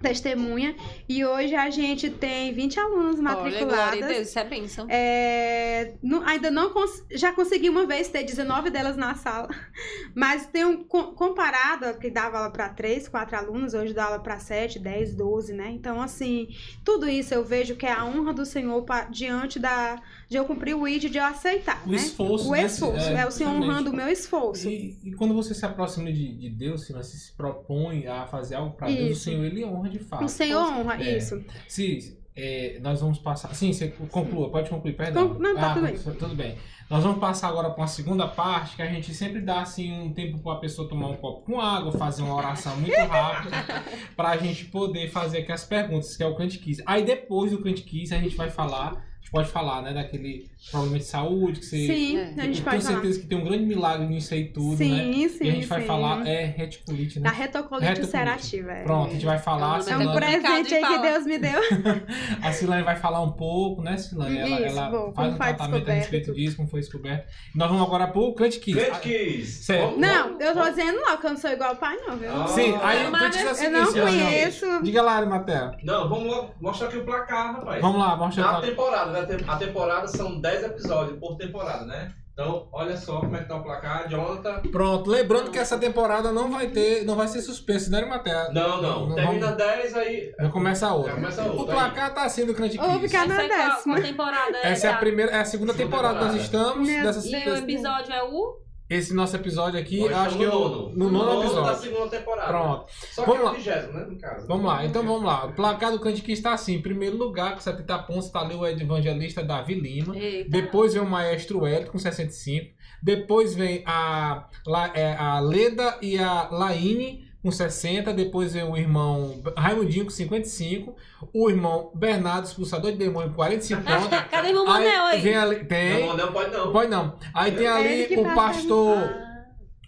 testemunha. E hoje a gente tem 20 alunos Olha, glória a matriculadas. Deus, isso é bênção. É, não- ainda não cons- já consegui uma vez ter 19 delas na sala, mas tenho co- comparado a que dava aula para 3, 4 alunos, hoje dá aula para 7, 10, 12, né? Então, assim, tudo isso eu vejo que é a honra do Senhor pa- diante da de eu cumprir o ID, de eu aceitar, O né? esforço, O né? esforço, é, o Senhor honrando o meu esforço. E, e quando você se aproxima de, de Deus, se você se propõe a fazer algo para Deus, o. Senhor ele honra de fato. O Senhor honra É. isso. Se é, nós vamos passar. Sim, você conclua, pode concluir, perdão. Não, tá Ah, tudo bem. Tudo bem. Nós vamos passar agora para uma segunda parte, que a gente sempre dá assim um tempo para a pessoa tomar um copo com água, fazer uma oração muito rápida, para a gente poder fazer aqui as perguntas, que é o Cante. Aí depois do Cante a gente vai falar, a gente pode falar, né, daquele problema de saúde que você. Sim, É. a gente eu tenho pode falar. certeza que tem um grande milagre nisso aí tudo, sim, né? sim, e a gente vai sim. falar, é reticulite, Da né? retocolite Retocolite. ulcerativa. é. Pronto, a gente vai falar, É um presente aí que. Deus me deu. a Silane vai falar um pouco, né, Silane? Ela, Isso, ela vou. faz Como um foi tratamento a descoberto respeito disso, como foi descoberto. Nós vamos agora pro Cante Kiss. Grande Ah, Kiss. Sério? Não, eu tô dizendo logo que eu não sou igual ao pai, não, viu? Ah. Sim, aí o Kiss é o mas eu não conheço. Diga lá, Arimatea. Não, vamos mostrar aqui o placar, rapaz. Vamos lá, mostra Na lá. temporada, né? Tem- A temporada são 10 episódios por temporada, né? Então, olha só como é que tá o placar. Jonathan. Pronto, lembrando que essa temporada não vai ter, não vai ser suspense, né, Arimatea? Não, não. Não, Termina vamos- 10 aí. Já começa a outra. Já começa a O outra, placar tá assim do Cante Ou Kiss. ficar na Essa é décima. temporada Essa é a primeira, é a segunda Segunda temporada que nós temporada. estamos. Meu Dessa, E o episódio é o... esse nosso episódio aqui, Nós acho que é estamos o, no nono. no nono da episódio. segunda temporada. Pronto. Só que Vamos é lá. o vigésimo, né? No caso. Vamos lá, então vamos lá. O placar do Kiss está assim: em primeiro lugar, com 70 pontos, está ali o evangelista Davi Lima. Eita. Depois vem o maestro Hélio com 65. Depois vem a, é, a Leda e a Laine com 60. Depois vem o irmão Raimundinho com 55. O irmão Bernardo, expulsador de demônio, com 45 pontos. Cadê meu Manel aí? vem ali, tem. Não, não pode não. Pode não. Aí tem ali que o pastor.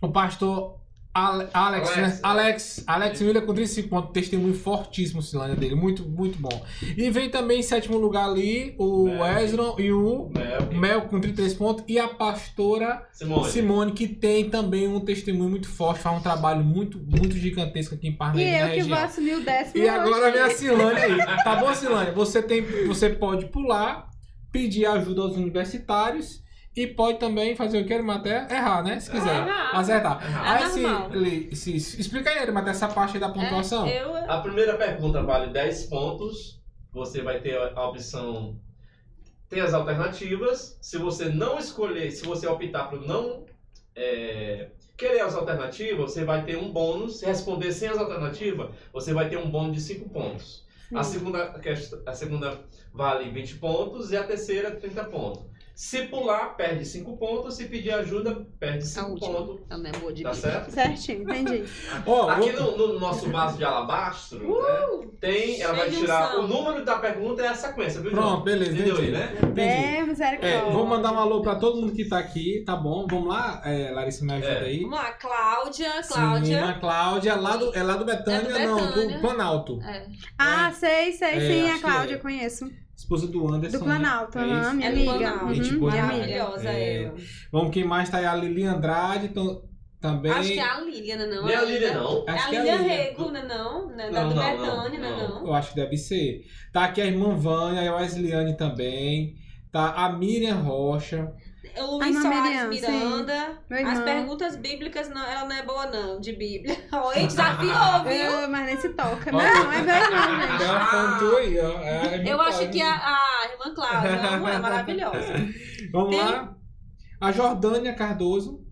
O pastor Alex, Alex. né? Alex, Alex Miller com 35 pontos, testemunho fortíssimo, Silânia dele, muito, muito bom. E vem também em sétimo lugar ali o Mel. Ezron e o Mel. Mel com 33 pontos e a pastora Simone. Simone, que tem também um testemunho muito forte, faz um trabalho muito, muito gigantesco aqui em E Parnaíba, na eu que vou assumir o décimo E agora vem a Silane aí. Tá bom, Silane? Você, tem, você pode pular, pedir ajuda aos universitários e pode também fazer o que, Arimaté? Errar, né? Se quiser. Errar. Acertar. Errar. Aí É se. Li- se, se- Explica aí, Arimaté, essa parte aí da pontuação. é, eu... A primeira pergunta vale 10 pontos. Você vai ter a opção. Tem as alternativas. Se você não escolher, se você optar por não é, querer as alternativas, você vai ter um bônus. Se responder sem as alternativas, você vai ter um bônus de 5 pontos. A segunda, a segunda vale 20 pontos e a terceira 30 pontos. Se pular, perde 5 pontos. Se pedir ajuda, perde A 5 última. pontos. Não é boa de Tá mim. certo? Certinho, entendi. Ó, Aqui no, no nosso vaso de alabastro, né, tem, ela vai tirar o número da pergunta e a sequência, viu, Pronto, beleza, Entendeu entendi. aí, né? Entendi. É. É, vou mandar um alô pra todo mundo que tá aqui, tá bom? Vamos lá, é, Larissa, me ajuda É. aí. Vamos lá, Cláudia, Sim, Cláudia. a Cláudia, lá do, é lá do Betânia, É do não, Betânia. do Planalto. É. Ah, sei, sei, É, sim, acho a Cláudia, é. conheço. Esposa do Anderson. Do Planalto, né? É minha É do amiga. Planalto. Uhum, Gente boa. Maravilhosa É. ela. Vamos, quem mais tá aí? A Lili Andrade, então, também. Acho que é a Liliana, não. Nem a Lilian- Lília, não. É a é Lilian. Rego, né? Não, né? Da Não, do não, Betânia, não, né? não. Não. Eu acho que deve ser. Tá aqui a irmã Vânia, a Wesleyane também. Tá a Miriam Rocha. Luiz Irmã Soares Miriam, Miranda. As perguntas bíblicas, não, ela não é boa, não, de Bíblia. Oi, desafiou, viu? Eu, mas nem se toca. Não, é meu irmão, gente. Tem uma fã tua aí, ó. É irmã Eu acho que a, a irmã Cláudia não, é maravilhosa. Vamos Tem- lá. A Jordânia Cardoso.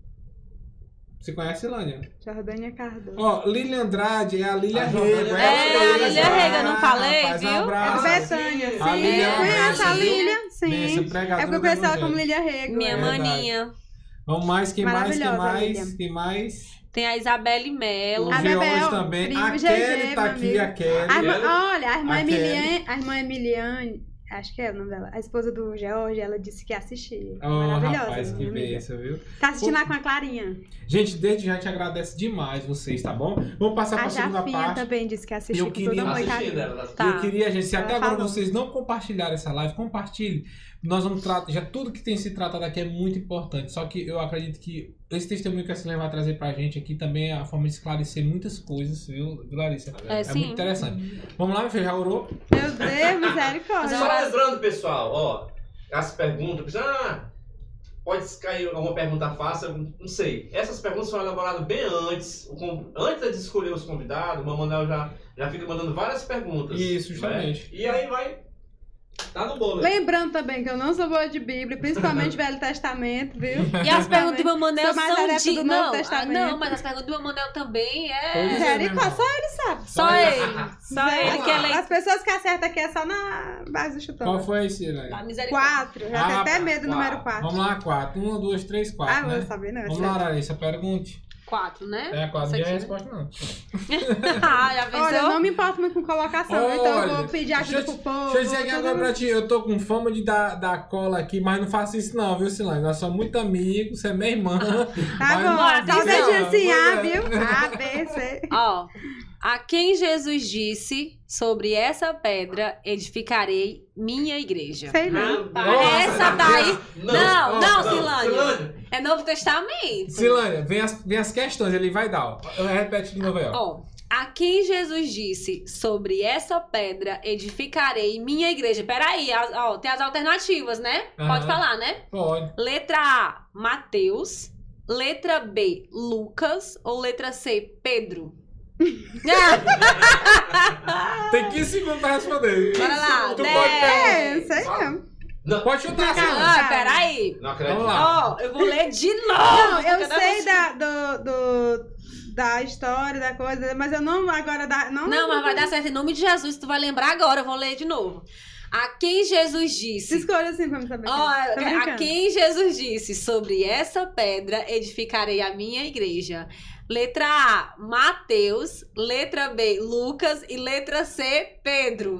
Você conhece, Lânia? Jordânia Cardoso. Ó, Lília Andrade é a Lília A Rega. É, a. Lília Rega, não falei, rapaz, viu? Um É. Betânia, sim. A Lília é Conhece a? Lília? Sim. Benção, É porque eu conheço ela como. Lília Rego. Minha é. Maninha. Vamos mais, quem mais, quem mais, quem mais? Tem a Isabelle Melo. O A Bebel, também. primo A GG, Kelly tá meu aqui, amigo. a Kelly. A irmã- olha, a irmã A. Emiliane, a irmã Emiliane, acho que é o nome dela, a esposa do George, ela disse que assistia. Oh, Maravilhosa. rapaz, que bênção, viu? Tá assistindo lá com a Clarinha. Gente, desde já te agradece demais vocês, tá bom? Vamos passar para A a segunda Jafinha parte. também disse que assistiu Eu queria assistindo carinho. ela. Tá. Eu queria, gente, se Ela até agora falou. vocês não compartilharam essa live, compartilhe. Nós vamos tratar, já tudo que tem se tratado aqui é muito importante. Só que eu acredito que esse testemunho que a Silene vai trazer pra gente aqui também é a forma de esclarecer muitas coisas, viu, Larissa? É, É sim. muito interessante. Vamos lá, meu filho, já orou? Meu Deus, misericórdia. Só lembrando, pessoal, ó, as perguntas, ah, pode cair uma pergunta fácil, não sei. Essas perguntas foram elaboradas bem antes, antes de escolher os convidados, o Mamanel já, já fica mandando várias perguntas. Isso, né? justamente. E aí vai, tá no bolo. Lembrando também que eu não sou boa de Bíblia, principalmente Velho Testamento, viu? E as perguntas do mais são de... do Novo Não, ah, Testamento. não, mas as perguntas do Mamanel também é... É, Misericórdia, meu só ele sabe. Só ele. Só ele que é As pessoas que acertam aqui é só na base do chutão. Qual foi esse, Silene? misericórdia. Quatro. Já Ah, tenho até tá. medo do número quatro. Vamos lá, quatro. Uma, duas, três, quatro, Ah, né? vou saber, não. Vamos lá, Larissa, pergunte. Quatro, né? É, quatro, não é a resposta, não. ah, já pensou? Olha, eu não me importo muito com colocação, então eu vou Olha, pedir ajuda pro povo. Deixa eu dizer aqui agora pra ti, eu tô com fama de dar, dar cola aqui, mas não faço isso não, viu, Silane? Nós somos muito amigos, você é minha irmã. Tá bom, atenção. dedinho assim, A, é. viu? A, B, C. Ó, a quem Jesus disse sobre essa pedra edificarei minha igreja. Sei não. Nossa, Essa daí. Não, não, não, Silândia. Silândia. É Novo Testamento. Silane, vem as, vem as questões, ele vai dar. ó. Eu repete de novo aí, ó. Ó, a quem Jesus disse sobre essa pedra edificarei minha igreja. Peraí, as- ó, tem as alternativas, né? Aham. Pode falar, né? Pode. Letra A, Mateus. Letra B, Lucas. Ou letra C, Pedro? Tem 15 segundos pra responder. Bora lá, Tu dez. pode, É, sei não. Não, pode chutar, Calma. Silane. Ah, peraí. não acredito. Vamos lá. Ó, eu vou ler de novo. Não, eu cada sei vez- da, do, do- da história, da coisa, mas eu não agora da. Não, Não, mas vai dar certo em nome de Jesus. Tu vai lembrar agora, eu vou ler de novo. A quem Jesus disse. Escolha assim pra me saber. Ó, Tô a quem Jesus disse sobre essa pedra edificarei a minha igreja. Letra A, Mateus. Letra B, Lucas. E letra C, Pedro.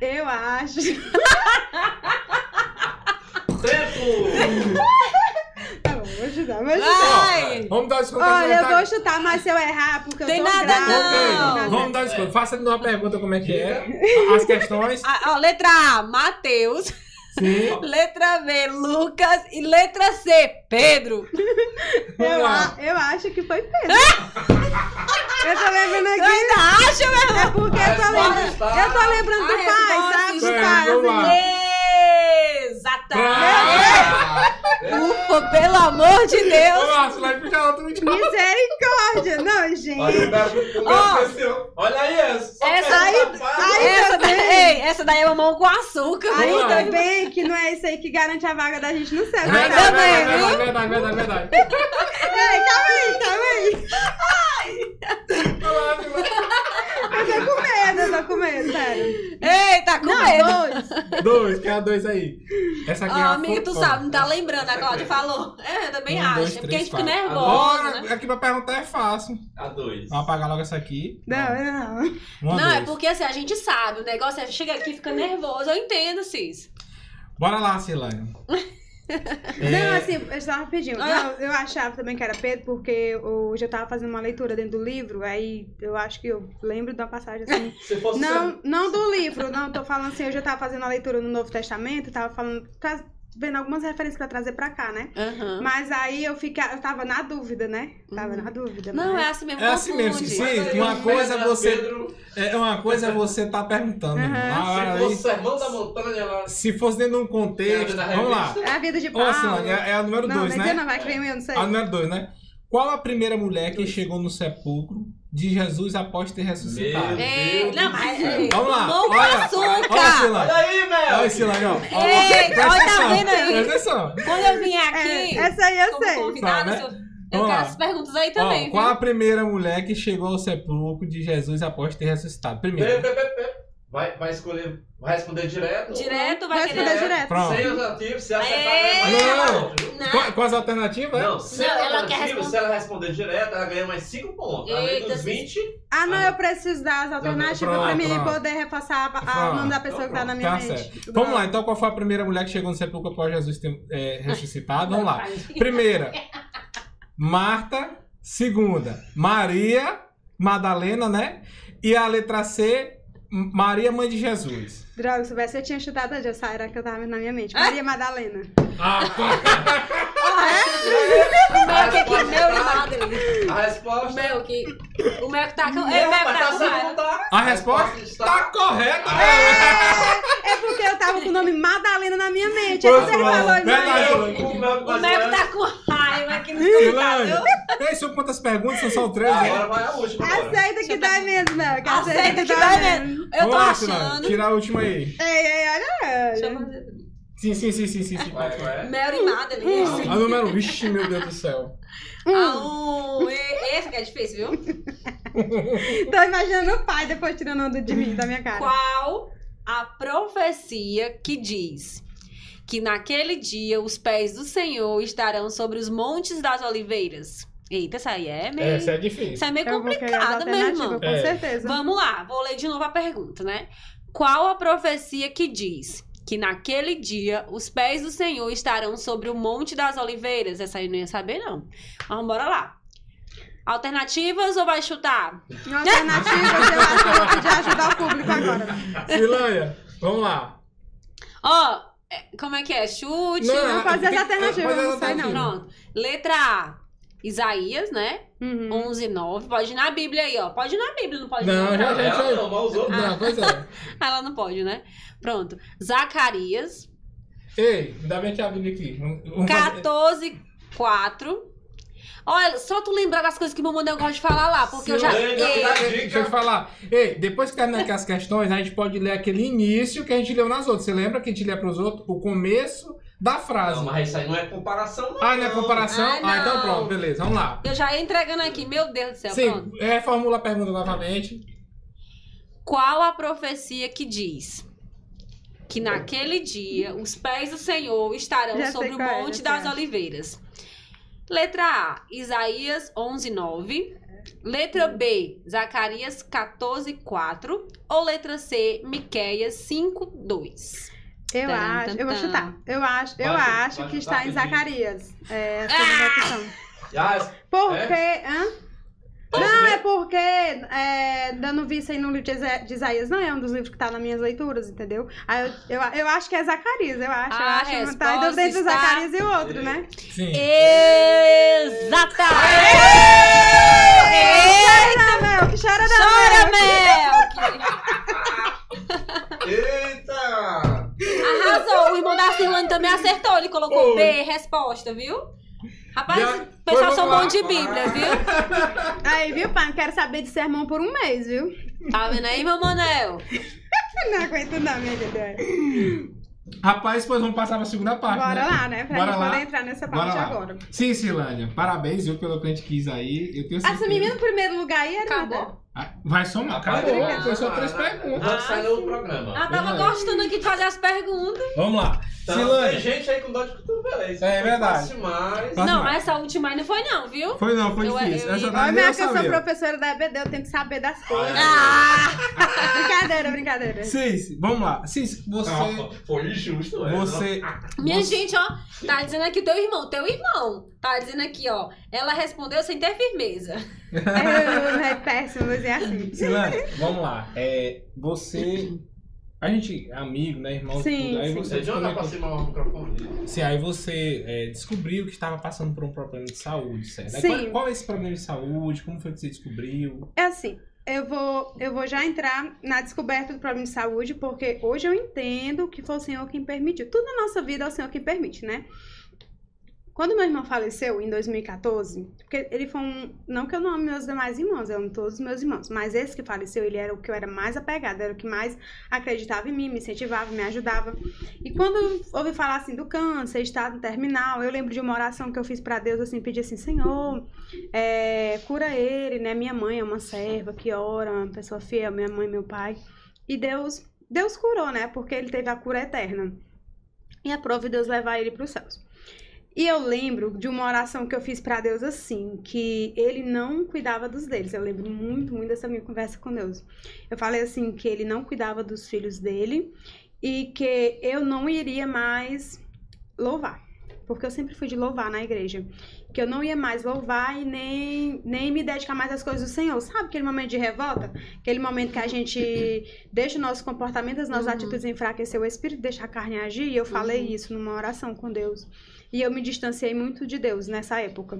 Eu acho. Tempo! Tá bom, vou chutar, vou. Vai! Vamos dar desconto. Olha, eu vou chutar, mas se eu errar, porque Tem eu tô nada grávida. não. Vamos dar desconto. Faça de novo a pergunta como é que é. As questões. Ah, ó, letra A, Mateus. Sim. Letra B, Lucas. E letra C, Pedro. Eu, a- eu acho que foi Pedro. eu tô lembrando aqui. ainda acha, meu irmão? É porque eu tô lembrando. Eu tô lembrando do pai, sabe? Do pai, assim. Exatamente. Ufa, pelo amor de Deus. Silane, puxa outro. Misericórdia. Não, Olha, gente. Beto- o Ó. Beto esqueceu. Olha aí, essa. Essa aí- Essa ei, essa daí é mamão com açúcar. Ainda bem que não é isso aí que garante a vaga da gente no céu. Tá? bem, viu? Verdade, verdade, verdade. Ei, calma aí, calma aí. Silane. Eu tô com medo, eu tô com medo, sério. Ei, tá com Não, medo. dois. Dois, quer a dois aí. Essa aqui Ó, é a amigo, tu sabe, não tá lembrando, a Cláudia falou. É, eu também Um, acho. dois, é porque três, a gente fica nervosa, Agora, né? aqui pra perguntar é fácil. A dois. Vamos apagar logo essa aqui. Não, não. Uma, Não, é dois. porque assim, a gente sabe, o negócio é chega aqui e fica nervoso. Eu entendo, Cis. Bora lá, Silane. Não, É, assim, eu só rapidinho. Ah. Não, eu achava também que era Pedro, porque hoje eu tava fazendo uma leitura dentro do livro, aí eu acho que eu lembro de uma passagem assim. Se fosse Não, não do livro, não, tô falando assim, eu já tava fazendo a leitura no Novo Testamento, tava falando, vendo algumas referências pra trazer pra cá, né? Aham. Mas aí eu fiquei, eu tava na dúvida, né? Tava na dúvida. Não, mas... é assim mesmo. É assim mesmo, sim. Aí, uma coisa é Pedro- você- Pedro, É uma coisa é você tá perguntando. Aham. Ah, se aí, fosse sermão da montanha lá. se fosse dentro de um contexto. Da Vamos lá. É a vida de Paulo. Silane, é, é a número não, 2, não né? não, vai que vem eu não sei. A número 2, né? Qual a primeira mulher que chegou no sepulcro de Jesus após ter ressuscitado? Deus não, mas. ei, Vamos lá. Mão com Olha, açúcar. Olha, Silane. Olha aí, Mel! Olha, Silane, ó. Ó, Ei, presta olha, tá atenção, vendo aí? Presta atenção. Quando eu vim aqui, É, essa aí eu como sei. convidada, Tá, né? eu- Vamos quero lá. as perguntas aí também, Ó, qual a primeira mulher que chegou ao sepulcro de Jesus após ter ressuscitado? Primeiro. Vai, vai escolher. Vai responder direto? Direto, vai Vai responder direto. Pronto. Sem alternativas, se acertar, É. ganha mais Não. Com, com as alternativas? Não, sem Não, ela quer responder- se ela responder direto, ela ganha mais 5 pontos. Além dos se- 20, Ah, não, Ah, eu preciso das alternativas Pronto, pra mim pronto. poder reforçar a- o nome da pessoa que tá na minha Tá mente. certo. Vamos lá, então qual foi a primeira mulher que chegou no sepulcro após Jesus ter é, ressuscitado? Vamos lá. Primeira, Marta. Segunda, Maria Madalena, né? E a letra C, Maria, mãe de Jesus. Droga, se soubesse eu tinha chutado a essa era que eu tava na minha mente. Maria Madalena. Ah, O meu que aqui, resposta meu e tá- Madeline. a O resposta. meu que. O meu que tá com. Não, o meu que tá tá raiva. não tá? a resposta está- tá correta. É porque eu tava com o nome Madalena na minha mente. Aí você não, falou. Eu, o meu O que tá com raiva aqui no viu? ei, são quantas perguntas? São só três, né? Agora vai a última. agora. Aceita que dá mesmo, Mel. que Aceita que dá mesmo. Eu tô achando. Tira a última. Ei, ei, olha. Deixa eu olha. fazer. Sim, sim, sim, sim, sim. sim. Vai, vai. Mary e Madeline. A número. Vixe, meu Deus do céu. Ah, um. E- Esse que é difícil, viu? Tô imaginando o pai depois tirando onda de mim, da minha cara. Qual a profecia que diz que naquele dia os pés do Senhor estarão sobre os montes das oliveiras? Eita, essa aí é meio. Essa é difícil. Essa é meio complicada, meu irmão. com É. certeza. Vamos lá, vou ler de novo a pergunta, né? Qual a profecia que diz que naquele dia os pés do Senhor estarão sobre o Monte das Oliveiras? Essa aí eu não ia saber, não. Mas bora lá. Alternativas ou vai chutar? Uma alternativa, eu acho que eu vou pedir ajudar o público agora. Silânia, vamos lá. Ó, é, como é que é? Chute? Não, pode ser as tem- alternativas, pode ser eu não sei, não. Pronto. Letra A. Isaías, né? Uhum. 11, 9. Pode ir na Bíblia aí, ó. Pode ir na Bíblia, não pode Não, não. já- Ela não, mas os outros. Não, pois é. Ela não pode, né? Pronto. Zacarias, Ei, ainda bem que a Bíblia aqui. Vamos- vamos fazer- 14, 4. Olha, só tu lembrar das coisas que o Mamãe gosta de falar lá, porque eu já. Ei, Ei. Deixa eu falar. Ei, depois que terminar aqui as questões, a gente pode ler aquele início que a gente leu nas outras. Você lembra que a gente lê para os outros? O começo da frase. Não, mas isso aí não é comparação, não. Ah, não é comparação? Ah, Ah, então pronto, beleza, vamos lá. eu já ia entregando aqui, meu Deus do céu, pronto. Sim, reformula a pergunta novamente. Qual a profecia que diz que naquele dia os pés do Senhor estarão Já sobre o qual é, Monte das sei. Oliveiras? Letra A, Isaías 11, 9. Letra B, Zacarias 14, 4. Ou letra C, Miqueias 5, 2. Eu acho, eu vou chutar. Eu acho, eu Vai acho vai que está em. Zacarias. É a segunda opção. Já, Porque. Hã? posso Não, é porque, é, dando vista aí no livro de Isa- de Isaías, não é um dos livros que tá nas minhas leituras, entendeu? Aí eu, eu, eu acho que é Zacarias, eu acho. A eu acho que tá entre o está- Zacarias e o outro, né? Sim. Exata! Chora, Mel! Chora da Chora, Mel! Mel! Eita! Arrasou! O irmão da Cirlane também acertou. Ele colocou Oi. B, resposta, viu? Rapaz, Já- o pessoal são bom de. Bíblia, viu? Aí, viu, pai? Quero saber de sermão por um mês, viu? Tá vendo aí, meu Manel? Não aguento não, minha gente. Rapaz, depois vamos passar para a segunda parte. Bora né? lá, né? Pra Bora gente lá. poder entrar nessa parte agora. Sim, Silânia. Parabéns, viu, pelo que a gente quis aí. Eu tenho certeza. Essa menina no primeiro lugar aí era. Acabou? Ah, Vai somar. Acabou. brincadeira. Foi só três Ah, perguntas. Antes sai no programa. Ela tava Verdade. gostando aqui de fazer as perguntas. Vamos lá. Então, tem gente aí com dor de cotovelo. É foi verdade. Faz não, mais. essa última aí não foi não, viu? Foi não, foi Eu- difícil. eu- Essa eu- daí eu minha eu sou professora da EBD, eu tenho que saber das coisas. Ah! brincadeira, brincadeira. Cis, vamos lá. Cis, você... Ah, foi injusto, é. Você... Minha você- gente, ó, tá dizendo aqui teu irmão, teu irmão. Tá dizendo aqui, ó. Ela respondeu sem ter firmeza. É, é péssimo, mas é assim. Silane, vamos lá. É, você. A gente é amigo, né, irmão? Sim, tudo. Aí sim. você Você joga pra cima o microfone. Sim, aí você é, descobriu que estava passando por um problema de saúde, certo? Sim. Qual, qual é esse problema de saúde? Como foi que você descobriu? É assim, eu vou, eu vou já entrar na descoberta do problema de saúde, porque hoje eu entendo que foi o Senhor quem permitiu. Tudo na nossa vida é o Senhor quem permite, né? Quando meu irmão faleceu em 2014, porque ele foi um. Não que eu não ame meus demais irmãos, eu amo todos os meus irmãos, mas esse que faleceu, ele era o que eu era mais apegada, era o que mais acreditava em mim, me incentivava, me ajudava. E quando ouvi falar assim do câncer, estado terminal, eu lembro de uma oração que eu fiz pra Deus, assim, pedi assim: Senhor, é, cura ele, né? Minha mãe é uma serva que ora, uma pessoa fiel, minha mãe, meu pai. E Deus, Deus curou, né? Porque ele teve a cura eterna. E aprove Deus levar ele para os céus. E eu lembro de uma oração que eu fiz para Deus assim, que ele não cuidava dos deles. Eu lembro muito, muito dessa minha conversa com Deus. Eu falei assim que ele não cuidava dos filhos dele e que eu não iria mais louvar. Porque eu sempre fui de louvar na igreja. Que eu não ia mais louvar e nem, nem me dedicar mais às coisas do Senhor. Sabe aquele momento de revolta? Aquele momento que a gente deixa o nosso comportamento, as nossas Uhum. atitudes enfraquecer o espírito, deixa a carne agir. E eu falei Uhum. isso numa oração com Deus. E eu me distanciei muito de Deus nessa época.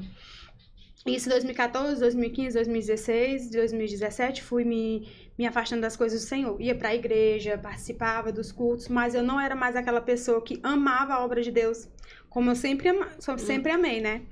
Isso em 2014, 2015, 2016, 2017, fui me, me afastando das coisas do Senhor. Ia pra igreja, participava dos cultos, mas eu não era mais aquela pessoa que amava a obra de Deus, como eu sempre, ama, sempre amei, né?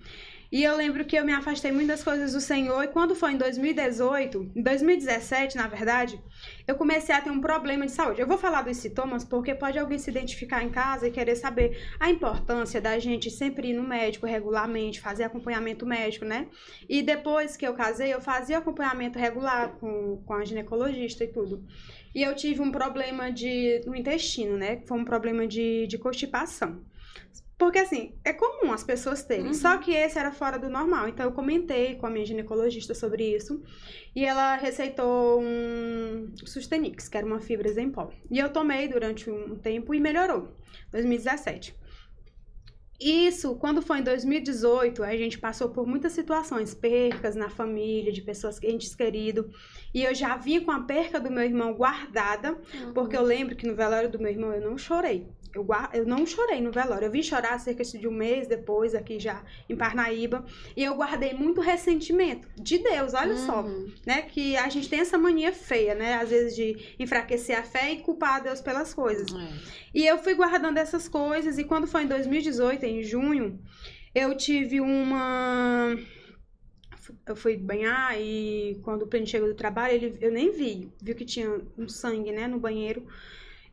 E eu lembro que eu me afastei muito das coisas do Senhor, e quando foi em 2018, em 2017, na verdade, eu comecei a ter um problema de saúde. Eu vou falar dos sintomas porque pode alguém se identificar em casa e querer saber a importância da gente sempre ir no médico regularmente, fazer acompanhamento médico, né? E depois que eu casei, eu fazia acompanhamento regular com, com a ginecologista e tudo. E eu tive um problema de, no intestino, né? Foi um problema de, de constipação. Porque assim, é comum as pessoas terem, Uhum. só que esse era fora do normal. Então eu comentei com a minha ginecologista sobre isso e ela receitou um Sustenix, que era uma fibra em pó. E eu tomei durante um tempo e melhorou. 2017. Isso, quando foi em 2018, a gente passou por muitas situações, percas na família, de pessoas entes queridos. E eu já vinha com a perca do meu irmão guardada, porque eu lembro que no velório do meu irmão eu não chorei. Eu, eu não chorei no velório. Eu vim chorar cerca de um mês depois, aqui já em Parnaíba. E eu guardei muito ressentimento de Deus, olha só Uhum. né? Que a gente tem essa mania feia, né? Às vezes de enfraquecer a fé e culpar a Deus pelas coisas. É. E eu fui guardando essas coisas, e quando foi em 2018, em junho, eu tive uma. Eu fui banhar e quando o Plínio chegou do trabalho, ele, eu nem vi, viu que tinha um sangue, né, no banheiro.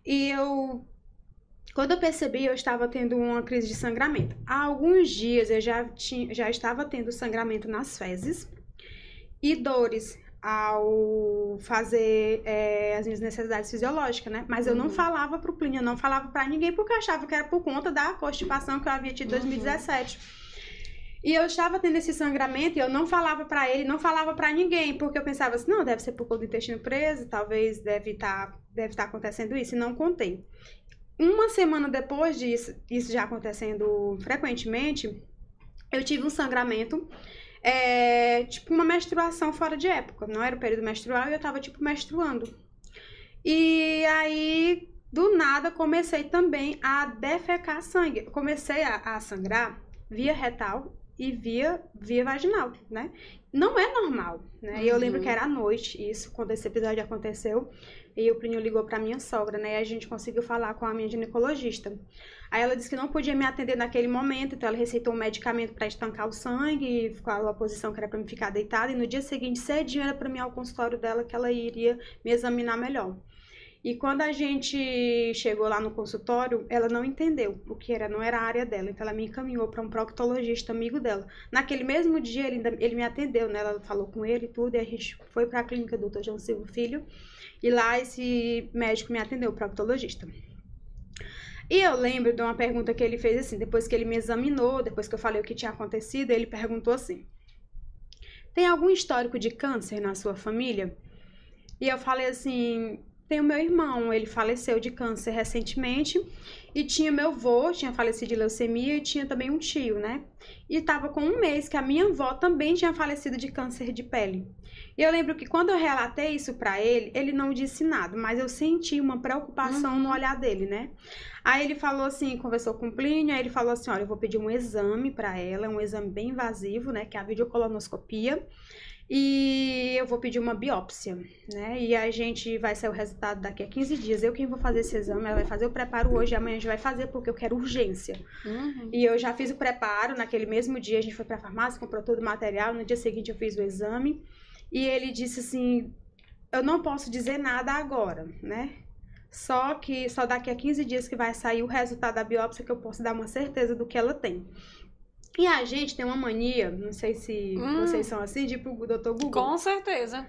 E eu. Quando eu percebi, eu estava tendo uma crise de sangramento. Há alguns dias eu já, tinha, já estava tendo sangramento nas fezes e dores ao fazer é, as minhas necessidades fisiológicas, né? Mas eu não Uhum. falava pro Plínio, eu não falava pra ninguém porque eu achava que era por conta da constipação que eu havia tido em Uhum. 2017. E eu estava tendo esse sangramento e eu não falava pra ele, não falava pra ninguém, porque eu pensava assim, não, deve ser por conta do intestino preso, talvez deve estar deve tá acontecendo isso, e não contei. Uma semana depois disso, isso já acontecendo frequentemente, eu tive um sangramento é, tipo uma menstruação fora de época. Não era o período menstrual e eu tava, tipo, menstruando. E aí, do nada, comecei também a defecar sangue. Comecei a, a sangrar via retal e via, via vaginal, né? Não é normal, né? E eu lembro Uhum. que era à noite, isso, quando esse episódio aconteceu. E o Plínio ligou pra minha sogra, né? E a gente conseguiu falar com a minha ginecologista. Aí ela disse que não podia me atender naquele momento, então ela receitou um medicamento para estancar o sangue, falou a posição que era para me ficar deitada, e no dia seguinte, cedinho, era para mim ao consultório dela que ela iria me examinar melhor. E quando a gente chegou lá no consultório, ela não entendeu o que era, não era a área dela, então ela me encaminhou para um proctologista amigo dela. Naquele mesmo dia, ele, ainda- ele me atendeu, né? Ela falou com ele e tudo, e a gente foi para a clínica do Dr. João Silva Filho, e lá esse médico me atendeu, o proctologista. E eu lembro de uma pergunta que ele fez assim, depois que ele me examinou, depois que eu falei o que tinha acontecido, ele perguntou assim: Tem algum histórico de câncer na sua família? E eu falei assim: tem o meu irmão, ele faleceu de câncer recentemente. E tinha meu avô, tinha falecido de leucemia, e tinha também um tio, né? E tava com um mês que a minha avó também tinha falecido de câncer de pele. E eu lembro que quando eu relatei isso para ele, ele não disse nada, mas eu senti uma preocupação uhum. no olhar dele, né? Aí ele falou assim, conversou com o Plínio, aí ele falou assim, olha, eu vou pedir um exame para ela, um exame bem invasivo, né, que é a videocolonoscopia. E eu vou pedir uma biópsia, né? E a gente vai sair o resultado daqui a 15 dias. Eu quem vou fazer esse exame, ela vai fazer o preparo hoje, amanhã a gente vai fazer porque eu quero urgência. Uhum. E eu já fiz o preparo, naquele mesmo dia a gente foi pra farmácia, comprou todo o material, no dia seguinte eu fiz o exame. E ele disse assim: "Eu não posso dizer nada agora, né? Só que só daqui a 15 dias que vai sair o resultado da biópsia que eu posso dar uma certeza do que ela tem. E a gente tem uma mania, não sei se hum. vocês são assim, de ir pro Dr. Google. Com certeza.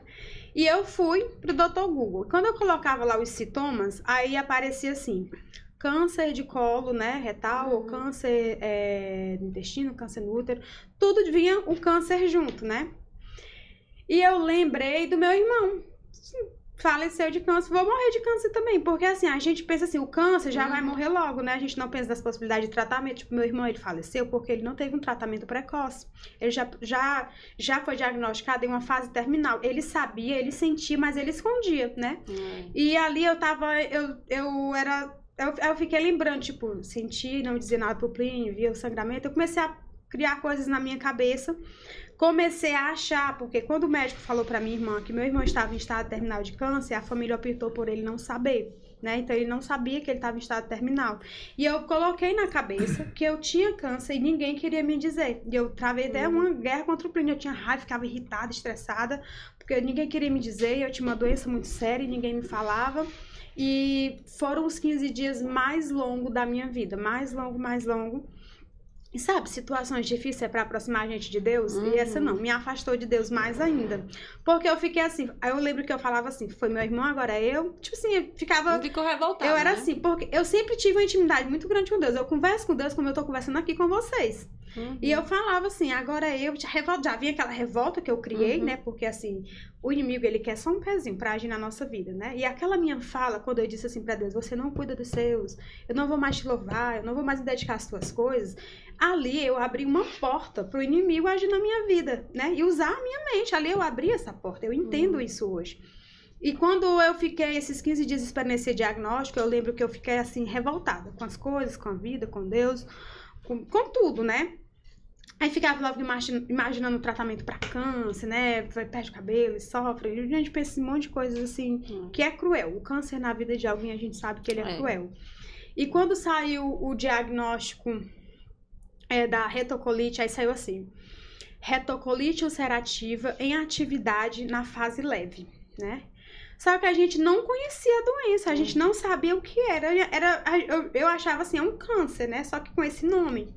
E eu fui pro Dr. Google. Quando eu colocava lá os sintomas, aí aparecia assim: câncer de colo, né, retal, uhum. ou câncer é, no intestino, câncer no útero, tudo vinha o câncer junto, né? E eu lembrei do meu irmão faleceu de câncer, vou morrer de câncer também. Porque assim, a gente pensa assim, o câncer já uhum. vai morrer logo, né? A gente não pensa nas possibilidades de tratamento. Tipo, meu irmão, ele faleceu porque ele não teve um tratamento precoce. Ele já, já, já foi diagnosticado em uma fase terminal. Ele sabia, ele sentia, mas ele escondia, né? Uhum. E ali eu tava, eu, eu era... Eu, eu fiquei lembrando, tipo, senti, não dizia nada pro Plínio, via o sangramento. Eu comecei a criar coisas na minha cabeça comecei a achar, porque quando o médico falou para minha irmã que meu irmão estava em estado terminal de câncer, a família optou por ele não saber. Né? Então ele não sabia que ele estava em estado terminal. E eu coloquei na cabeça que eu tinha câncer e ninguém queria me dizer. E eu travei até uhum. uma guerra contra o Plínio. Eu tinha raiva, ficava irritada, estressada, porque ninguém queria me dizer. Eu tinha uma doença muito séria e ninguém me falava. E foram os 15 dias mais longos da minha vida. Mais longo, mais longo. E sabe, situações difíceis é para aproximar a gente de Deus, uhum. e essa não, me afastou de Deus mais ainda. Porque eu fiquei assim, aí eu lembro que eu falava assim, foi meu irmão, agora é eu. Tipo assim, eu ficava. Ficou revoltada. Eu era né? assim, porque eu sempre tive uma intimidade muito grande com Deus. Eu converso com Deus como eu tô conversando aqui com vocês. Uhum. E eu falava assim, agora eu já, já vinha aquela revolta que eu criei, uhum. né? Porque assim, o inimigo ele quer só um pezinho para agir na nossa vida, né? E aquela minha fala, quando eu disse assim para Deus, você não cuida dos seus, eu não vou mais te louvar, eu não vou mais me dedicar às tuas coisas. Ali eu abri uma porta pro inimigo agir na minha vida, né? E usar a minha mente. Ali eu abri essa porta, eu entendo uhum. isso hoje. E quando eu fiquei esses 15 dias esperando esse diagnóstico, eu lembro que eu fiquei assim, revoltada com as coisas, com a vida, com Deus, com, com tudo, né? Aí ficava logo imaginando o tratamento para câncer, né? Perde o cabelo e sofre. A gente pensa em um monte de coisas assim, hum. que é cruel. O câncer na vida de alguém, a gente sabe que ele é, é. cruel. E quando saiu o diagnóstico é, da retocolite, aí saiu assim: retocolite ulcerativa em atividade na fase leve, né? Só que a gente não conhecia a doença, a gente não sabia o que era. era eu, eu achava assim, é um câncer, né? Só que com esse nome.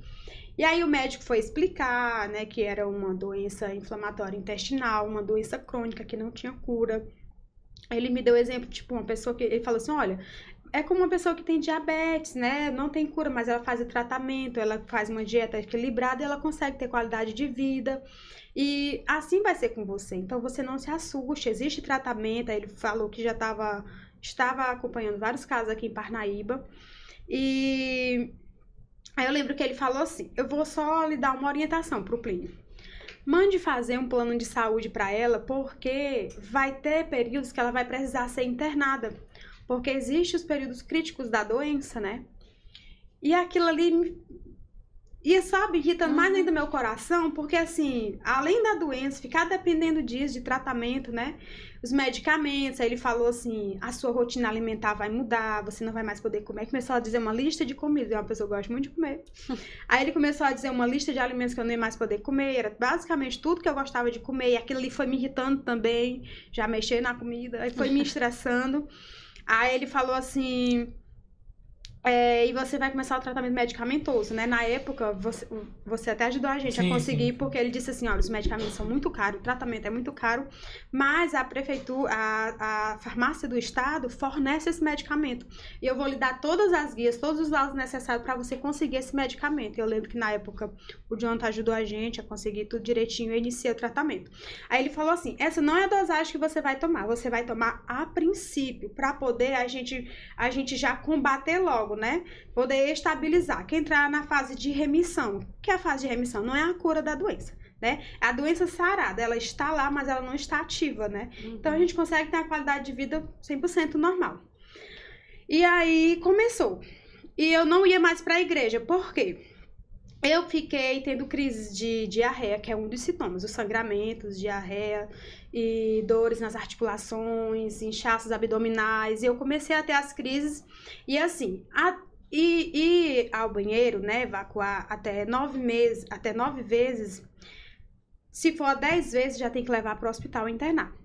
E aí o médico foi explicar, né, que era uma doença inflamatória intestinal, uma doença crônica que não tinha cura. Ele me deu exemplo, tipo, uma pessoa que ele falou assim, olha, é como uma pessoa que tem diabetes, né? Não tem cura, mas ela faz o tratamento, ela faz uma dieta equilibrada ela consegue ter qualidade de vida. E assim vai ser com você. Então você não se assuste, existe tratamento. Aí ele falou que já estava estava acompanhando vários casos aqui em Parnaíba. E Aí eu lembro que ele falou assim: eu vou só lhe dar uma orientação pro Plínio. Mande fazer um plano de saúde para ela, porque vai ter períodos que ela vai precisar ser internada. Porque existem os períodos críticos da doença, né? E aquilo ali e sabe, irrita uhum. mais ainda meu coração, porque assim, além da doença, ficar dependendo disso, de tratamento, né? Os medicamentos, aí ele falou assim, a sua rotina alimentar vai mudar, você não vai mais poder comer. Começou a dizer uma lista de comidas, eu é uma pessoa que gosta muito de comer. aí ele começou a dizer uma lista de alimentos que eu nem mais poder comer, era basicamente tudo que eu gostava de comer, e aquilo ali foi me irritando também, já mexer na comida, aí foi me estressando. aí ele falou assim, É, e você vai começar o tratamento medicamentoso, né? Na época, você, você até ajudou a gente sim, a conseguir, sim. porque ele disse assim, olha, os medicamentos são muito caros, o tratamento é muito caro, mas a prefeitura, a, a farmácia do estado fornece esse medicamento. E eu vou lhe dar todas as guias, todos os laudos necessários para você conseguir esse medicamento. Eu lembro que na época o Jonathan ajudou a gente a conseguir tudo direitinho e iniciar o tratamento. Aí ele falou assim, essa não é a dosagem que você vai tomar, você vai tomar a princípio, para poder a gente, a gente já combater logo logo, né? Poder estabilizar, que entrar na fase de remissão. O que é a fase de remissão? Não é a cura da doença. Né? A doença sarada, ela está lá, mas ela não está ativa, né? Uhum. Então a gente consegue ter a qualidade de vida 100% normal. E aí começou. E eu não ia mais para a igreja. Por quê? Eu fiquei tendo crises de diarreia, que é um dos sintomas, os sangramentos, diarreia e dores nas articulações, inchaços abdominais. E eu comecei a ter as crises e assim, a, e ir ao banheiro, né, evacuar até nove meses, até nove vezes, se for dez vezes já tem que levar para o hospital internar.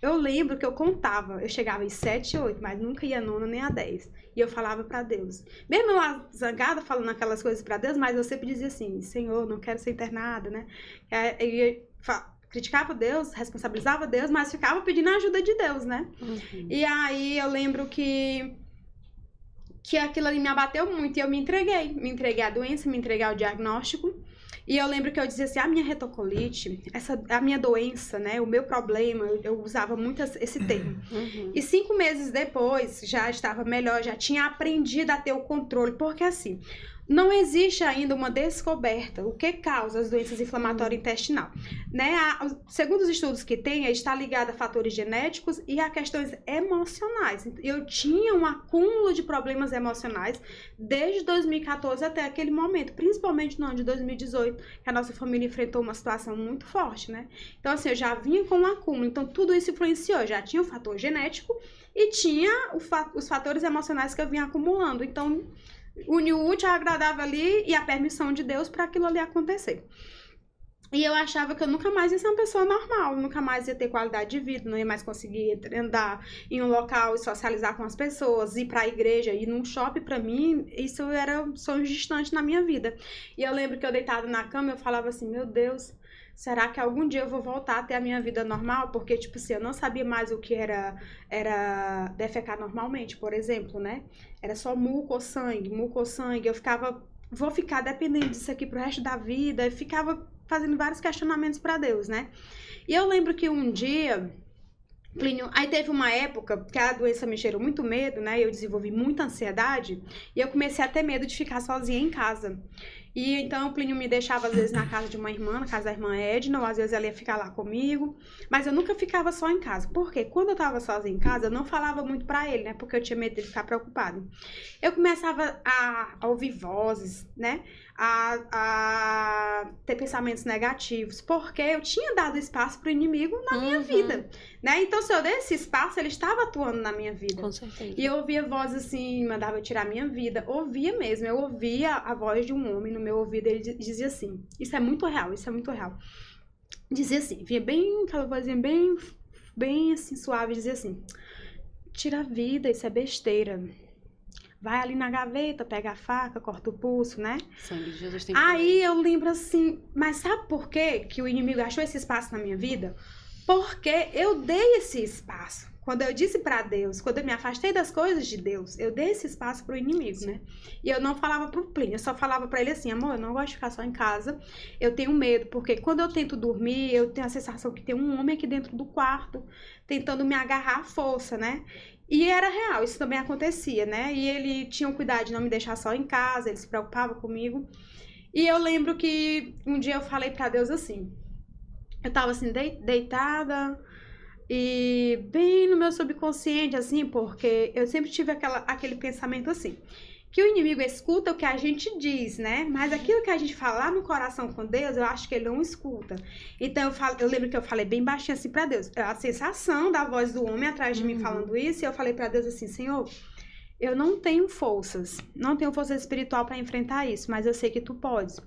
Eu lembro que eu contava, eu chegava em 7, 8, mas nunca ia nona nem a 10. E eu falava para Deus. Mesmo lá zangada, falando aquelas coisas para Deus, mas eu sempre dizia assim: Senhor, não quero ser internada, né? E criticava Deus, responsabilizava Deus, mas ficava pedindo a ajuda de Deus, né? Uhum. E aí eu lembro que que aquilo ali me abateu muito e eu me entreguei. Me entreguei à doença, me entreguei ao diagnóstico. E eu lembro que eu dizia assim, a minha retocolite, essa, a minha doença, né, o meu problema, eu, usava muito esse termo. Uhum. E cinco meses depois, já estava melhor, já tinha aprendido a ter o controle, porque assim, não existe ainda uma descoberta o que causa as doenças inflamatórias intestinal. Né? A, segundo os estudos que tem, está ligado a fatores genéticos e a questões emocionais. Eu tinha um acúmulo de problemas emocionais desde 2014 até aquele momento, principalmente no ano de 2018, que a nossa família enfrentou uma situação muito forte, né? Então, assim, eu já vinha com um acúmulo, então tudo isso influenciou. Já tinha o fator genético e tinha fa os fatores emocionais que eu vinha acumulando. Então, une o útil ao agradável ali e a permissão de Deus para aquilo ali acontecer. E eu achava que eu nunca mais ia ser uma pessoa normal, nunca mais ia ter qualidade de vida, não ia mais conseguir andar em um local e socializar com as pessoas, ir para a igreja, ir num shopping, para mim, isso era sonhos distantes na minha vida. E eu lembro que eu deitada na cama, eu falava assim: "Meu Deus, será que algum dia eu vou voltar a ter a minha vida normal? Porque, tipo assim, eu não sabia mais o que era, era defecar normalmente, por exemplo, né? Era só muco ou sangue, muco ou sangue. Eu ficava, vou ficar dependendo disso aqui pro resto da vida. Eu ficava fazendo vários questionamentos para Deus, né? E eu lembro que um dia. Plínio, aí teve uma época que a doença me gerou muito medo, né? Eu desenvolvi muita ansiedade e eu comecei a ter medo de ficar sozinha em casa. E então o Plínio me deixava às vezes na casa de uma irmã, na casa da irmã Edna, ou às vezes ela ia ficar lá comigo. Mas eu nunca ficava só em casa. Porque quando eu tava sozinha em casa, eu não falava muito para ele, né? Porque eu tinha medo de ficar preocupado. Eu começava a ouvir vozes, né? A, a ter pensamentos negativos, porque eu tinha dado espaço para o inimigo na uhum. minha vida, né? Então, se eu dei esse espaço, ele estava atuando na minha vida. Com certeza. E eu ouvia vozes assim, mandava eu tirar a minha vida, ouvia mesmo, eu ouvia a voz de um homem no meu ouvido, ele dizia assim, isso é muito real, isso é muito real. Dizia assim, via bem, aquela vozinha bem, bem assim, suave, dizia assim, tira a vida, isso é besteira vai ali na gaveta, pega a faca, corta o pulso, né? Sangue de Jesus tem Aí eu lembro assim, mas sabe por quê que o inimigo achou esse espaço na minha vida? Porque eu dei esse espaço. Quando eu disse para Deus, quando eu me afastei das coisas de Deus, eu dei esse espaço pro inimigo, né? E eu não falava pro Plínio, eu só falava para ele assim, amor, eu não gosto de ficar só em casa, eu tenho medo, porque quando eu tento dormir, eu tenho a sensação que tem um homem aqui dentro do quarto, tentando me agarrar à força, né? E era real, isso também acontecia, né? E ele tinha o cuidado de não me deixar só em casa, ele se preocupava comigo. E eu lembro que um dia eu falei para Deus assim. Eu tava assim, deitada e bem no meu subconsciente, assim, porque eu sempre tive aquela, aquele pensamento assim que o inimigo escuta o que a gente diz, né? Mas aquilo que a gente fala no coração com Deus, eu acho que ele não escuta. Então eu, falo, eu lembro que eu falei bem baixinho assim para Deus, a sensação da voz do homem atrás de uhum. mim falando isso, e eu falei para Deus assim, Senhor, eu não tenho forças, não tenho força espiritual para enfrentar isso, mas eu sei que tu podes.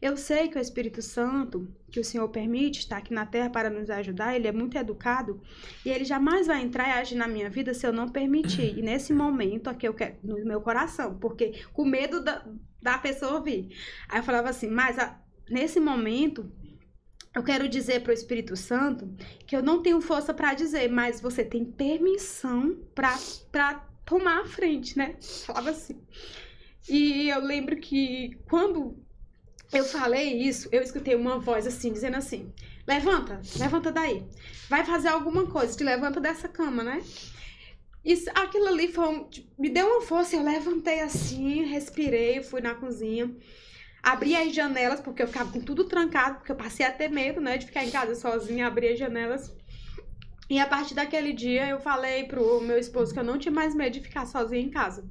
Eu sei que o Espírito Santo, que o Senhor permite estar aqui na terra para nos ajudar, ele é muito educado e ele jamais vai entrar e agir na minha vida se eu não permitir. E nesse momento aqui eu quero, no meu coração, porque com medo da, da pessoa ouvir. Aí eu falava assim, mas a, nesse momento eu quero dizer para o Espírito Santo que eu não tenho força para dizer, mas você tem permissão para tomar a frente, né? Falava assim. E eu lembro que quando eu falei isso, eu escutei uma voz assim, dizendo assim: levanta, levanta daí. Vai fazer alguma coisa, te levanta dessa cama, né? Isso, aquilo ali foi um, me deu uma força, eu levantei assim, respirei, fui na cozinha. Abri as janelas, porque eu ficava com tudo trancado, porque eu passei a ter medo, né, de ficar em casa sozinha, abri as janelas. E a partir daquele dia eu falei pro meu esposo que eu não tinha mais medo de ficar sozinha em casa.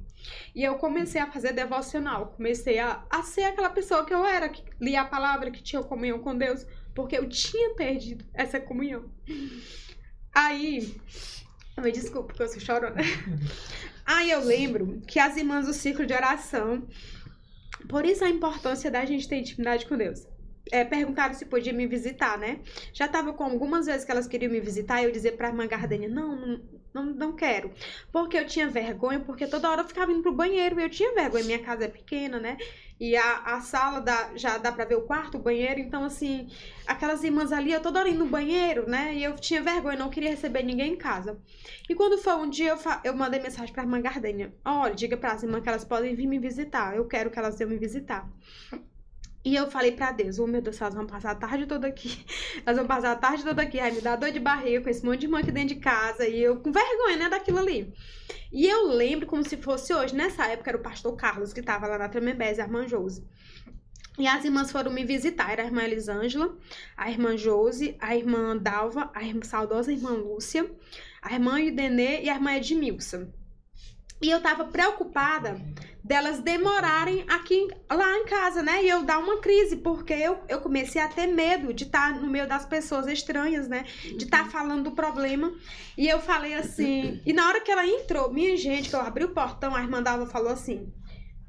E eu comecei a fazer devocional, comecei a, a ser aquela pessoa que eu era, que lia a palavra, que tinha comunhão com Deus, porque eu tinha perdido essa comunhão. Aí, me desculpa, porque eu sou chorona. Aí eu lembro que as irmãs do ciclo de oração por isso a importância da gente ter intimidade com Deus. É, perguntaram se podia me visitar, né? Já tava com algumas vezes que elas queriam me visitar e eu dizer pra irmã Gardenia, não, não, não, quero. Porque eu tinha vergonha, porque toda hora eu ficava indo pro banheiro e eu tinha vergonha. Minha casa é pequena, né? E a, a sala dá, já dá pra ver o quarto, o banheiro. Então, assim, aquelas irmãs ali, eu toda hora indo no banheiro, né? E eu tinha vergonha, não queria receber ninguém em casa. E quando foi um dia, eu, eu mandei mensagem pra irmã Gardênia. Olha, diga pras irmãs que elas podem vir me visitar. Eu quero que elas venham me visitar. E eu falei pra Deus, oh meu Deus, elas vão passar a tarde toda aqui. Elas vão passar a tarde toda aqui. Aí me dá dor de barriga com esse monte de irmã aqui dentro de casa. E eu com vergonha, né, daquilo ali. E eu lembro como se fosse hoje. Nessa época era o pastor Carlos que tava lá na Tremembés, a irmã Josi. E as irmãs foram me visitar. Era a irmã Elisângela, a irmã Josi, a irmã Dalva, a irmã, saudosa irmã Lúcia, a irmã Idenê e a irmã Edmilson. E eu tava preocupada delas demorarem aqui lá em casa, né? E eu dar uma crise, porque eu, eu comecei a ter medo de estar tá no meio das pessoas estranhas, né? De estar tá falando do problema. E eu falei assim. E na hora que ela entrou, minha gente, que eu abri o portão, a irmã Dalva falou assim: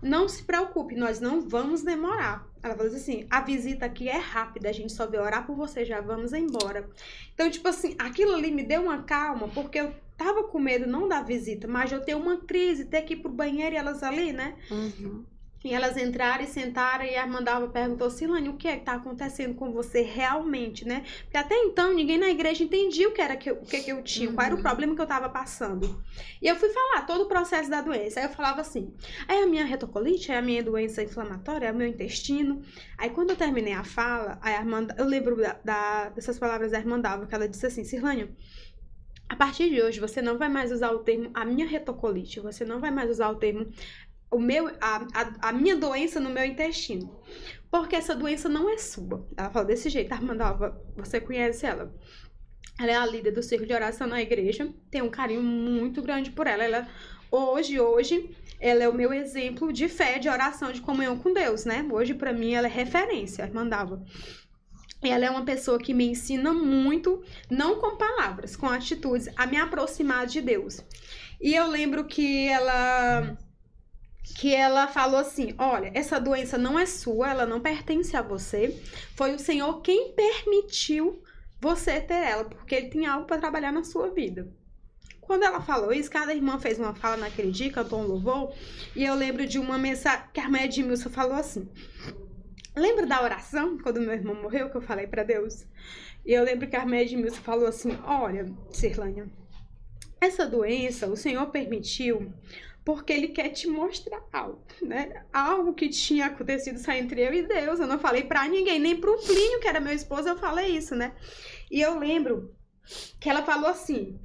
Não se preocupe, nós não vamos demorar. Ela falou assim: a visita aqui é rápida, a gente só veio orar por você, já vamos embora. Então, tipo assim, aquilo ali me deu uma calma, porque eu tava com medo não da visita, mas eu ter uma crise, ter que ir pro banheiro e elas ali, né? Uhum. E elas entraram e sentaram e a Dalva perguntou, Silane, o que é que tá acontecendo com você realmente, né? Porque até então ninguém na igreja entendia o que era que eu, o que, que eu tinha, uhum. qual era o uhum. problema que eu tava passando. E eu fui falar todo o processo da doença. Aí eu falava assim, é a minha retocolite, é a minha doença inflamatória, é o meu intestino. Aí quando eu terminei a fala, a irmã, eu lembro da, da, dessas palavras da irmã Dalva, que ela disse assim, Silane, a partir de hoje, você não vai mais usar o termo a minha retocolite, você não vai mais usar o termo o meu, a, a, a minha doença no meu intestino. Porque essa doença não é sua. Ela fala desse jeito, Armandova, você conhece ela. Ela é a líder do círculo de oração na igreja, tem um carinho muito grande por ela. Ela hoje, hoje, ela é o meu exemplo de fé, de oração, de comunhão com Deus, né? Hoje, para mim, ela é referência, Armandava. Ela é uma pessoa que me ensina muito, não com palavras, com atitudes, a me aproximar de Deus. E eu lembro que ela que ela falou assim: "Olha, essa doença não é sua, ela não pertence a você. Foi o Senhor quem permitiu você ter ela, porque ele tem algo para trabalhar na sua vida." Quando ela falou isso, cada irmã fez uma fala naquele dia, cantou um louvor, e eu lembro de uma mensagem que a irmã Edmilson falou assim: Lembra da oração quando meu irmão morreu que eu falei para Deus? E eu lembro que a irmã Edmilson falou assim: Olha, Cirlânia, essa doença o Senhor permitiu porque Ele quer te mostrar algo, né? Algo que tinha acontecido só entre eu e Deus. Eu não falei para ninguém, nem pro Plínio, que era meu esposo, eu falei isso, né? E eu lembro que ela falou assim: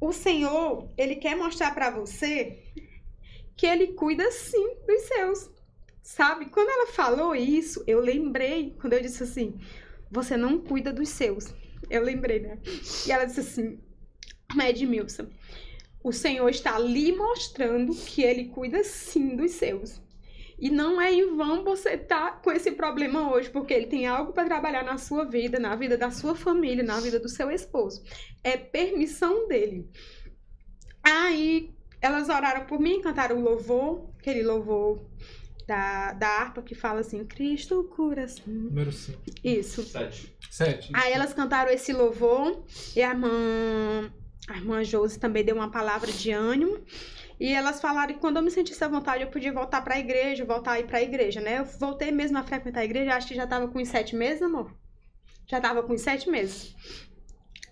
O Senhor, Ele quer mostrar para você que Ele cuida sim dos seus. Sabe? Quando ela falou isso, eu lembrei, quando eu disse assim, você não cuida dos seus. Eu lembrei, né? E ela disse assim, Edmilson, o Senhor está lhe mostrando que ele cuida sim dos seus. E não é em vão você estar tá com esse problema hoje, porque ele tem algo para trabalhar na sua vida, na vida da sua família, na vida do seu esposo. É permissão dele. Aí elas oraram por mim, cantaram o louvor, aquele louvor da, da harpa que fala assim, Cristo cura. Número 5. Isso. Sete. 7. Aí elas cantaram esse louvor e a irmã, a irmã Josi também deu uma palavra de ânimo. E elas falaram que quando eu me sentisse à vontade, eu podia voltar pra igreja, voltar a ir pra igreja, né? Eu voltei mesmo a frequentar a igreja, acho que já tava com uns sete meses, amor? Já tava com uns sete meses.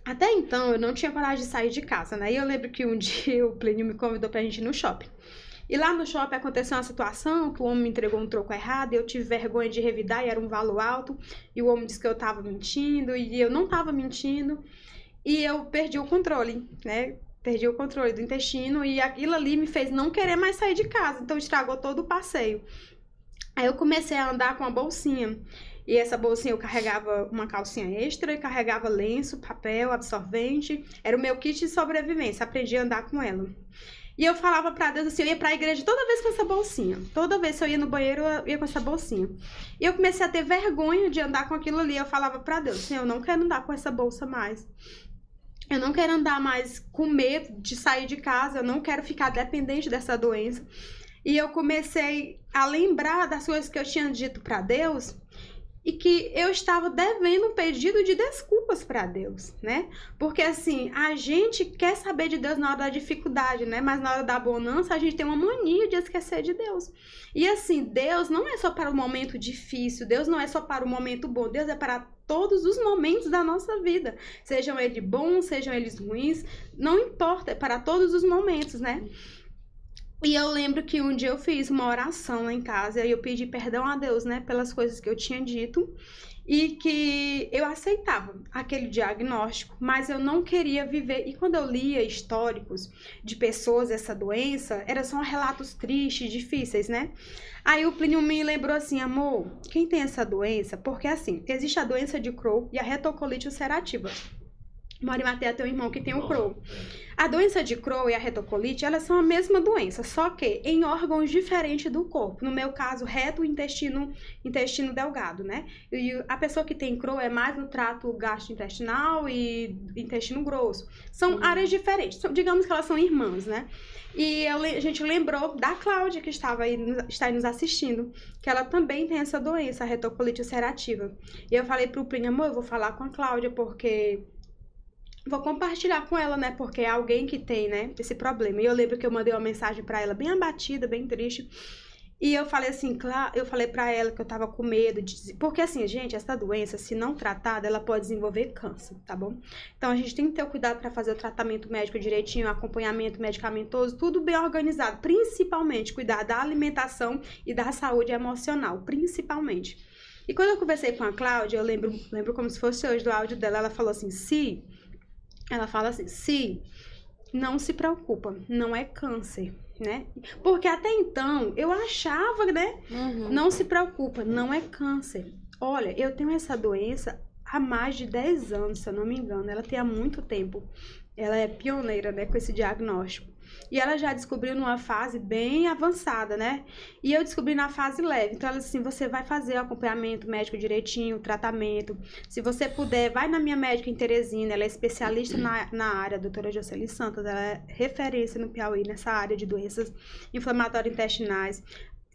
Até então, eu não tinha coragem de sair de casa, né? E eu lembro que um dia o Plínio me convidou pra gente ir no shopping. E lá no shopping aconteceu uma situação que o homem me entregou um troco errado, eu tive vergonha de revidar e era um valor alto, e o homem disse que eu tava mentindo, e eu não tava mentindo, e eu perdi o controle, né? Perdi o controle do intestino, e aquilo ali me fez não querer mais sair de casa, então estragou todo o passeio. Aí eu comecei a andar com uma bolsinha. E essa bolsinha eu carregava uma calcinha extra carregava lenço, papel, absorvente. Era o meu kit de sobrevivência. Aprendi a andar com ela. E eu falava pra Deus assim, eu ia pra igreja toda vez com essa bolsinha. Toda vez que eu ia no banheiro, eu ia com essa bolsinha. E eu comecei a ter vergonha de andar com aquilo ali. Eu falava pra Deus, Senhor, eu não quero andar com essa bolsa mais. Eu não quero andar mais com medo de sair de casa. Eu não quero ficar dependente dessa doença. E eu comecei a lembrar das coisas que eu tinha dito pra Deus e que eu estava devendo um pedido de desculpas para Deus, né? Porque assim, a gente quer saber de Deus na hora da dificuldade, né? Mas na hora da bonança a gente tem uma mania de esquecer de Deus. E assim, Deus não é só para o momento difícil, Deus não é só para o momento bom, Deus é para todos os momentos da nossa vida, sejam eles bons, sejam eles ruins, não importa, é para todos os momentos, né? E eu lembro que um dia eu fiz uma oração lá em casa e eu pedi perdão a Deus, né, pelas coisas que eu tinha dito e que eu aceitava aquele diagnóstico, mas eu não queria viver. E quando eu lia históricos de pessoas essa doença, eram só relatos tristes, difíceis, né? Aí o Plínio me lembrou assim, amor, quem tem essa doença? Porque assim, existe a doença de Crohn e a retocolite ulcerativa. Mori Matheus tem um irmão que tem o Crohn. A doença de Crohn e a retocolite, elas são a mesma doença, só que em órgãos diferentes do corpo. No meu caso, reto intestino, intestino delgado, né? E a pessoa que tem Crohn é mais no trato gastrointestinal e intestino grosso. São uhum. áreas diferentes. Digamos que elas são irmãs, né? E a gente lembrou da Cláudia, que estava aí, está aí nos assistindo, que ela também tem essa doença, a retocolite ulcerativa. E eu falei pro Plínio, amor, eu vou falar com a Cláudia, porque vou compartilhar com ela, né? Porque é alguém que tem, né, esse problema. E eu lembro que eu mandei uma mensagem para ela bem abatida, bem triste. E eu falei assim, claro, eu falei para ela que eu tava com medo de porque assim, gente, essa doença, se não tratada, ela pode desenvolver câncer, tá bom? Então a gente tem que ter o cuidado para fazer o tratamento médico direitinho, acompanhamento medicamentoso, tudo bem organizado, principalmente cuidar da alimentação e da saúde emocional, principalmente. E quando eu conversei com a Cláudia, eu lembro, lembro como se fosse hoje do áudio dela, ela falou assim: "Se ela fala assim: se não se preocupa, não é câncer, né? Porque até então eu achava, né? Uhum. Não se preocupa, não é câncer. Olha, eu tenho essa doença há mais de 10 anos, se eu não me engano. Ela tem há muito tempo. Ela é pioneira, né, com esse diagnóstico. E ela já descobriu numa fase bem avançada, né? E eu descobri na fase leve. Então, ela assim: você vai fazer o acompanhamento médico direitinho, o tratamento. Se você puder, vai na minha médica em Teresina. Ela é especialista na, na área, a doutora Jocely Santos. Ela é referência no Piauí nessa área de doenças inflamatórias intestinais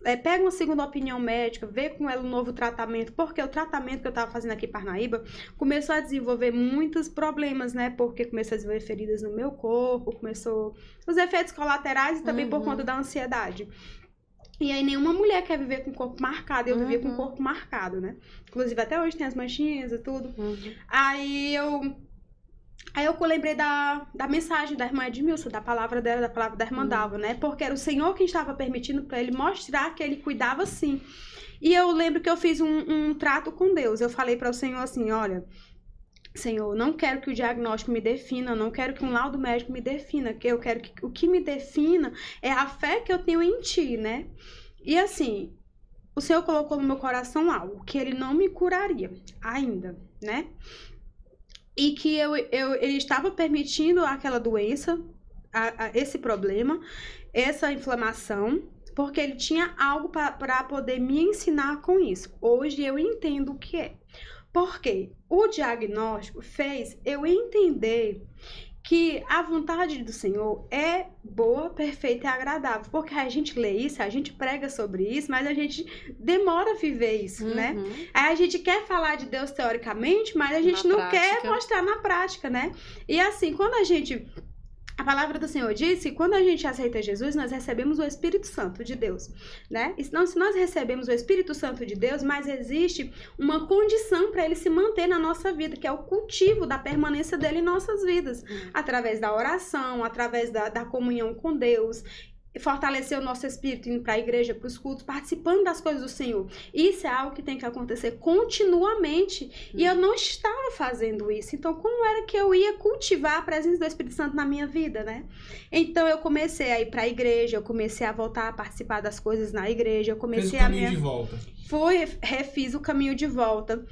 é, pega uma segunda opinião médica, vê com ela um novo tratamento, porque o tratamento que eu estava fazendo aqui em Parnaíba começou a desenvolver muitos problemas, né? Porque começou a desenvolver feridas no meu corpo, começou os efeitos colaterais e também uhum. por conta da ansiedade. E aí nenhuma mulher quer viver com o corpo marcado. Eu uhum. vivia com o uhum. corpo marcado, né? Inclusive até hoje tem as manchinhas e tudo. Uhum. Aí eu Aí eu lembrei da, da mensagem da irmã Edmilson, da palavra dela, da palavra da irmã uhum. Dalva, né? Porque era o Senhor quem estava permitindo para ele mostrar que ele cuidava sim. E eu lembro que eu fiz um, um trato com Deus. Eu falei para o Senhor assim: olha, Senhor, não quero que o diagnóstico me defina, não quero que um laudo médico me defina, que eu quero que o que me defina é a fé que eu tenho em Ti, né? E assim, o Senhor colocou no meu coração algo que Ele não me curaria ainda, né? E que eu, eu, ele estava permitindo aquela doença, a, a, esse problema, essa inflamação, porque ele tinha algo para poder me ensinar com isso. Hoje eu entendo o que é. Porque o diagnóstico fez eu entender que a vontade do Senhor é boa, perfeita e agradável. Porque a gente lê isso, a gente prega sobre isso, mas a gente demora a viver isso, né? Uhum. Aí a gente quer falar de Deus teoricamente, mas a gente Na não quer prática. mostrar na prática, né? E assim, quando a gente. A palavra do Senhor diz que quando a gente aceita Jesus, nós recebemos o Espírito Santo de Deus, né? E senão, se nós recebemos o Espírito Santo de Deus, mas existe uma condição para ele se manter na nossa vida, que é o cultivo da permanência dele em nossas vidas, Hum. através da oração, através da, da comunhão com Deus, fortalecer o nosso espírito indo para a igreja, para os cultos, participando das coisas do Senhor. Isso é algo que tem que acontecer continuamente. E eu não estava fazendo isso. Então, como era que eu ia cultivar a presença do Espírito Santo na minha vida, né? Então, eu comecei a ir para a igreja, eu comecei a voltar a participar das coisas na igreja, eu comecei a caminho me de volta. fui, refiz o caminho de volta.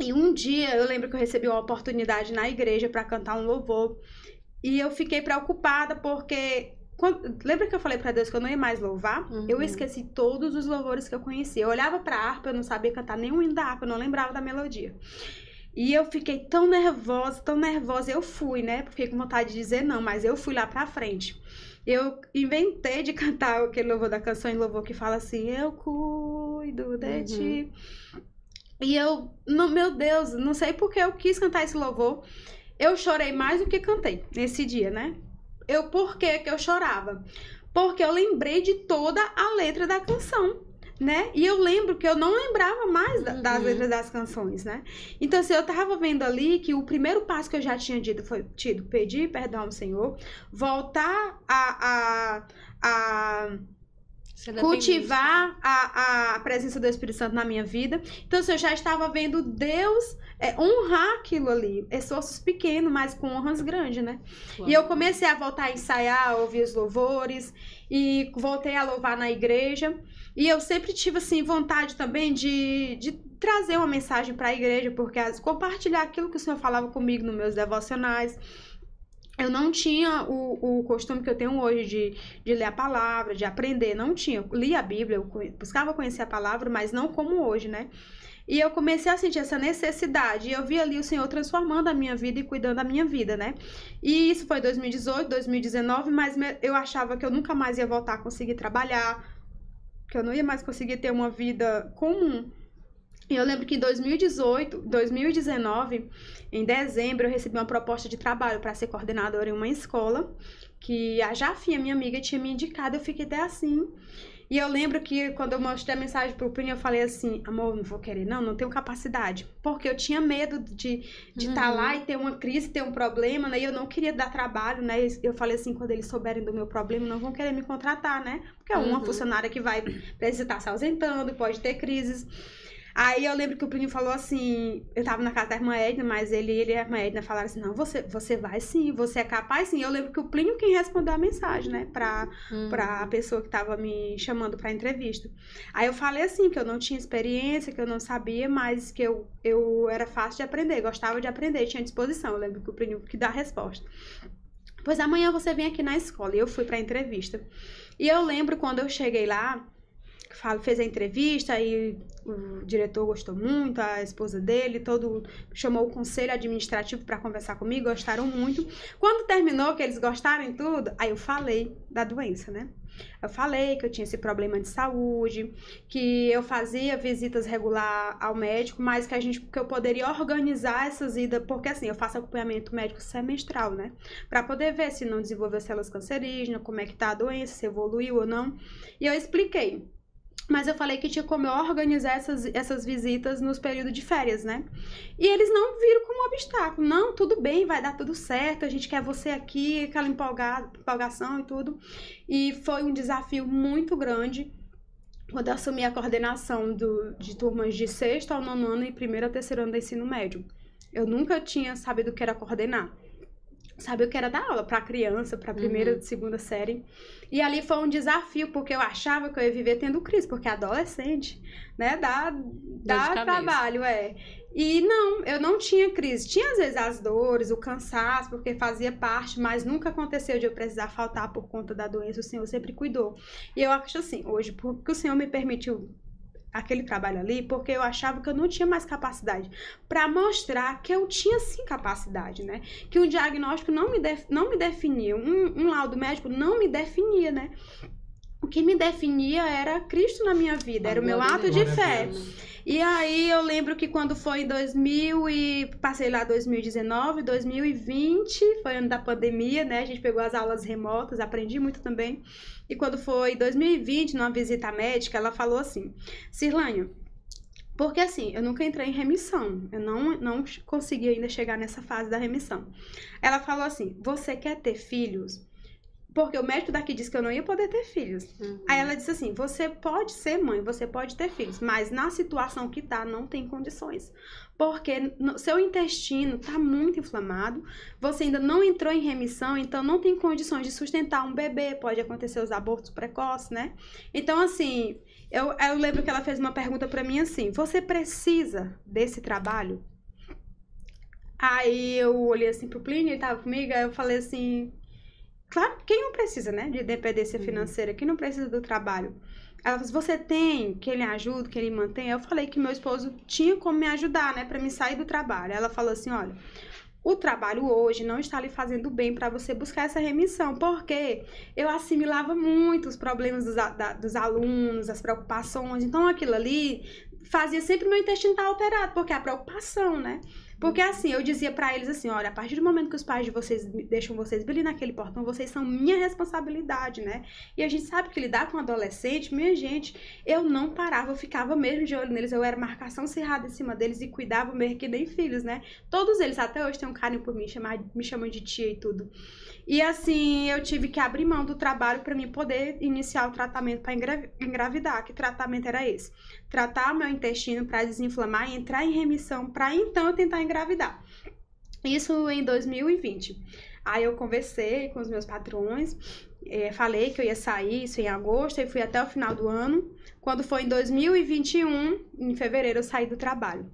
E um dia eu lembro que eu recebi uma oportunidade na igreja para cantar um louvor. E eu fiquei preocupada porque. Quando- lembra que eu falei para Deus que eu não ia mais louvar? Uhum. Eu esqueci todos os louvores que eu conhecia. Eu olhava pra harpa, eu não sabia cantar nenhum hino da harpa, eu não lembrava da melodia. E eu fiquei tão nervosa, tão nervosa. Eu fui, né? Fiquei com vontade de dizer não, mas eu fui lá pra frente. Eu inventei de cantar aquele louvor da canção em louvor que fala assim: Eu cuido de Uhum. ti. E eu, no, meu Deus, não sei porque eu quis cantar esse louvor. Eu chorei mais do que cantei nesse dia, né? Eu, por que que eu chorava? Porque eu lembrei de toda a letra da canção, né? E eu lembro que eu não lembrava mais da- das Uhum. letras das canções, né? Então, assim, eu tava vendo ali que o primeiro passo que eu já tinha dito foi tido pedir perdão ao Senhor, voltar a, a, a cultivar a, a presença do Espírito Santo na minha vida. Então, assim, eu já estava vendo Deus é, honrar aquilo ali. Esforços pequenos, mas com honras grandes, né? E eu comecei a voltar a ensaiar, a ouvir os louvores e voltei a louvar na igreja. E eu sempre tive assim vontade também de, de trazer uma mensagem para a igreja, porque as, compartilhar aquilo que o Senhor falava comigo nos meus devocionais. Eu não tinha o, o costume que eu tenho hoje de, de ler a palavra, de aprender. Não tinha. Eu lia a Bíblia, eu buscava conhecer a palavra, mas não como hoje, né? E eu comecei a sentir essa necessidade. E eu vi ali o Senhor transformando a minha vida e cuidando da minha vida, né? E isso foi 2018, 2019, mas eu achava que eu nunca mais ia voltar a conseguir trabalhar, que eu não ia mais conseguir ter uma vida comum. E eu lembro que em 2018, 2019, em dezembro, eu recebi uma proposta de trabalho para ser coordenadora em uma escola, que a Jafinha, minha amiga, tinha me indicado, eu fiquei até assim. E eu lembro que quando eu mostrei a mensagem pro Pini, eu falei assim, amor, não vou querer, não, não tenho capacidade. Porque eu tinha medo de estar de tá Uhum. lá e ter uma crise, ter um problema, né? E eu não queria dar trabalho, né? Eu falei assim, quando eles souberem do meu problema, não vão querer me contratar, né? Porque é uma Uhum. funcionária que vai precisar estar se ausentando, pode ter crises. Aí eu lembro que o Plínio falou assim, eu tava na casa da irmã Edna, mas ele, ele e a irmã Edna falaram assim, não, você, você vai sim, você é capaz sim. Eu lembro que o Plínio quem respondeu a mensagem, né, pra, Uhum. pra pessoa que tava me chamando pra entrevista. Aí eu falei assim, que eu não tinha experiência, que eu não sabia, mas que eu, eu era fácil de aprender, gostava de aprender, tinha disposição. Eu lembro que o Plínio que dá a resposta. Pois amanhã você vem aqui na escola. E eu fui pra entrevista. E eu lembro quando eu cheguei lá, falo, fez a entrevista, aí o diretor gostou muito, a esposa dele, todo chamou o conselho administrativo para conversar comigo, gostaram muito. Quando terminou, que eles gostaram e tudo, aí eu falei da doença, né? Eu falei que eu tinha esse problema de saúde, que eu fazia visitas regular ao médico, mas que a gente que eu poderia organizar essas idas, porque assim, eu faço acompanhamento médico semestral, né? Para poder ver se não desenvolveu células cancerígenas, como é que tá a doença, se evoluiu ou não. E eu expliquei. Mas eu falei que tinha como eu organizar essas, essas visitas nos períodos de férias, né? E eles não viram como obstáculo. Não, tudo bem, vai dar tudo certo, a gente quer você aqui, aquela empolga- empolgação e tudo. E foi um desafio muito grande quando eu assumi a coordenação do, de turmas de sexto ao nono ano e primeiro ao terceiro ano do ensino médio. Eu nunca tinha sabido o que era coordenar. Sabia o que era dar aula para criança, para primeira, segunda série. E ali foi um desafio, porque eu achava que eu ia viver tendo crise, porque adolescente, né, dá, dá trabalho, é. E não, eu não tinha crise. Tinha às vezes as dores, o cansaço, porque fazia parte, mas nunca aconteceu de eu precisar faltar por conta da doença. O Senhor sempre cuidou. E eu acho assim, hoje, porque o Senhor me permitiu aquele trabalho ali porque eu achava que eu não tinha mais capacidade para mostrar que eu tinha sim capacidade, né? Que um diagnóstico não me, def, não me definia, um, um laudo médico não me definia, né? O que me definia era Cristo na minha vida, era o meu ato de fé. E aí eu lembro que quando foi em 2000 e passei lá 2019, 2020, foi ano da pandemia, né? A gente pegou as aulas remotas, aprendi muito também. E quando foi 2020, numa visita médica, ela falou assim: Cirlânio, porque assim, eu nunca entrei em remissão. Eu não, não consegui ainda chegar nessa fase da remissão. Ela falou assim: Você quer ter filhos? Porque o médico daqui disse que eu não ia poder ter filhos. Uhum. Aí ela disse assim: você pode ser mãe, você pode ter filhos, mas na situação que tá, não tem condições. Porque no, seu intestino tá muito inflamado, você ainda não entrou em remissão, então não tem condições de sustentar um bebê, pode acontecer os abortos precoces, né? Então, assim, eu, eu lembro que ela fez uma pergunta para mim assim: você precisa desse trabalho? Aí eu olhei assim pro Plínio, ele tava comigo, aí eu falei assim, Claro, quem não precisa, né, de dependência uhum. financeira? Quem não precisa do trabalho? Ela falou, você tem que ele ajude, que ele mantenha? Eu falei que meu esposo tinha como me ajudar, né, para me sair do trabalho. Ela falou assim, olha, o trabalho hoje não está lhe fazendo bem para você buscar essa remissão, porque eu assimilava muito os problemas dos, da, dos alunos, as preocupações, então aquilo ali fazia sempre meu intestino estar alterado, porque é a preocupação, né? Porque assim, eu dizia para eles assim, olha, a partir do momento que os pais de vocês deixam vocês ali naquele portão, vocês são minha responsabilidade, né? E a gente sabe que lidar com adolescente, minha gente, eu não parava, eu ficava mesmo de olho neles, eu era marcação cerrada em cima deles e cuidava mesmo que nem filhos, né? Todos eles até hoje têm um carinho por mim, chamar, me chamam de tia e tudo. E assim, eu tive que abrir mão do trabalho para mim poder iniciar o tratamento para engravidar. Que tratamento era esse? Tratar meu intestino para desinflamar e entrar em remissão para então eu tentar engravidar. Isso em 2020. Aí eu conversei com os meus patrões, é, falei que eu ia sair isso em agosto e fui até o final do ano. Quando foi em 2021, em fevereiro, eu saí do trabalho.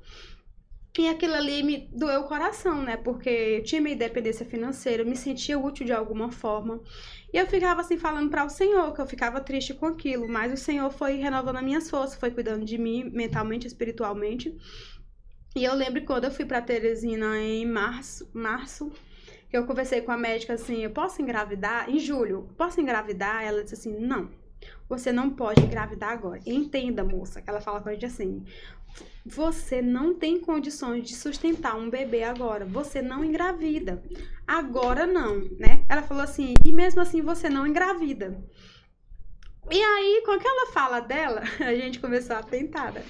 E aquilo ali me doeu o coração, né? Porque eu tinha minha independência financeira, me sentia útil de alguma forma. E eu ficava assim falando para o Senhor que eu ficava triste com aquilo, mas o Senhor foi renovando as minhas forças, foi cuidando de mim mentalmente, espiritualmente. E eu lembro quando eu fui para Teresina em março, março, que eu conversei com a médica assim, eu posso engravidar em julho? Posso engravidar? Ela disse assim: "Não. Você não pode engravidar agora. Entenda, moça, que ela fala com a gente assim: você não tem condições de sustentar um bebê agora. Você não engravida. Agora não, né? Ela falou assim, e mesmo assim você não engravida. E aí, com aquela fala dela, a gente começou a tentar, né?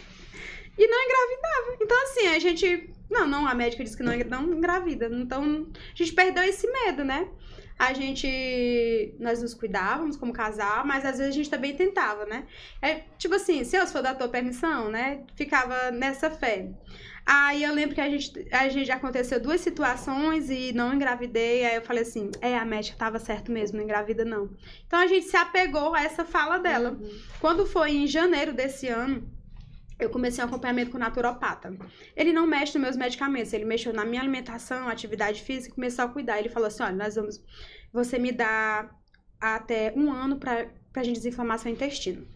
E não engravidava. Então, assim, a gente. Não, não, a médica disse que não, não engravida. Então, a gente perdeu esse medo, né? A gente. Nós nos cuidávamos como casal, mas às vezes a gente também tentava, né? É, tipo assim, se eu for dar tua permissão, né? Ficava nessa fé. Aí eu lembro que a gente, a gente já aconteceu duas situações e não engravidei. Aí eu falei assim: é, a médica tava certo mesmo, não engravida não. Então a gente se apegou a essa fala dela. Uhum. Quando foi em janeiro desse ano, eu comecei um acompanhamento com o naturopata. Ele não mexe nos meus medicamentos, ele mexeu na minha alimentação, atividade física, começou a cuidar. Ele falou assim: olha, nós vamos. Você me dá até um ano para a gente desinflamar seu intestino.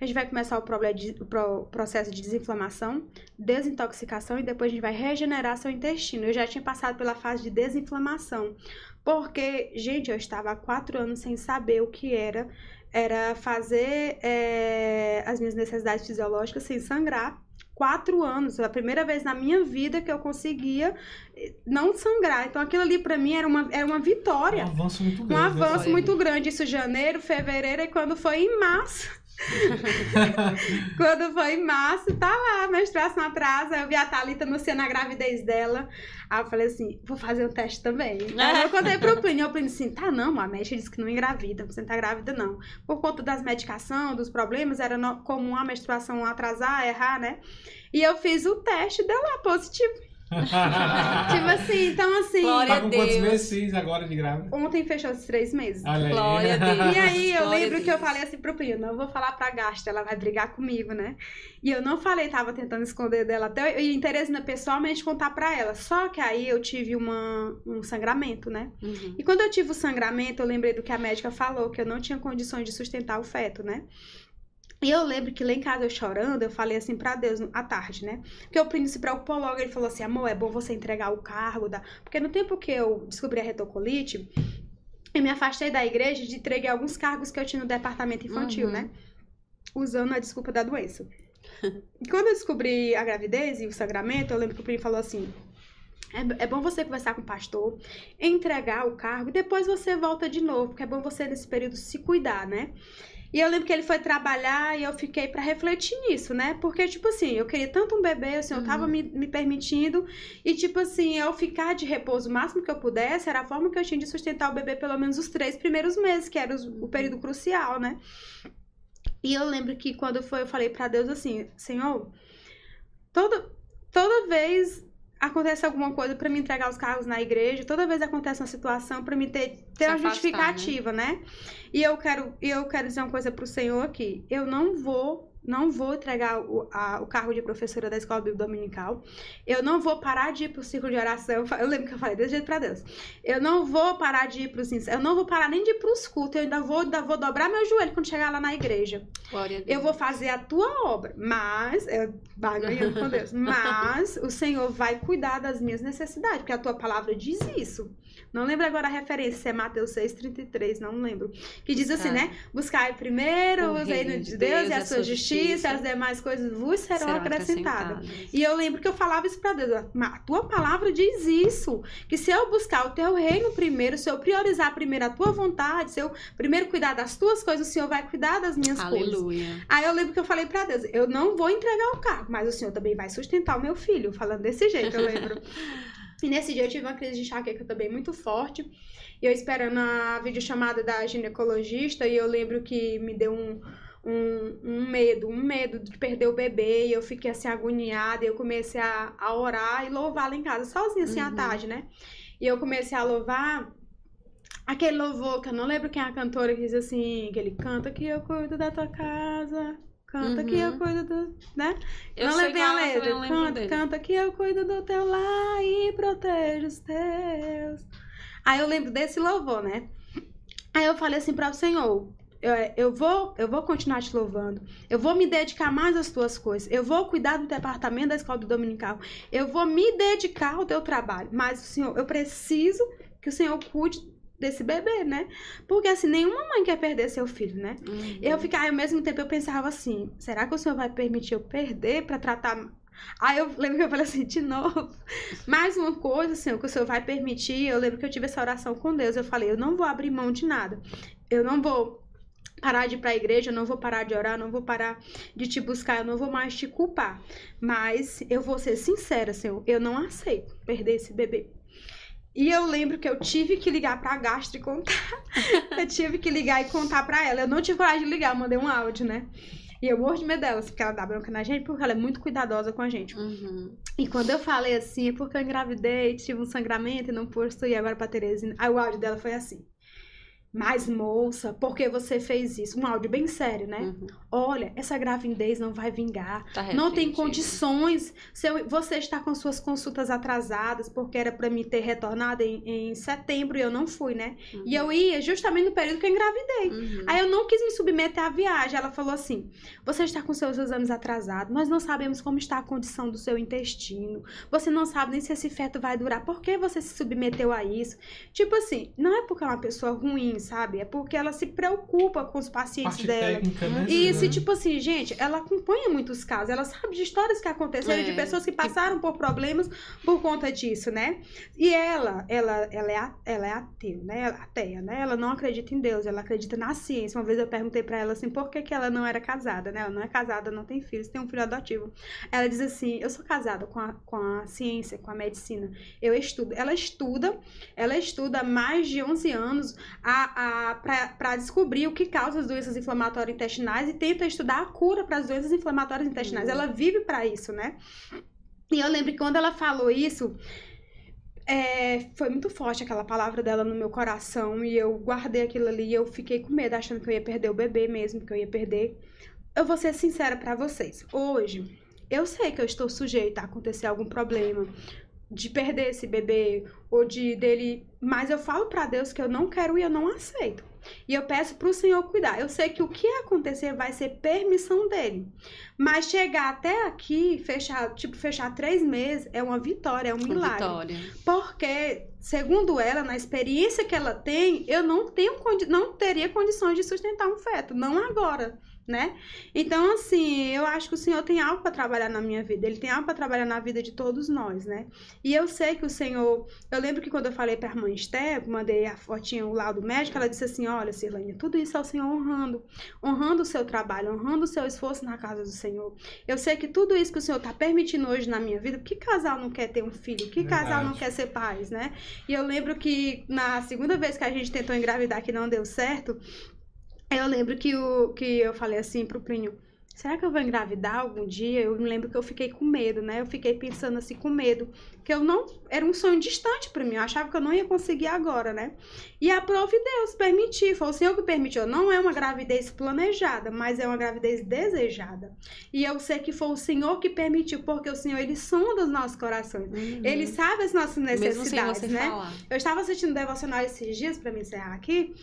A gente vai começar o, de, o processo de desinflamação, desintoxicação e depois a gente vai regenerar seu intestino. Eu já tinha passado pela fase de desinflamação, porque, gente, eu estava há quatro anos sem saber o que era era fazer é, as minhas necessidades fisiológicas sem sangrar. Quatro anos, foi a primeira vez na minha vida que eu conseguia eh, não sangrar. Então aquilo ali para mim era uma, era uma vitória. Um avanço muito grande. Um avanço muito grande. Isso janeiro, fevereiro, e quando foi em março, Quando foi em março, tá lá, menstruação atrasa. Eu vi a Thalita anunciando a gravidez dela. Aí eu falei assim: vou fazer um teste também. Aí eu contei pro Plínio. O Plínio assim: tá, não, a médica disse que não engravida, você não tá grávida, não. Por conta das medicações, dos problemas, era comum a menstruação atrasar, errar, né? E eu fiz o teste, deu lá positivo. Tipo assim, então assim. Glória tá com quantos meses agora de grávida? Ontem fechou os três meses. Olha aí. Glória a Deus. E aí eu Glória lembro que eu falei assim pro Pio, não vou falar pra Gasta, ela vai brigar comigo, né? E eu não falei, tava tentando esconder dela até. E interesse pessoalmente contar pra ela. Só que aí eu tive uma, um sangramento, né? Uhum. E quando eu tive o sangramento, eu lembrei do que a médica falou, que eu não tinha condições de sustentar o feto, né? E eu lembro que lá em casa eu chorando, eu falei assim pra Deus à tarde, né? Porque o Plínio se preocupou logo, ele falou assim: amor, é bom você entregar o cargo da. Porque no tempo que eu descobri a retocolite, eu me afastei da igreja e entreguei alguns cargos que eu tinha no departamento infantil, Uhum. né? Usando a desculpa da doença. E quando eu descobri a gravidez e o sangramento, eu lembro que o Plínio falou assim: é, é bom você conversar com o pastor, entregar o cargo e depois você volta de novo, porque é bom você nesse período se cuidar, né? E eu lembro que ele foi trabalhar e eu fiquei pra refletir nisso, né? Porque, tipo assim, eu queria tanto um bebê, o senhor tava me, me permitindo, e, tipo assim, eu ficar de repouso o máximo que eu pudesse era a forma que eu tinha de sustentar o bebê pelo menos os três primeiros meses, que era os- o período crucial, né? E eu lembro que quando foi, eu falei pra Deus assim, Senhor, toda, toda vez acontece alguma coisa pra me entregar os cargos na igreja, toda vez acontece uma situação pra me ter, ter Se uma afastar, justificativa, né? E eu quero, e eu quero dizer uma coisa pro Senhor aqui. Eu não vou, não vou entregar o, a- o cargo de professora da escola bíblica dominical. Eu não vou parar de ir pro círculo de oração. Eu lembro que eu falei desse jeito pra Deus. Eu não vou parar de ir pros eu não vou parar nem de ir pros cultos. Eu ainda vou, ainda vou dobrar meu joelho quando chegar lá na igreja. Eu vou fazer a tua obra, mas eu barganhando com Deus. Mas o Senhor vai cuidar das minhas necessidades, porque a tua palavra diz isso. Não lembro agora a referência, se é Mateus 6,33, não lembro. Que diz assim, Tá. né? Buscai primeiro O reino de Deus e a sua justiça, as demais coisas vos serão, Serão acrescentadas. acrescentadas. E eu lembro que eu falava isso pra Deus. "Mas A tua palavra diz isso. Que se eu buscar o teu reino primeiro, se eu priorizar primeiro a tua vontade, se eu primeiro cuidar das tuas coisas, o Senhor vai cuidar das minhas coisas. Aleluia. Aí eu lembro que eu falei pra Deus, eu não vou entregar o carro, mas o Senhor também vai sustentar o meu filho, falando desse jeito, eu lembro. e nesse dia eu tive uma crise de enxaqueca também muito forte. E eu esperando a videochamada da ginecologista, e eu lembro que me deu um, um, um medo, um medo de perder o bebê, e eu fiquei assim agoniada, e eu comecei a, a orar e louvar lá em casa, sozinha assim à Uhum. tarde, né? E eu comecei a louvar aquele louvor que eu não lembro quem é a cantora que diz assim, que ele canta que eu cuido da tua casa, canta que eu Uhum. cuido do, né? Eu não bem a mas letra. eu Canta, dele. canta que eu cuido do teu lar e protejo os teus. Aí eu lembro desse louvor, né? Aí eu falei assim para o Senhor, eu, eu vou, eu vou continuar te louvando. Eu vou me dedicar mais às tuas coisas. Eu vou cuidar do departamento da escola do dominical. Eu vou me dedicar ao teu trabalho. Mas, Senhor, eu preciso que o Senhor cuide desse bebê, né? Porque assim, nenhuma mãe quer perder seu filho, né? Uhum. Eu ficava, ao mesmo tempo eu pensava assim, será que o senhor vai permitir eu perder pra tratar Aí eu lembro que eu falei assim, de novo. Mais uma coisa, Senhor, que o Senhor vai permitir. Eu lembro que eu tive essa oração com Deus. Eu falei, eu não vou abrir mão de nada. Eu não vou parar de ir pra igreja, eu não vou parar de orar, eu não vou parar de te buscar, eu não vou mais te culpar. Mas eu vou ser sincera, Senhor, eu não aceito perder esse bebê. E eu lembro que eu tive que ligar pra Gastro e contar. eu tive que ligar e contar pra ela. Eu não tive coragem de ligar, eu mandei um áudio, né? E eu morro de medo dela, porque ela dá bronca na gente, porque ela é muito cuidadosa com a gente. Uhum. E quando eu falei assim, é porque eu engravidei, tive um sangramento e não posto ir agora pra Teresina. Aí o áudio dela foi assim. Mas, moça, por que você fez isso? Um áudio bem sério, né? Uhum. Olha, essa gravidez não vai vingar. Tá Não tem condições. Se eu- você está com suas consultas atrasadas, porque era pra mim ter retornado em, em setembro e eu não fui, né? Uhum. E eu ia justamente no período que eu engravidei. Uhum. Aí eu não quis me submeter à viagem. Ela falou assim: Você está com seus exames atrasados, nós não sabemos como está a condição do seu intestino. Você não sabe nem se esse feto vai durar. Por que você se submeteu a isso? Tipo assim, não é porque é uma pessoa ruim, sabe? É porque ela se preocupa com os pacientes Parte dela. técnica, né? E Uhum. se, tipo assim, gente, ela acompanha muitos casos, ela sabe de histórias que aconteceram, É. de pessoas que passaram por problemas por conta disso, né? E ela, ela, ela é, ela é ateu, né? Ela- Ateia, né? Ela não acredita em Deus, ela acredita na ciência. Uma vez eu perguntei pra ela assim, por que, que ela não era casada, né? Ela não é casada, não tem filhos, tem um filho adotivo. Ela diz assim, eu sou casada com a, com a ciência, com a medicina. Eu estudo. Ela estuda, ela estuda há mais de 11 anos a, para descobrir o que causa as doenças inflamatórias intestinais e tenta estudar a cura para as doenças inflamatórias intestinais. Uhum. Ela vive para isso, né? E eu lembro que quando ela falou isso, é, foi muito forte aquela palavra dela no meu coração e eu guardei aquilo ali e eu fiquei com medo, achando que eu ia perder o bebê mesmo, que eu ia perder. Eu vou ser sincera para vocês. Hoje, eu sei que eu estou sujeita a acontecer algum problema de perder esse bebê ou de dele, mas eu falo para Deus que eu não quero e eu não aceito. E eu peço para o Senhor cuidar. Eu sei que o que acontecer vai ser permissão dele. Mas chegar até aqui, fechar, tipo, fechar três meses, é uma vitória, é um milagre. Vitória. Porque, segundo ela, na experiência que ela tem, eu não tenho não teria condições de sustentar um feto. Não agora né? Então, assim, eu acho que o Senhor tem algo para trabalhar na minha vida, Ele tem algo para trabalhar na vida de todos nós, né? E eu sei que o Senhor. Eu lembro que quando eu falei para a irmã Esther, mandei a fotinha lá do médico, ela disse assim: Olha, Cirlane, tudo isso é o Senhor honrando, honrando o seu trabalho, honrando o seu esforço na casa do Senhor. Eu sei que tudo isso que o Senhor está permitindo hoje na minha vida, que casal não quer ter um filho? Que Verdade. casal não quer ser pais, né? E eu lembro que na segunda vez que a gente tentou engravidar que não deu certo, eu lembro que, o, que eu falei assim pro Plínio, será que eu vou engravidar algum dia? Eu me lembro que eu fiquei com medo, né? Eu fiquei pensando assim com medo, que eu não era um sonho distante para mim. Eu achava que eu não ia conseguir agora, né? E a prova Deus permitiu, foi o Senhor que permitiu. Não é uma gravidez planejada, mas é uma gravidez desejada. E eu sei que foi o Senhor que permitiu, porque o Senhor ele sonda os nossos corações. Uhum. Ele sabe as nossas necessidades, né? Falar. Eu estava assistindo devocional esses dias para me encerrar aqui,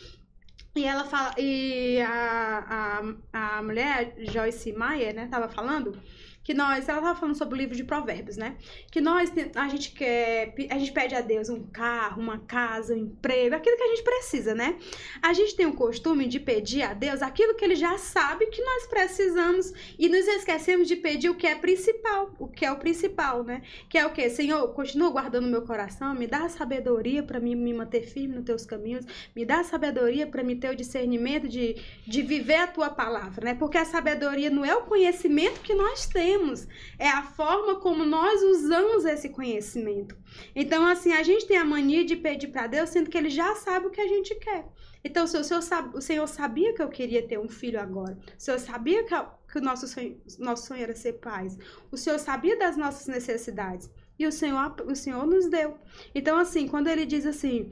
e ela fala, e a, a, a mulher, Joyce Meyer, né, tava falando que nós, ela tava falando sobre o livro de Provérbios, né? Que nós, a gente quer, a gente pede a Deus um carro, uma casa, um emprego, aquilo que a gente precisa, né? A gente tem o costume de pedir a Deus aquilo que ele já sabe que nós precisamos e nos esquecemos de pedir o que é principal, o que é o principal, né? Que é o que? Senhor, continua guardando meu coração, me dá sabedoria para mim me manter firme nos teus caminhos, me dá sabedoria para me ter o discernimento de, de viver a tua palavra, né? Porque a sabedoria não é o conhecimento que nós temos, temos, é a forma como nós usamos esse conhecimento. Então, assim, a gente tem a mania de pedir para Deus, sendo que Ele já sabe o que a gente quer. Então, se o Senhor, o Senhor sabia que eu queria ter um filho agora, o Senhor sabia que, que o nosso sonho, nosso sonho era ser pais, o Senhor sabia das nossas necessidades. E o Senhor, o Senhor nos deu. Então, assim, quando ele diz assim,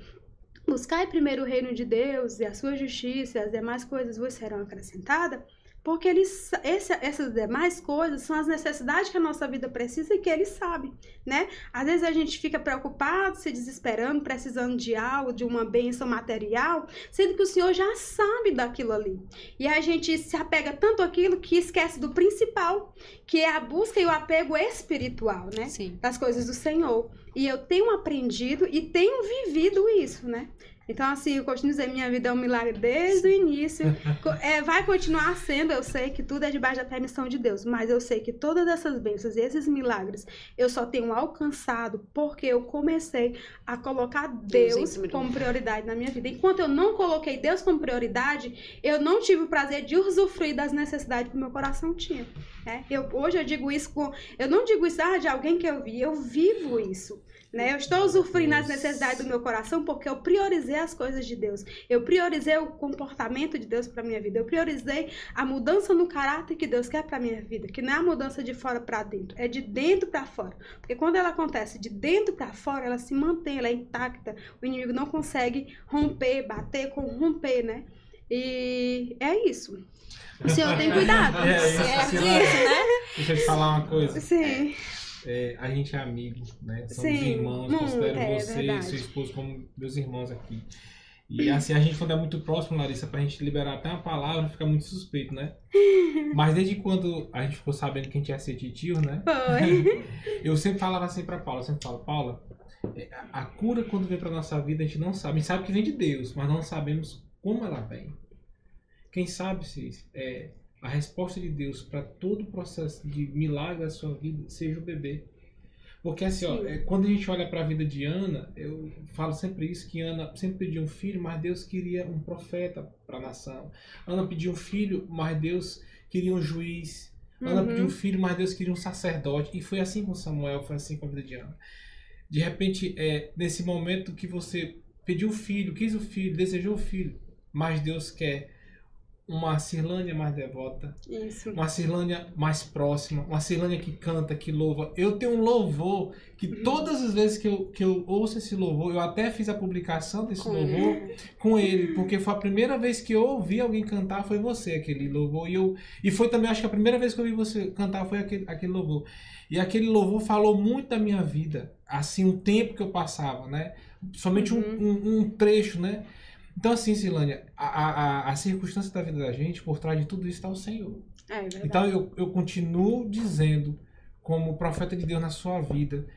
buscai primeiro o reino de Deus e a sua justiça e as demais coisas vos serão acrescentadas, porque eles, esse, essas demais coisas são as necessidades que a nossa vida precisa e que ele sabe, né? Às vezes a gente fica preocupado, se desesperando, precisando de algo, de uma bênção material, sendo que o Senhor já sabe daquilo ali. E a gente se apega tanto àquilo que esquece do principal, que é a busca e o apego espiritual, né? Sim. Das coisas do Senhor. E eu tenho aprendido e tenho vivido isso, né? Então, assim, eu continuo dizendo, minha vida é um milagre desde o início. É, vai continuar sendo, eu sei que tudo é debaixo da permissão de Deus, mas eu sei que todas essas bênçãos e esses milagres eu só tenho alcançado porque eu comecei a colocar Deus como prioridade na minha vida. Enquanto eu não coloquei Deus como prioridade, eu não tive o prazer de usufruir das necessidades que o meu coração tinha. Né? Eu, hoje eu digo isso com. Eu não digo isso ah, de alguém que eu vi, eu vivo isso. Né? Eu estou usufruindo as necessidades do meu coração porque eu priorizei as coisas de Deus. Eu priorizei o comportamento de Deus para minha vida. Eu priorizei a mudança no caráter que Deus quer para minha vida, que não é a mudança de fora para dentro, é de dentro para fora. Porque quando ela acontece de dentro para fora, ela se mantém, ela é intacta. O inimigo não consegue romper, bater, corromper, né? E é isso. O Senhor tem cuidado. É, é isso, é isso, né? Deixa eu te falar uma coisa. Sim. É, a gente é amigo, né? Somos Sim, irmãos, considero é, você e seu esposo como meus irmãos aqui. E assim, a gente quando é muito próximo, Larissa, pra gente liberar até uma palavra, fica muito suspeito, né? Mas desde quando a gente ficou sabendo que a gente ia ser tio, né? Foi. Eu sempre falava assim pra Paula, eu sempre falo, Paula, é, a cura quando vem pra nossa vida, a gente não sabe. A gente sabe que vem de Deus, mas não sabemos como ela vem. Quem sabe se é, a resposta de Deus para todo o processo de milagre da sua vida seja o bebê. Porque assim, ó, é, quando a gente olha para a vida de Ana, eu falo sempre isso, que Ana sempre pediu um filho, mas Deus queria um profeta para a nação. Ana pediu um filho, mas Deus queria um juiz. Ana uhum. pediu um filho, mas Deus queria um sacerdote. E foi assim com Samuel, foi assim com a vida de Ana. De repente, é, nesse momento que você pediu o filho, quis o filho, desejou o filho, mas Deus quer uma Cirlânia mais devota, Isso. uma Cirlânia mais próxima, uma Cirlânia que canta, que louva. Eu tenho um louvor que Uhum. todas as vezes que eu, que eu ouço esse louvor, eu até fiz a publicação desse Com louvor com ele, porque foi a primeira vez que eu ouvi alguém cantar, foi você, aquele louvor. E, eu, e foi também, acho que a primeira vez que eu ouvi você cantar foi aquele, aquele louvor. E aquele louvor falou muito da minha vida, assim, o tempo que eu passava, né? Somente um, Uhum. um, um trecho, né? Então, assim, Silânia, a, a, a- circunstância da vida da gente, por trás de tudo isso está o Senhor. É verdade. Então, eu, eu continuo dizendo, como profeta de Deus na sua vida,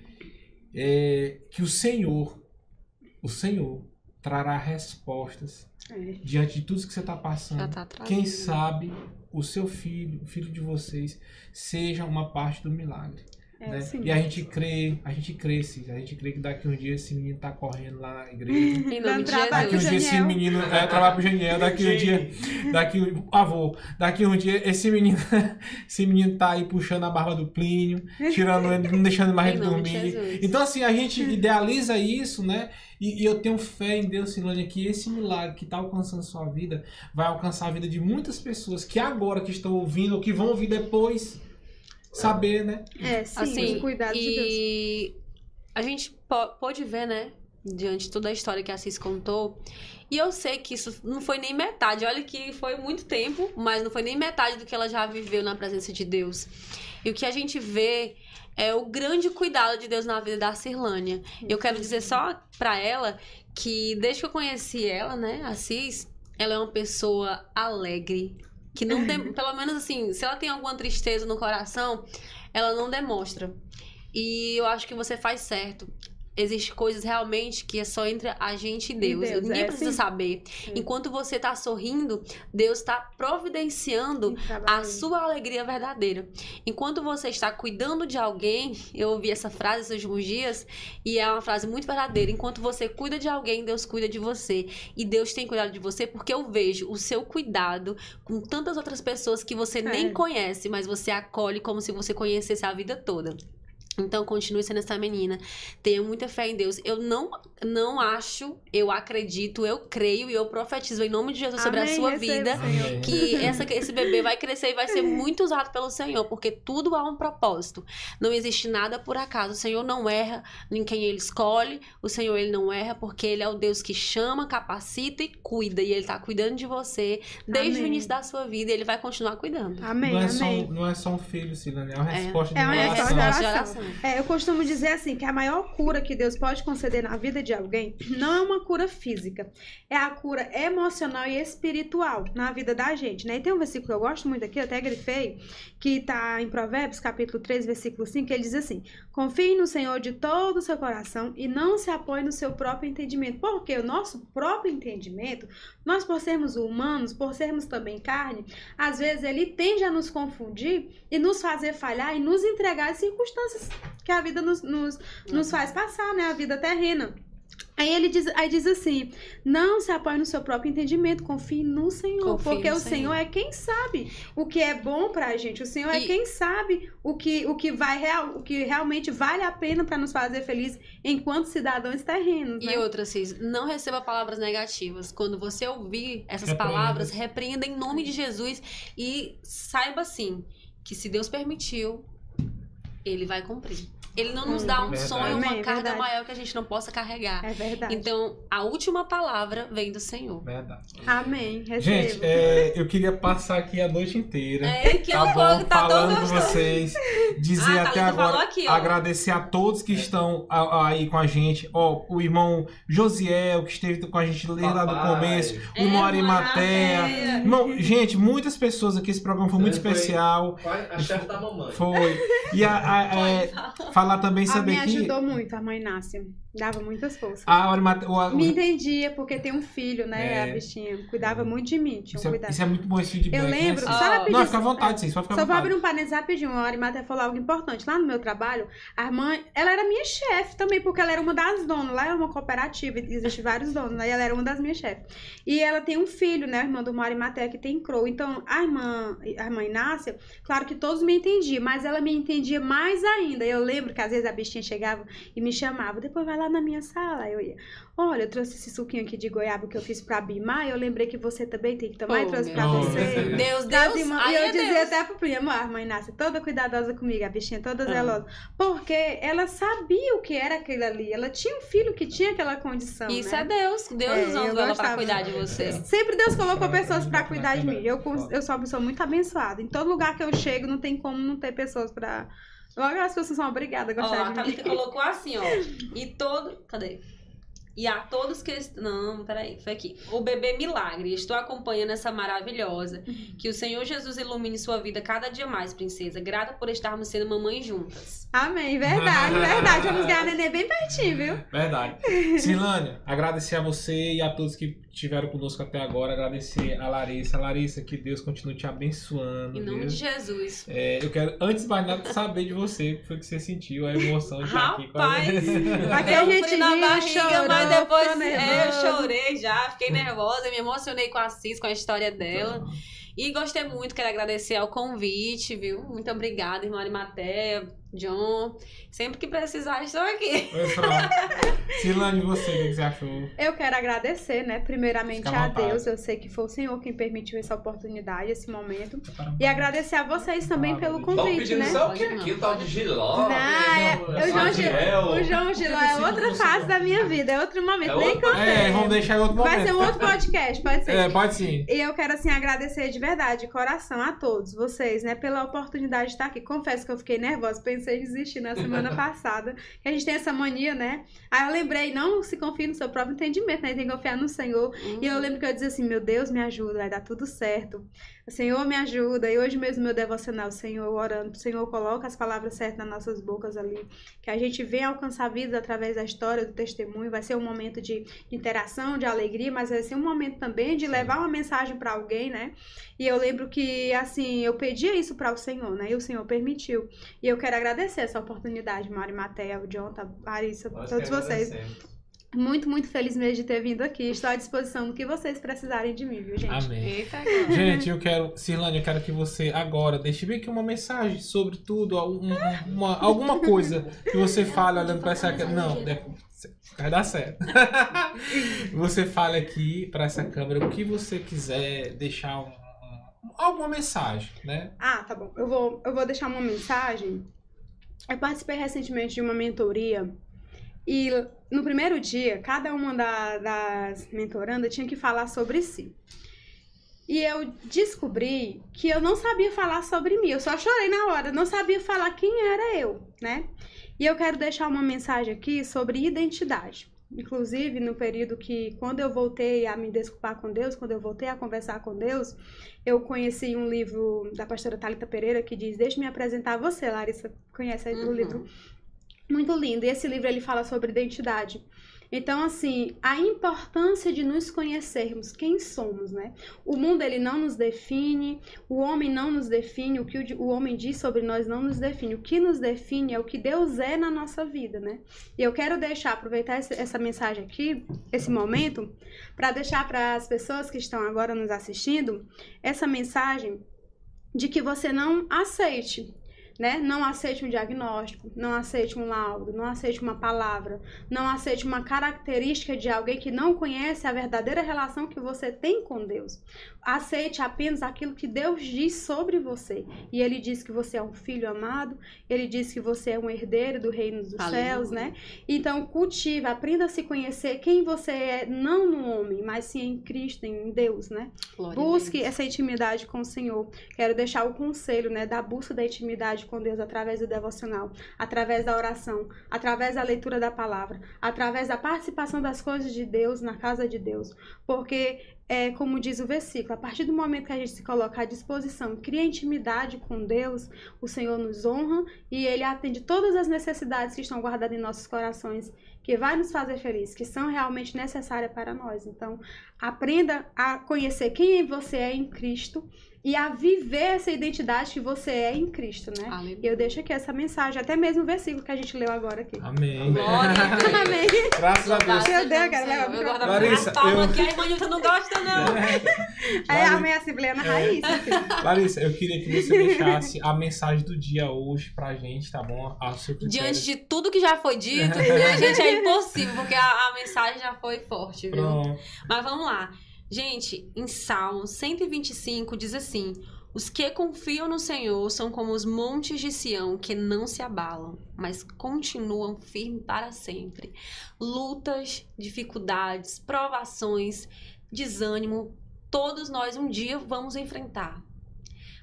é, que o Senhor, o Senhor, trará respostas É. diante de tudo que você está passando. Tá. Quem sabe o seu filho, o filho de vocês, seja uma parte do milagre. É, né? sim. E a gente crê, a gente crê, Cis, a gente crê que daqui uns dias esse menino tá correndo lá na igreja. Em nome de trabalho Daqui uns Jesus. dias esse menino é, trabalha pro Janiel, daqui um dia, daqui um avô, daqui um dia esse menino, esse menino tá aí puxando a barba do Plínio, tirando ele, não deixando mais ele de dormir. Jesus. Então assim, a gente idealiza isso, né? E, e eu tenho fé em Deus, Silônia, que esse milagre que tá alcançando sua vida vai alcançar a vida de muitas pessoas que agora que estão ouvindo ou que vão ouvir depois saber, né? É, sim, assim, os cuidados de Deus. e a gente pôde ver, né, diante de toda a história que a Cis contou, e eu sei que isso não foi nem metade, olha que foi muito tempo, mas não foi nem metade do que ela já viveu na presença de Deus. E o que a gente vê é o grande cuidado de Deus na vida da Cirlânia. Eu quero dizer só pra ela que desde que eu conheci ela, né, a Cis, ela é uma pessoa alegre, que não tem, pelo menos assim, se ela tem alguma tristeza no coração, ela não demonstra. E eu acho que você faz certo. Existem coisas realmente que é só entre a gente e Deus. Deus, Ninguém é, precisa sim. saber. Enquanto você tá sorrindo, Deus tá providenciando a sua alegria verdadeira. Enquanto você está cuidando de alguém, eu ouvi essa frase esses últimos dias e é uma frase muito verdadeira. Enquanto você cuida de alguém, Deus cuida de você. E Deus tem cuidado de você porque eu vejo o seu cuidado com tantas outras pessoas que você nem É. conhece, mas você acolhe como se você conhecesse a vida toda. Então, continue sendo essa menina. Tenha muita fé em Deus. Eu não, não acho, eu acredito, eu creio e eu profetizo em nome de Jesus sobre a sua receba, vida. Amém. que essa, esse bebê vai crescer e vai ser muito usado pelo Senhor, porque tudo há um propósito. Não existe nada por acaso. O Senhor não erra em quem ele escolhe. O Senhor ele não erra porque ele é o Deus que chama, capacita e cuida. E ele tá cuidando de você desde o Amém. início da sua vida e ele vai continuar cuidando. Amém, não, é só, amém. um- não é só um filho, Silânia, é uma É. resposta É de uma uma resposta oração. de Resposta oração. É, eu costumo dizer assim, que a maior cura que Deus pode conceder na vida de alguém não é uma cura física, é a cura emocional e espiritual na vida da gente, né? E tem um versículo que eu gosto muito aqui, eu até grifei, que tá em Provérbios, capítulo 3, versículo 5, que ele diz assim, confie no Senhor de todo o seu coração e não se apoie no seu próprio entendimento, porque o nosso próprio entendimento, nós por sermos humanos, por sermos também carne, às vezes ele tende a nos confundir e nos fazer falhar e nos entregar as circunstâncias que a vida nos, nos, nos faz passar, né? A vida terrena. Aí ele diz, aí diz assim: não se apoie no seu próprio entendimento, confie no Senhor. Confie porque no o Senhor. Senhor. é quem sabe o que é bom pra gente. O Senhor é E- quem sabe o que, o que vai real, o que realmente vale a pena pra nos fazer felizes enquanto cidadãos terrenos. E Né? outra, Cis, não receba palavras negativas. Quando você ouvir essas Repreenda. palavras, repreenda em nome de Jesus e saiba assim que se Deus permitiu, ele vai cumprir. Ele não nos dá um Verdade. sonho, uma Amém, carga verdade. maior que a gente não possa carregar. É verdade. Então, a última palavra vem do Senhor. Verdade. Amém. Recebo. Gente, é, eu queria passar aqui a noite inteira. É, que Tá eu bom, tá falando com vocês. Dizer Ah, até agora, aqui, agradecer a todos que estão a- aí com a gente. Ó, o irmão Josiel, que esteve com a gente desde lá do começo. O irmão é. Irmão, gente, muitas pessoas aqui. Esse programa foi muito Foi- especial. A chefe da mamãe. Foi. E a, a- é, falar também, a saber me que. ajudou muito, a mãe Inácia. Dava muitas forças. A Arimate- o- o- Me entendia, porque tem um filho, né? É. A bichinha. Cuidava muito de mim, tinha um isso, é, cuidado. isso é muito bom esse feedback. Eu lembro, né, só Cícero? Ó, rapidinho. Não, fica à vontade, sim. Só fica Só vou abrir um parênteses rapidinho. A Arimata falou algo importante. Lá no meu trabalho, a irmã, ela era minha chefe também, porque ela era uma das donas. Lá é uma cooperativa, existe vários donos, né? E ela era uma das minhas chefes. E ela tem um filho, né? A irmã do Mário Maté, que tem crow. Então, a irmã, a irmã Inácia, claro que todos me entendiam, mas ela me entendia mais ainda. Eu lembro que às vezes a bichinha chegava e me chamava. Depois vai lá na minha sala. Eu ia, olha, eu trouxe esse suquinho aqui de goiaba que eu fiz pra Bimar, eu lembrei que você também tem que tomar Oh, e trouxe pra você. Deus. Deus, Deus. e eu é dizia Deus. até pro primo, a mãe Nácia, toda cuidadosa comigo, a bichinha toda Ah. zelosa. Porque ela sabia o que era aquilo ali. Ela tinha um filho que tinha aquela condição. Isso né? é Deus. Deus É, usando ela pra cuidar de você. Sempre Deus colocou pessoas pra cuidar de mim. Eu, eu sou uma pessoa muito abençoada. Em todo lugar que eu chego, não tem como não ter pessoas pra. Logo as pessoas são obrigadas a Ó, gostar a de Thalita mim. colocou assim, ó. E todo. Cadê? E a todos que. Não, peraí, foi aqui. O bebê milagre. Estou acompanhando essa maravilhosa. Que o Senhor Jesus ilumine sua vida cada dia mais, princesa. Grata por estarmos sendo mamães juntas. Amém, verdade, verdade. Vamos ganhar neném bem pertinho, viu? Verdade. Silânia, agradecer a você e a todos que estiveram conosco até agora. Agradecer a Larissa. Larissa, que Deus continue te abençoando. Em nome viu? de Jesus. É, eu quero, antes de mais nada, saber de você, o que foi que você sentiu, a emoção de estar aqui com a Rapaz, Aqui a gente na barriga, chorou, mas depois é, eu chorei já, fiquei nervosa, me emocionei com a Cis, com a história dela. E gostei muito, quero agradecer ao convite, viu? Muito obrigada, irmã Arimatea, John. Sempre que precisar, estou aqui. Oi. Silane, você, o que você achou? Eu quero agradecer, né? Primeiramente a. Deus. Eu sei que foi o Senhor quem permitiu essa oportunidade, esse momento. E agradecer a vocês também pelo convite, né? só o que aqui, tal de Giló. Não, é- o João Giló-. O João Giló é outra fase da minha vida, é outro momento. É Nem contei. É, vamos deixar em outro momento. Vai ser um outro podcast, pode ser. É, pode sim. E eu quero, assim, agradecer de verdade, de coração, a todos vocês, né, pela oportunidade de estar aqui. Confesso que eu fiquei nervosa, pensei em desistir na semana passada. Que a gente tem essa mania, né? Aí eu lembrei, não se confie no seu próprio entendimento, né? Tem que confiar no Senhor. E eu lembro que eu dizia assim, meu Deus, me ajuda, vai dar tudo certo. O Senhor me ajuda. E hoje mesmo meu devocional, o Senhor orando, o Senhor coloca as palavras certas nas nossas bocas ali. Que a gente venha alcançar vidas através da história, do testemunho. Vai ser um momento de interação, de alegria, mas vai ser um momento também de levar uma mensagem para alguém, né? E eu lembro que, assim, eu pedia isso para o Senhor, né? E o Senhor permitiu. E eu quero agradecer essa oportunidade, Mari Matéia, o Jonathan, Larissa, Nós todos que vocês. Muito, muito feliz mesmo de ter vindo aqui. Estou à disposição do que vocês precisarem de mim, viu, gente? Amém. Eita. Gente, eu quero, Cirlane, eu quero que você agora deixe bem aqui uma mensagem sobre tudo, um- uma, alguma coisa que você fale olhando para essa câmera. Não, é- vai dar certo. você fale aqui para essa câmera o que você quiser deixar um- um- alguma mensagem, né? Ah, tá bom. Eu vou, eu vou deixar uma mensagem. Eu participei recentemente de uma mentoria e no primeiro dia, cada uma da- das mentorandas tinha que falar sobre si. E eu descobri que eu não sabia falar sobre mim. Eu só chorei na hora, não sabia falar quem era eu, né? E eu quero deixar uma mensagem aqui sobre identidade. Inclusive, no período que, quando eu voltei a me desculpar com Deus, quando eu voltei a conversar com Deus, eu conheci um livro da pastora Thalita Pereira que diz: Deixa-me apresentar você, Larissa. Conhece aí o Uhum. livro? Muito lindo. E esse livro ele fala sobre identidade. Então, assim, a importância de nos conhecermos quem somos, né? O mundo ele não nos define, o homem não nos define, o que o, o homem diz sobre nós não nos define. O que nos define é o que Deus é na nossa vida, né? E eu quero deixar, aproveitar esse- essa mensagem aqui, esse momento, para deixar para as pessoas que estão agora nos assistindo essa mensagem de que você não aceite, né? Não aceite um diagnóstico, não aceite um laudo, não aceite uma palavra, não aceite uma característica de alguém que não conhece a verdadeira relação que você tem com Deus. Aceite apenas aquilo que Deus diz sobre você. E ele diz que você é um filho amado, ele diz que você é um herdeiro do reino dos Aleluia. céus, né? Então, cultive, aprenda a se conhecer quem você é, não no homem, mas sim em Cristo, em Deus, né? Glória Busque essa intimidade com o Senhor. Quero deixar o conselho, né, da busca da intimidade com Deus através do devocional, através da oração, através da leitura da palavra, através da participação das coisas de Deus na casa de Deus. Porque é como diz o versículo, a partir do momento que a gente se coloca à disposição, cria intimidade com Deus, o Senhor nos honra e ele atende todas as necessidades que estão guardadas em nossos corações, que vai nos fazer felizes, que são realmente necessárias para nós. Então, aprenda a conhecer quem você é em Cristo e a viver essa identidade que você é em Cristo, né? Aleluia. E eu deixo aqui essa mensagem, até mesmo o versículo que a gente leu agora aqui. Amém. Glória a Deus. Amém. Graças a Deus. Meu Deus, cara, Eu guardo Larissa, eu- que a irmã Nilton não gosta, não. É a minha Assembleia Raiz, filho. Larissa, eu queria que você deixasse a mensagem do dia hoje pra gente, tá bom? A. Diante de tudo que já foi dito, minha gente, a impossível, porque a, a mensagem já foi forte, viu? Pronto. Mas vamos lá. Gente, em Salmo 125 diz assim: Os que confiam no Senhor são como os montes de Sião que não se abalam, mas continuam firmes para sempre. Lutas, dificuldades, provações, desânimo, todos nós um dia vamos enfrentar.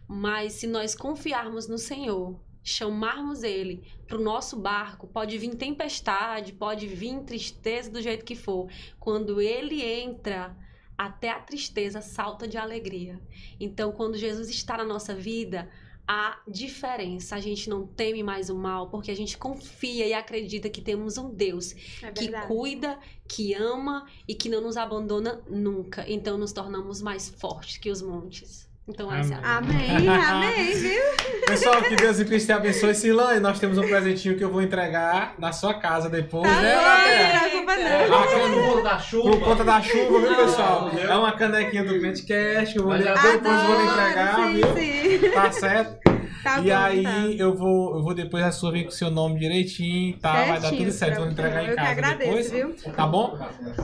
Mas se nós confiarmos no Senhor, chamarmos Ele para o nosso barco, pode vir tempestade, pode vir tristeza do jeito que for. Quando Ele entra, até a tristeza salta de alegria. Então, quando Jesus está na nossa vida, há diferença. A gente não teme mais o mal, porque a gente confia e acredita que temos um Deus É que cuida, que ama e que não nos abandona nunca. Então nos tornamos mais fortes que os montes. Então essa é a Amém, amém, viu? Pessoal, que Deus e Cristo te abençoe. Silane, nós temos um presentinho que eu vou entregar na sua casa depois, Tá né, É. Ah, por conta da chuva. Por conta da chuva, viu, pessoal? É uma canequinha do Crentecast que eu vou Mas depois eu vou entregar, Adoro, viu? sim, sim. Tá certo? Tá e bom, aí tá. eu vou eu vou depois a sua vir com o seu nome direitinho, tá? Vai dar Certinho, tudo certo, vou pronto. entregar em Eu casa que agradeço, depois. viu? Tá bom?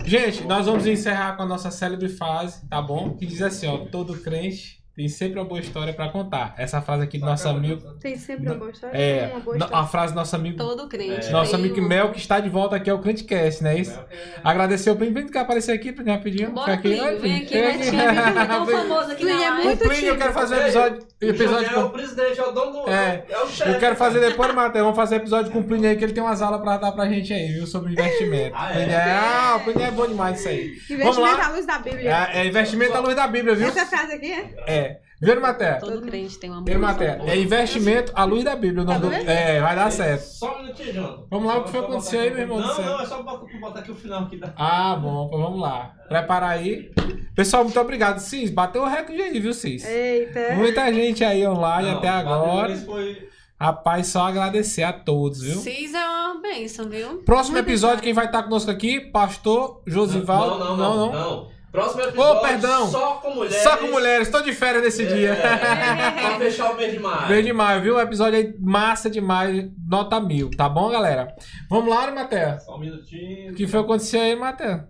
Gente, nós vamos encerrar com a nossa célebre frase, tá bom? Que diz assim, ó, todo crente tem sempre uma boa história pra contar. Essa frase aqui do nosso amigo, Tem sempre uma boa história. é, uma boa história. a frase do nosso amigo, todo crente. nosso tem amigo um- Mel que está de volta aqui ao Crentecast, não é isso? Agradecer o Plínio, vem cá aparecer aqui, Plínio, rapidinho. Bora, aqui, Plínio, vem aqui, Vem te ver. Tão famoso aqui na Plínio é live. O muito Plínio, eu quero fazer um episódio, episódio é o presidente, é o dono do. É. É o chefe. Eu quero fazer depois, Matheus. Vamos fazer episódio com o Plínio aí, que ele tem umas aulas pra dar pra gente aí, viu? Sobre investimento. Ah, é? Plínio ah, o Plínio é bom demais isso aí. Vamos Investimento lá. à luz da Bíblia. É, é investimento à luz da Bíblia, viu? Essa frase aqui é? É. Matheus? Todo crente tem uma Matheus? É investimento à luz da Bíblia. Tá do-? É, vai dar certo. Só um minutinho, Jonathan. Vamos lá, o que foi acontecer aí, meu irmão Não, não, é só botar, aqui o final aqui da. Ah, bom, então vamos lá. Prepara aí. Pessoal, muito obrigado. Cis, bateu o recorde aí, viu, Cis? Eita. Muita gente aí online Não, até agora. Foi. Rapaz, só agradecer a todos, viu? Cis é uma bênção, viu? Próximo episódio, quem vai estar conosco aqui? Pastor Josivaldo. Não, não, não. não, Próximo Ô, episódio. perdão. Só com mulheres. Só com mulheres, tô de férias nesse dia. É, pra fechar o mês de maio. Bem demais, viu? Um episódio aí massa demais, nota mil, tá bom, galera? Vamos lá, né, Matheus? Só um minutinho. O que foi que aconteceu aí, Matheus?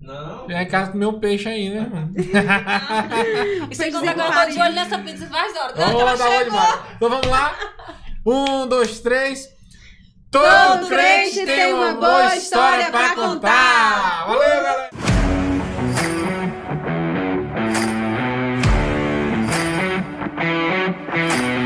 Não. Já em casa comer um peixe aí, né, mano? E você Peixe conta com agora, eu tô de olho nessa pizza faz hora. Vamos Ela lá, tá demais. Então vamos lá. Um, dois, três. Todo, Todo crente tem uma boa história pra contar. Música